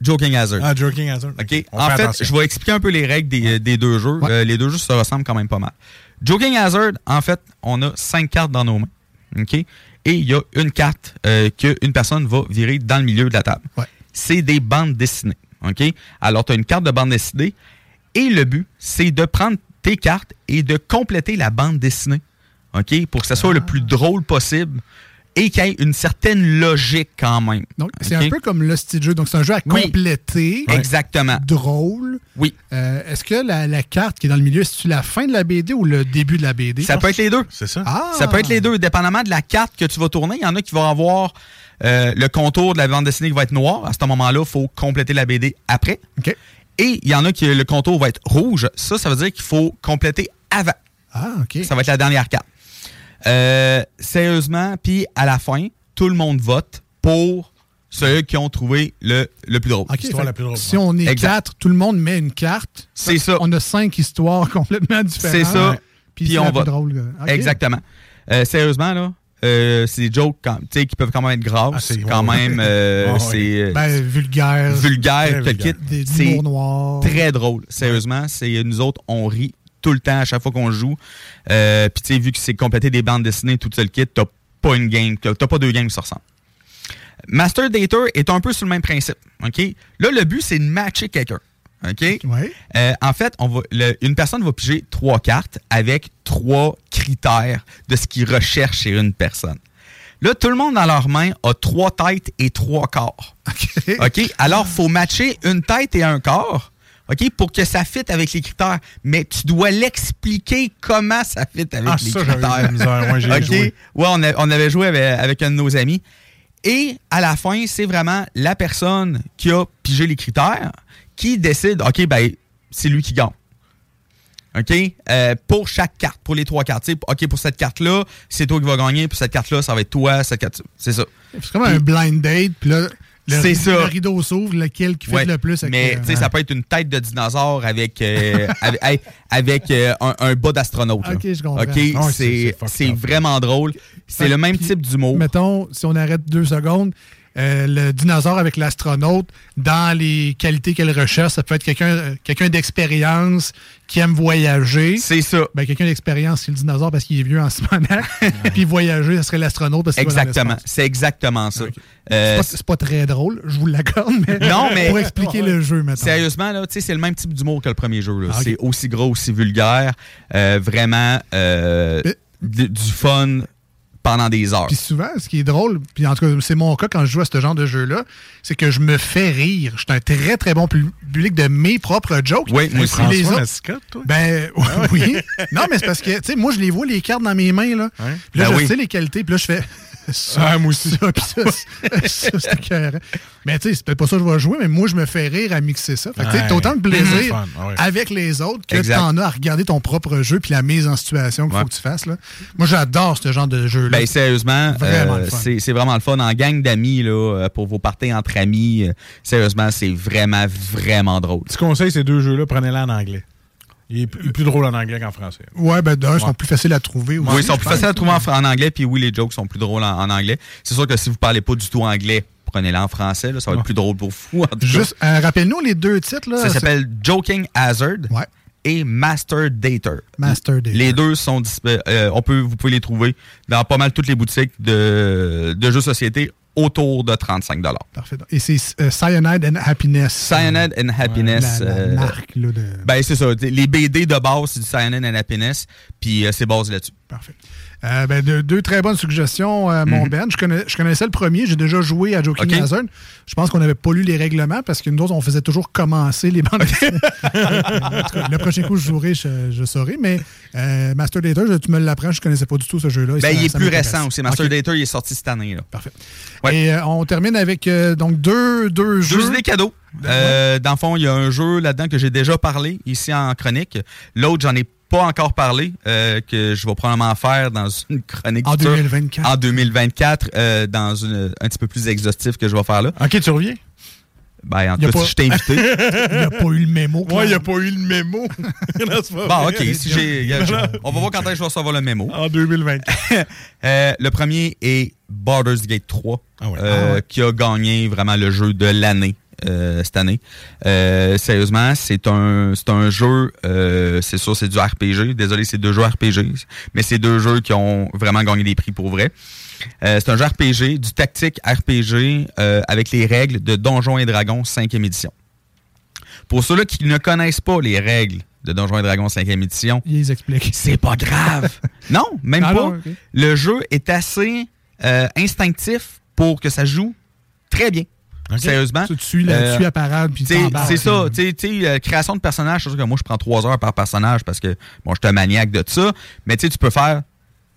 Joking Hazard. Ah, Joking Hazard. OK. En fait attention. je vais expliquer un peu les règles des, des deux jeux. Ouais. Euh, les deux jeux se ressemblent quand même pas mal. Joking Hazard, en fait, on a cinq cartes dans nos mains. OK? Et il y a une carte euh, qu'une personne va virer dans le milieu de la table. Ouais. C'est des bandes dessinées. OK? Alors, tu as une carte de bande dessinée. Et le but, c'est de prendre tes cartes et de compléter la bande dessinée. OK? Pour que ça soit le plus drôle possible et qu'il y ait une certaine logique quand même. Donc, c'est un peu comme le style de jeu. Donc, c'est un jeu à Oui. compléter. Exactement. Drôle. Oui. Euh, Est-ce que la, la carte qui est dans le milieu, c'est-tu la fin de la BD ou le début de la BD? Ça peut être les deux. C'est ça? Ah! Ça peut être les deux, dépendamment de la carte que tu vas tourner. Il y en a qui vont avoir euh, le contour de la bande dessinée qui va être noir. À ce moment-là, il faut compléter la BD après. OK. Et il y en a qui le contour va être rouge. Ça, ça veut dire qu'il faut compléter avant. Ah, OK. Ça va être la dernière carte. Euh, sérieusement, puis à la fin, tout le monde vote pour ceux qui ont trouvé le, le plus drôle. OK, L'histoire fait la plus drôle. Si on est Exact. quatre, tout le monde met une carte. C'est ça. On a cinq histoires complètement différentes. C'est ça. Puis on drôle. OK. Exactement. Euh, sérieusement, là, euh, c'est des jokes quand- tu sais, qui peuvent quand même être graves. Ah, c'est- quand ouais. même, euh, Ouais, c'est euh, Ben, vulgaire. vulgaire, vulgaire. kit. Des noir. très drôle. Sérieusement, c'est nous autres, on rit tout le temps à chaque fois qu'on joue. Euh, Puis tu sais, vu que c'est compléter des bandes dessinées, tout le kit, t'as pas une game, t'as pas deux games qui se ressemblent. Master Dater est un peu sur le même principe. OK? Là, le but, c'est de matcher quelqu'un. OK? Euh, en fait, on va, le- une personne va piger trois cartes avec trois critères de ce qu'il recherche chez une personne. Là, tout le monde dans leurs mains a trois têtes et trois corps. OK? Alors, faut matcher une tête et un corps. OK? Pour que ça fitte avec les critères. Mais tu dois l'expliquer comment ça fit avec Ah, les ça, critères. misère. Ouais, joué. Ouais, on, a- on avait joué avec, avec un de nos amis. Et à la fin, c'est vraiment la personne qui a pigé les critères qui décide, OK, ben, c'est lui qui gagne. OK? Euh, pour chaque carte, pour les trois cartes. OK, pour cette carte-là, c'est toi qui vas gagner. Pour cette carte-là, ça va être toi. Cette carte, c'est ça. C'est comme un blind date, puis là, C'est ça. le rideau s'ouvre, lequel qui fait Ouais, le plus. avec, mais euh, tu sais, ça peut être une tête de dinosaure avec, euh, avec, hey, avec, euh, un, un bas d'astronaute. là. Ok, je comprends. OK, ouais, c'est- c'est c'est c'est vraiment drôle. C'est le même type d'humour. Mettons, si on arrête deux secondes, euh, le dinosaure avec l'astronaute, dans les qualités qu'elle recherche, ça peut être quelqu'un euh, quelqu'un d'expérience qui aime voyager. C'est ça. Ben, quelqu'un d'expérience, c'est le dinosaure parce qu'il est vieux en ce moment. Puis voyager, ça serait l'astronaute parce qu'il Exactement. C'est exactement ça. C'est Euh, pas- C'est pas très drôle, je vous l'accorde, mais, non, mais pour expliquer le jeu, mettons. Sérieusement, là, tu sais, c'est le même type d'humour que le premier jeu. Ah. C'est aussi gros, aussi vulgaire. euh, vraiment du fun pendant des heures. Puis souvent, ce qui est drôle, puis en tout cas, c'est mon cas quand je joue à ce genre de jeu-là, c'est que je me fais rire. Je suis un très, très bon pu- public de mes propres jokes. Oui, moi les autres- Mascotte, toi? Ben oui. Non, mais c'est parce que, tu sais, moi, je les vois, les cartes dans mes mains, là. Puis là, Ben je oui. sais les qualités, puis là, je fais. Ça, Ah, moi aussi. Ça, puis ça, c'est- ça, c'est écœurant. Mais tu sais, c'est peut-être pas ça que je vais jouer, mais moi, je me fais rire à mixer ça. Fait que tu sais, t'as autant de plaisir fun, ouais. avec les autres que t'en as à regarder ton propre jeu puis la mise en situation qu'il Ouais. faut que tu fasses. Là. Moi, j'adore ce genre de jeu-là. Ben, sérieusement, Vraiment euh, c'est c'est vraiment le fun. En gang d'amis, là, euh, pour vos parties entre amis, euh, sérieusement, c'est vraiment, vraiment drôle. Petit conseil, ces deux jeux-là, prenez-les en anglais. Il est plus, plus drôle en anglais qu'en français. Ouais, ben d'un, ils sont plus faciles à trouver. aussi, Oui, ils sont plus faciles à trouver en, anglais, puis oui, les jokes sont plus drôles en, en anglais. C'est sûr que si vous parlez pas du tout anglais, prenez-les en français, là, ça va être plus drôle pour vous. en tout cas. Juste, euh, rappelle-nous les deux titres. Là, Ça s'appelle Joking Hazard et Master Dater. Master Dater. Les deux sont euh, on peut, vous pouvez les trouver dans pas mal toutes les boutiques de, de jeux société autour de 35 Parfait. Et c'est euh, Cyanide and Happiness. Cyanide and Happiness. La, la euh, marque là, de. Ben, c'est ça. Les BD de base, c'est du Cyanide and Happiness, puis euh, c'est basé là-dessus. Parfait. Euh, ben, deux, deux très bonnes suggestions, euh, mon Mhm. Ben. Je, connais- je connaissais le premier, j'ai déjà joué à Joking Ok. Hazard. Je pense qu'on n'avait pas lu les règlements parce que nous autres, on faisait toujours commencer les bandes dessinées. Le prochain coup, je jouerai, je, je saurai. Mais euh, Master Data, je- tu me l'apprends, je connaissais pas du tout ce jeu-là. Ben, il est plus récent aussi. Master Ok. Dater, il est sorti cette année. Là. Parfait. Et on termine avec donc deux, deux jeux. Deux idées cadeaux. Euh, dans le fond, il y a un jeu là-dedans que j'ai déjà parlé ici en chronique. L'autre, j'en ai pas encore parlé, euh, que je vais probablement faire dans une chronique En future. 2024. En 2024, euh, dans une, un petit peu plus exhaustif que je vais faire là. OK, tu reviens? Ben, en tout cas, pas- si je t'ai invité. il n'y a pas eu le mémo. Ouais, il n'y a pas eu le mémo. Bon. OK. Si j'ai, on va voir quand est-ce que je vais recevoir le mémo. En 2024. Euh, le premier est Baldur's Gate 3, Ah ouais. euh, Ah ouais. qui a gagné vraiment le jeu de l'année euh, cette année. Euh, sérieusement, c'est un, c'est un jeu, euh, c'est sûr, c'est du RPG. Désolé, c'est deux jeux RPG, mais c'est deux jeux qui ont vraiment gagné des prix pour vrai. C'est un jeu RPG, du tactique RPG avec les règles de Donjons et Dragons 5e édition. Pour ceux-là qui ne connaissent pas les règles de Donjons et Dragons 5e édition, Il les explique. c'est pas grave. non, même Ah pas. non. Le jeu est assez instinctif pour que ça joue très bien. Sérieusement? Tu suis là-dessus Euh, à parade, puis C'est ça. Tu sais, euh, création de personnage, c'est sûr que moi, je prends trois heures par personnage parce que, bon, je suis un maniaque de ça. Mais tu sais, tu peux faire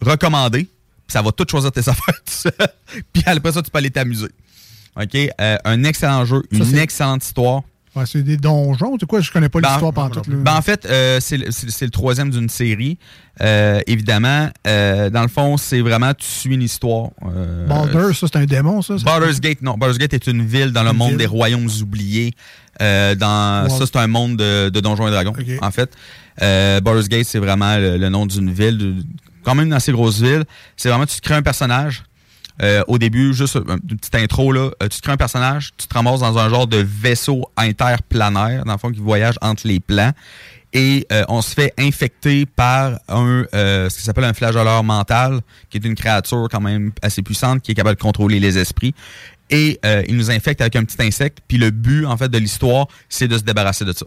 recommander, puis ça va tout choisir tes affaires tout seul. Puis après ça, tu peux aller t'amuser. OK? Euh, un excellent jeu, Ça, une excellente histoire. Ouais, c'est des donjons, tu sais quoi? Je connais pas Ben, l'histoire pantoute. là. Ben, en fait, euh, c'est le c'est- c'est le troisième d'une série. Euh, évidemment, euh, dans le fond, c'est vraiment, tu suis une histoire. Euh, Baldur, ça, c'est un démon, ça? Baldur's Gate, non. Baldur's Gate est une ville dans le Une monde ville. des royaumes oubliés. Euh, dans, Wow. Ça, c'est un monde de, de Donjons et Dragons, Ok. en fait. Euh, Baldur's Gate, c'est vraiment le, le nom d'une ville, de- quand même une assez grosse ville. C'est vraiment, tu te crées un personnage. Euh, au début, juste une petite intro, là, euh, tu te crées un personnage, tu te ramasses dans un genre de vaisseau interplanaire, dans le fond, qui voyage entre les plans. et euh, on se fait infecter par un euh, ce qui s'appelle un flageoleur mental, qui est une créature quand même assez puissante, qui est capable de contrôler les esprits. Et euh, il nous infecte avec un petit insecte. Puis le but, en fait, de l'histoire, c'est de se débarrasser de ça.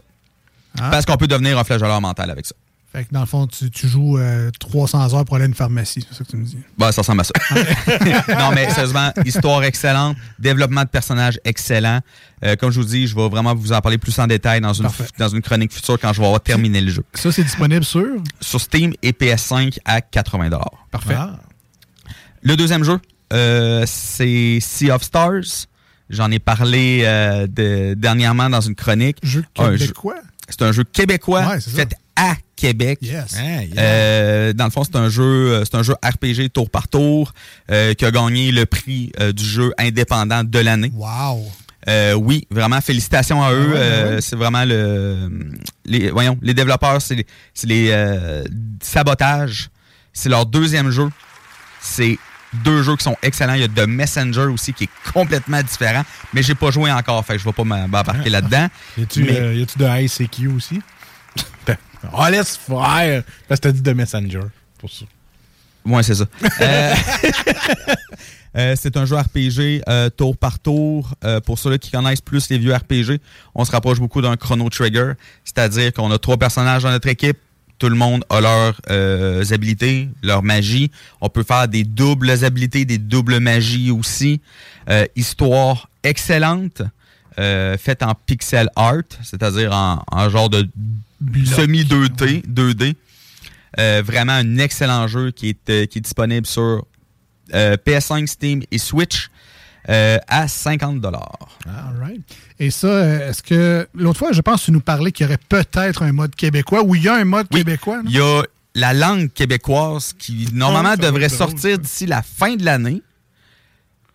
Ah. Parce qu'on peut devenir un flageoleur mental avec ça. Fait que dans le fond, tu, tu joues euh, 300 heures pour aller à une pharmacie, c'est ça que tu me dis. Bah, ça ressemble à ça. non, mais sérieusement, histoire excellente, développement de personnages excellent. Euh, comme je vous dis, je vais vraiment vous en parler plus en détail dans une, Parfait. dans une chronique future quand je vais avoir terminé le jeu. Ça, c'est disponible sur? Sur Steam et PS5 à 80 Parfait. Ah. Le deuxième jeu, euh, c'est Sea of Stars. J'en ai parlé euh, de- dernièrement dans une chronique. Jeu Un jeu- québécois? C'est un jeu québécois Ouais, fait à Québec. Yes. Euh, dans le fond, c'est un jeu, euh, c'est un jeu RPG tour par tour euh, qui a gagné le prix euh, du jeu indépendant de l'année. Wow. Euh, oui, vraiment félicitations à eux. Ah ouais, Euh. C'est vraiment le, les, voyons, les développeurs, c'est les, euh, sabotages. C'est leur deuxième jeu. C'est deux jeux qui sont excellents. Il y a The Messenger aussi qui est complètement différent, mais j'ai pas joué encore, fait que je vais pas m'embarquer là-dedans. Mais- euh, y a-tu de ICQ aussi? oh, laisse faire! Parce que t'as dit de Messenger. Pour ça. Ouais, c'est ça. Euh, euh, c'est un jeu RPG euh, tour par tour. Pour ceux-là qui connaissent plus les vieux RPG, on se rapproche beaucoup d'un Chrono Trigger. C'est-à-dire qu'on a trois personnages dans notre équipe. Tout le monde a leurs habilités, leur magie. On peut faire des doubles habilités, des doubles magies aussi. Histoire excellente, faite en pixel art, c'est-à-dire en, en genre de semi 2D. 2D. Euh, vraiment un excellent jeu qui est, euh, qui est disponible sur euh, PS5, Steam et Switch à 50 All right. Et ça, est-ce que. L'autre fois, je pense que tu nous parlais qu'il y aurait peut-être un mode québécois ou il y a un mode québécois. non? Il y a la langue québécoise qui normalement ça va devrait sortir d'ici la fin de l'année.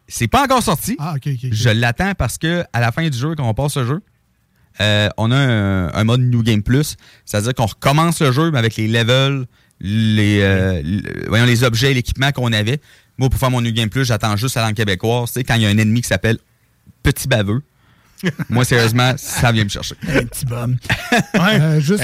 C'est pas encore sorti. Ah. Je l'attends parce que à la fin du jeu, quand on passe le jeu, euh, on a un, un mode New Game Plus. C'est-à-dire qu'on recommence le jeu mais avec les levels, les, euh, voyons, les objets, l'équipement qu'on avait. Moi, pour faire mon New Game Plus, j'attends juste la langue québécoise. Sais, quand il y a un ennemi qui s'appelle Petit Baveux. Moi, sérieusement, ça vient me chercher. Un petit bum. Euh, juste,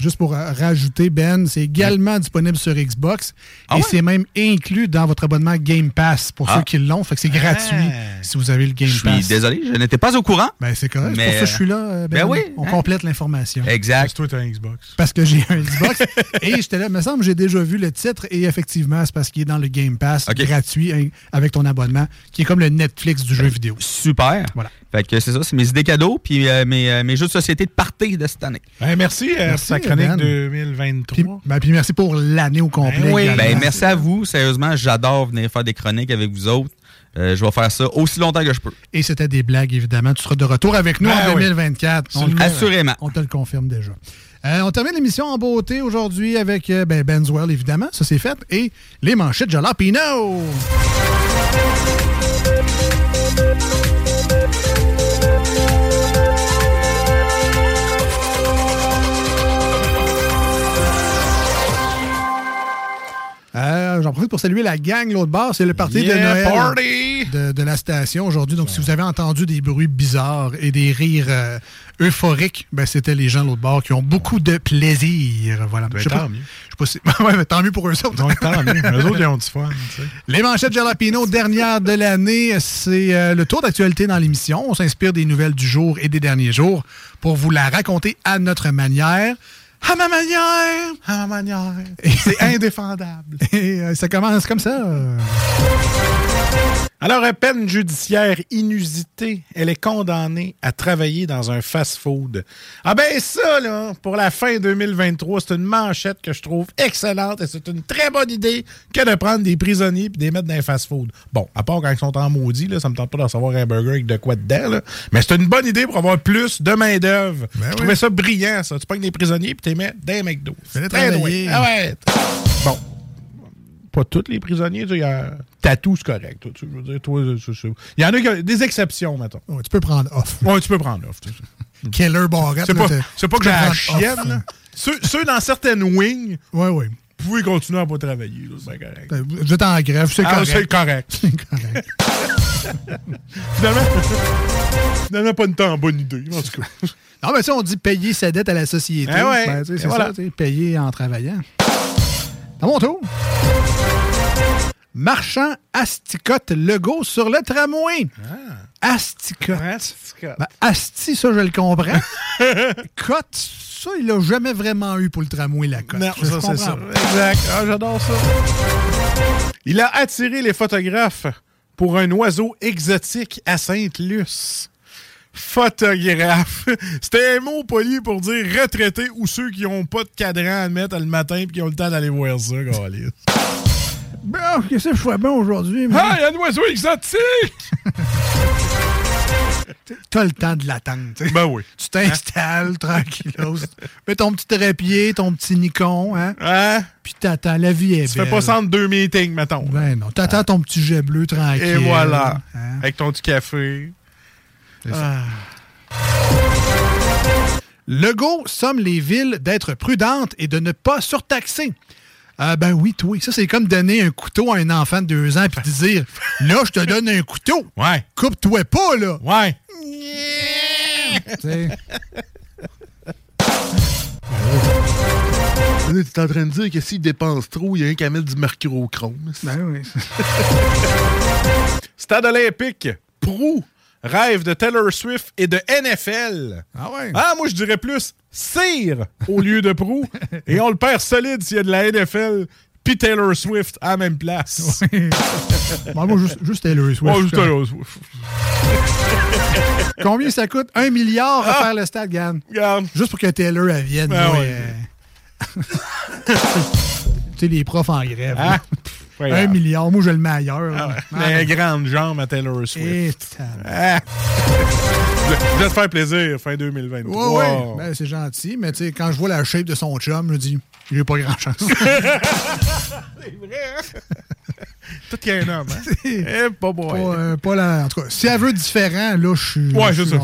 juste pour euh, rajouter, Ben, c'est également disponible sur Xbox Ah et ouais? c'est même inclus dans votre abonnement Game Pass pour Ah. ceux qui l'ont. Fait que c'est gratuit si vous avez le Game Je Pass. suis désolé, je n'étais pas au courant. Ben, c'est correct. C'est Mais, pour ça que je suis là. euh, Ben, ben oui, On hein? complète l'information. Exact. Toi, t'as un Xbox. Parce que j'ai un Xbox. et j'étais là, il me semble que j'ai déjà vu le titre. Et effectivement, c'est parce qu'il est dans le Game Pass gratuit hein, avec ton abonnement, qui est comme le Netflix du jeu vidéo. Super. Voilà. Fait que c'est ça, c'est mes idées cadeaux, puis euh, mes, euh, mes jeux de société de party de cette année. Ben, merci, Merci, pour ta chronique Ben. 2023. Puis, ben, puis merci pour l'année au complet. Ben oui. également. Ben, merci à vous. Sérieusement, j'adore venir faire des chroniques avec vous autres. Euh, je vais faire ça aussi longtemps que je peux. Et c'était des blagues, évidemment. Tu seras de retour avec nous Ben en oui. 2024. On le- Assurément. On te le confirme déjà. Euh, on termine l'émission en beauté aujourd'hui avec euh, ben, Benzwell, évidemment. Ça, c'est fait. Et les manchettes Jalapino. Euh, J'en profite pour saluer la gang l'autre bord. C'est le party de Noël party! de, de la station aujourd'hui. Donc, si vous avez entendu des bruits bizarres et des rires euh, euphoriques, ben, c'était les gens l'autre bord qui ont beaucoup de plaisir. Voilà. Ben, Je sais tant pas- mieux. je sais pas si- ouais, mais tant mieux pour eux autres. Donc, tant mieux. Eux autres, ils ont du fun. tu sais. Les manchettes Jalapino, dernière de l'année, c'est euh, le tour d'actualité dans l'émission. On s'inspire des nouvelles du jour et des derniers jours pour vous la raconter à notre manière. À ma manière! À ma manière. C'est indéfendable. Et euh, ça commence comme ça. Alors, à peine judiciaire inusitée, elle est condamnée à travailler dans un fast-food. Ah ben ça, là, pour la fin 2023, c'est une manchette que je trouve excellente et c'est une très bonne idée que de prendre des prisonniers et de les mettre dans un fast-food. Bon, à part quand ils sont en maudit, là, ça me tente pas d'en savoir un burger avec de quoi dedans, là. mais c'est une bonne idée pour avoir plus de main-d'œuvre. je trouvais ça brillant, ça. Tu prends des prisonniers et tu les mets dans un McDo. Très travailler. Ah ouais. Bon, pas tous les prisonniers. tu sais, tatou, c'est correct. toi, tu- je veux dire, toi, Il y en a qui ont des exceptions, mettons. Ouais, tu peux prendre off. Ouais, tu peux prendre off. Killer Barrette. C'est pas, pas que j'ai la chienne. là. Ceux, ceux dans certaines wings, Ouais, ouais. vous pouvez continuer à pas travailler. C'est correct. Vous êtes en grève, c'est Ah, correct. c'est correct. C'est correct. Finalement, finalement pas une tant bonne idée, en tout cas. Non, mais ça, on dit payer sa dette à la société. Ah ouais. Ben, Et c'est voilà. ça, payer en travaillant. À mon tour. Marchand asticote Legault sur le tramway. Asticote. Ben, asti, ça, je le comprends. cote, ça, il l'a jamais vraiment eu pour le tramway, la cote. Non, Je ça, c'est ça. Exact. Ah, j'adore ça. Il a attiré les photographes pour un oiseau exotique à Sainte-Luce. Photographe. C'était un mot poli pour dire retraité ou ceux qui n'ont pas de cadran à mettre le matin et qui ont le temps d'aller voir ça, câlisse. Bon, qu'est-ce que je fais bien aujourd'hui? Ah, il y a un oiseau exotique! T'as le temps de l'attendre. tu sais. Ben oui. Tu t'installes tranquillos. Mets ton petit trépied, ton petit Nikon, hein? Puis t'attends. La vie est Tu belle. fais pas entre deux meetings, mettons. Ben non. T'attends ton petit jet bleu tranquille. Et voilà. hein? Avec ton petit café. Ah. Legault somme les villes d'être prudentes et de ne pas surtaxer. Ah ben oui, toi. Ça, c'est comme donner un couteau à un enfant de deux ans puis dire Là, je te donne un couteau. Ouais. Coupe-toi pas, là. Ouais. Tu sais. Tu es en train de dire que s'il dépense trop, il y a un qui mettre du mercurochrome. Ben oui. Stade olympique, Prou, rêve de Taylor Swift et de NFL. Ah ouais? Ah, moi, je dirais plus Cire au lieu de Prou. et on le perd solide s'il y a de la NFL puis Taylor Swift à la même place. Bon, moi, juste, juste Taylor Swift. Ouais, juste Taylor Swift. Combien ça coûte? Un milliard à faire le stade, Gann. Regarde. Juste pour que Taylor elle vienne. Ah moi, ouais. euh, tu sais, les profs en grève. Ah. Ouais, un milliard, moi je le mets ailleurs. Ah, Les non. grandes jambes à Taylor Swift. Ah. Je vais te faire plaisir fin 2023. Ouais, ouais. Ben, c'est gentil, mais quand je vois la shape de son chum, je dis, j'ai pas grand chance. C'est vrai, hein? Tout qu'un homme, hein? Eh, pas pas, euh, pas la... En tout cas, si elle veut différent, là, je suis Ouais, je suis mais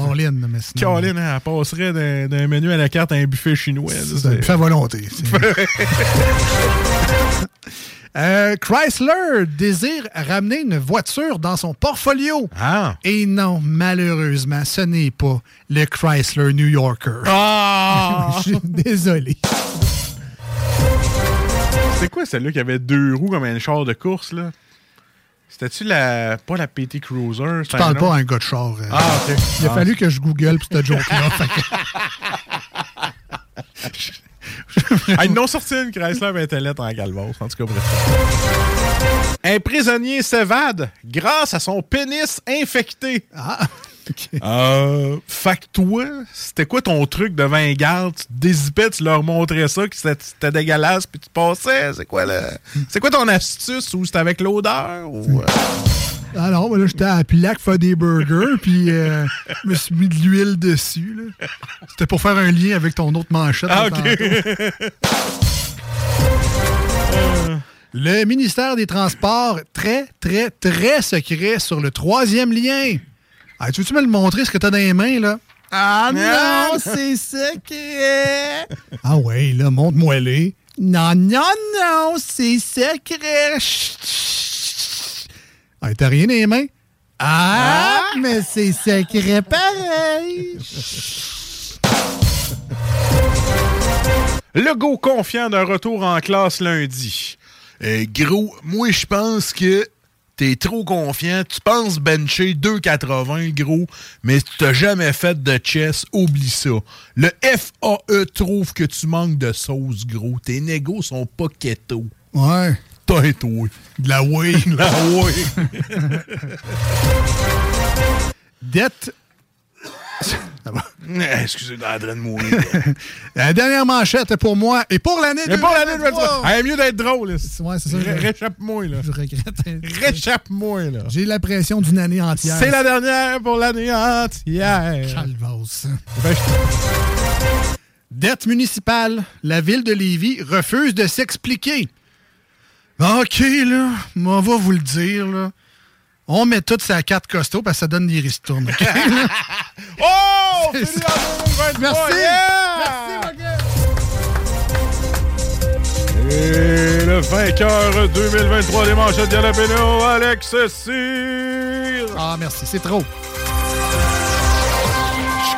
sinon- Caroline, hein, elle passerait d'un d'un menu à la carte à un buffet chinois. C'est un buffet à volonté. Euh, Chrysler désire ramener une voiture dans son portfolio. Ah. Et non, malheureusement, ce n'est pas le Chrysler New Yorker. Ah! Je suis désolé. C'était quoi celle-là qui avait deux roues comme un char de course, là? C'était-tu la. Pas la PT Cruiser? Je parle pas à un gars de char. euh. Ah, ok. Il a Ah. fallu que je google pour cette joke-là. Ah, ils n'ont sorti une Chrysler lettre en galvose. En tout cas, bref. Un prisonnier s'évade grâce à son pénis infecté. Ah, Euh, fait que toi, c'était quoi ton truc devant un garde? Tu te dézippais, tu leur montrais ça, que c'était dégueulasse, puis tu passais? C'est quoi le. C'est quoi ton astuce? Ou c'était avec l'odeur? Ou... euh? Ah non, mais là, j'étais à Pilac faire des burgers, puis euh, je me suis mis de l'huile dessus. C'était pour faire un lien avec ton autre manchette. Ah, ok. Le ministère des Transports, très, très, très secret sur le troisième lien. Ah, tu veux-tu me le montrer, ce que t'as dans les mains, là? Ah non, c'est secret! Ah ouais, là, montre-moi les. Non, non, non, c'est secret! Chut, chut. Ah, t'as rien dans les mains? Ah, mais c'est secret pareil! Legault confiant d'un retour en classe lundi. Euh, gros, moi, je pense que t'es trop confiant. Tu penses bencher 2,80, gros, mais tu t'as jamais fait de chess. Oublie ça. Le FAE trouve que tu manques de sauce, gros. Tes négos sont pas keto. Ouais. T'as toi. De la way. De la way. Dette. Excusez, la draine de mourir. La dernière manchette pour moi et pour l'année Mais pas l'année 2023. 2023. Eh, mieux d'être drôle. Ouais, c'est ça. Je- Réchappe-moi, là. Je regrette. Réchappe-moi, là. J'ai la pression d'une année entière. C'est la dernière pour l'année entière. Calvasse. Ben, je- Dette municipale. La ville de Lévis refuse de s'expliquer. OK, là, on va vous le dire, là. On met tout sa carte costaud parce que ça donne des ristournes. OK? Oh! C'est Fini ça. en 2023, Merci. yeah! Et le vainqueur 2023 des manchettes Jalapeno, Alex Cyr. Ah, merci, c'est trop.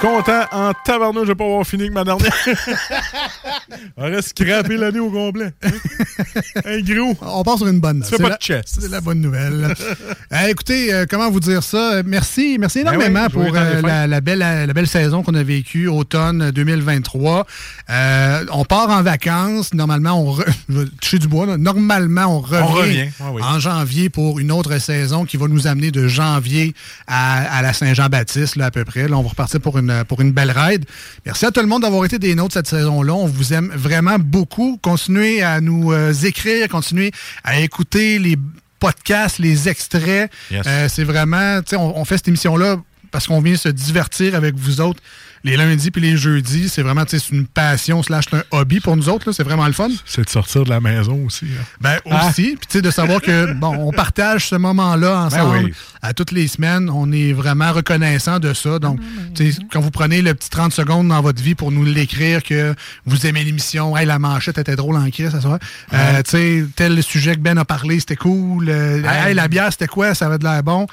Content en tabarnouche de pas avoir fini avec ma dernière. On reste scraper l'année au complet. Un gros. On part sur une bonne note. C'est pas la- de chest. C'est la bonne nouvelle. Euh, écoutez, euh, comment vous dire ça? Merci, merci Ben énormément oui, pour euh, la, la belle, la belle saison qu'on a vécue, automne 2023. Euh, on part en vacances. Normalement, on re- toucher du bois. là. Normalement, on revient, revient, ah oui. en janvier pour une autre saison qui va nous amener de janvier à, à la Saint-Jean-Baptiste, à peu près. Là, on va repartir pour une, pour une belle ride. Merci à tout le monde d'avoir été des nôtres cette saison-là. On vous aime vraiment beaucoup. Continuez à nous euh, écrire, continuez à écouter les podcasts, les extraits. Yes. Euh, c'est vraiment, tu sais, on, on fait cette émission-là parce qu'on vient se divertir avec vous autres les lundis puis les jeudis. C'est vraiment, tu sais, c'est une passion slash c'est un hobby pour nous autres. là. C'est vraiment le fun. C'est de sortir de la maison aussi. hein. Ben Ah. aussi, puis tu sais, de savoir que bon, on partage ce moment-là ensemble Ben oui. à toutes les semaines. On est vraiment reconnaissant de ça. Donc, tu sais, quand vous prenez le petit 30 secondes dans votre vie pour nous l'écrire que vous aimez l'émission, hey, la manchette était drôle en crise, ça soit. Euh, tu sais, tel sujet que Ben a parlé, c'était cool. Euh, hey, la bière, c'était quoi? Ça avait de l'air bon.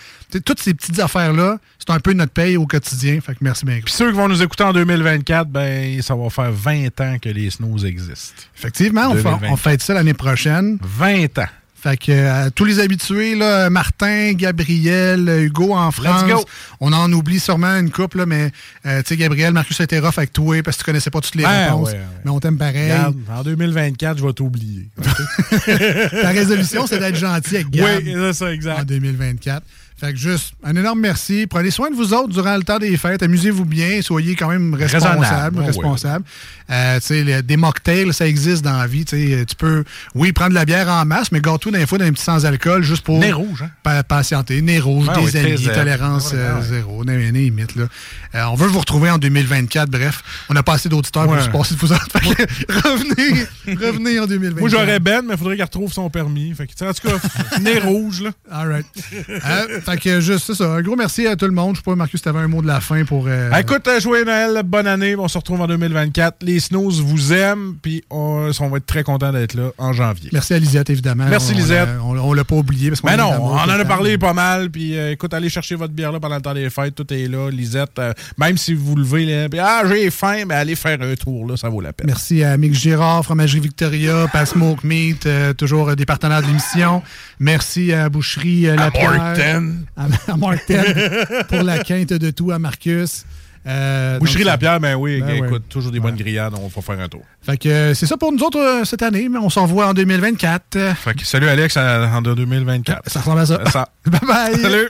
Toutes ces petites affaires-là, c'est un peu notre paye au quotidien. Fait que merci bien. Puis ceux qui vont nous écouter en 2024, ben, ça va faire 20 ans que les snows existent. Effectivement, on, fait- 2024. on fête ça l'année prochaine. 20 ans. Fait que euh, tous les habitués, là, Martin, Gabriel, euh, Hugo en France, go. on en oublie sûrement une couple, là, mais euh, tu sais, Gabriel, Marcus était rough avec toi parce que tu connaissais pas toutes les Ah, réponses. ouais, ouais. Mais on t'aime pareil. Regarde, en 2024, je vais t'oublier. Ta résolution, c'est d'être gentil avec Gab Oui, c'est ça, exact. en 2024. Fait que juste, un énorme merci. Prenez soin de vous autres durant le temps des fêtes. Amusez-vous bien. Soyez quand même responsables. Raisonnable. Ouais, responsables. Euh, des mocktails, ça existe dans la vie. Tu peux, oui, prendre de la bière en masse, mais gâteau d'un fois d'un petit sans-alcool juste pour Nez rouge, hein? pa- patienter. Nez rouge, Ouais, des oui, amis, tolérance Ouais, ouais, euh, ouais. zéro, limite. Là. Euh, on veut vous retrouver en 2024. Bref, on n'a pas assez d'auditeurs pour se passer de vous autres. Fait que revenez, revenez en 2024. Moi, j'aurais Ben, mais il faudrait qu'il retrouve son permis. Fait que, en tout cas, nez rouge, là. All right. Euh, fait que juste c'est ça. Un gros merci à tout le monde. Je sais pas, Marcus, tu avais un mot de la fin pour. euh, Ah, Écoute, euh, joyeux Noël, bonne année. On se retrouve en 2024. Les Snows vous aiment, puis on, on va être très content d'être là en janvier. Merci à Lisette, évidemment. Merci, On- Lisette. On, on l'a pas oublié. Parce Mais non, on en a parlé pas mal. Puis euh, écoute, allez chercher votre bière là pendant le temps des fêtes. Tout est là. Lisette, euh, même si vous levez, là, puis, ah, j'ai faim, mais allez faire un tour, là, ça vaut la peine. Merci à Mick Girard, Fromagerie Victoria, Pas Smoke Meat, euh, toujours euh, des partenaires de l'émission. Merci à Boucherie euh, La Martin. À, à Martin pour la quinte de tout, à Marcus. Euh, Boucherie donc, La Pierre, ben oui, Ben écoute, ouais. toujours des bonnes grillades, on va faire un tour. Fait que euh, c'est ça pour nous autres euh, cette année, mais on s'en revoit en 2024. Fait que salut Alex en 2024. Ça ressemble à ça. Ça. Bye bye. Salut.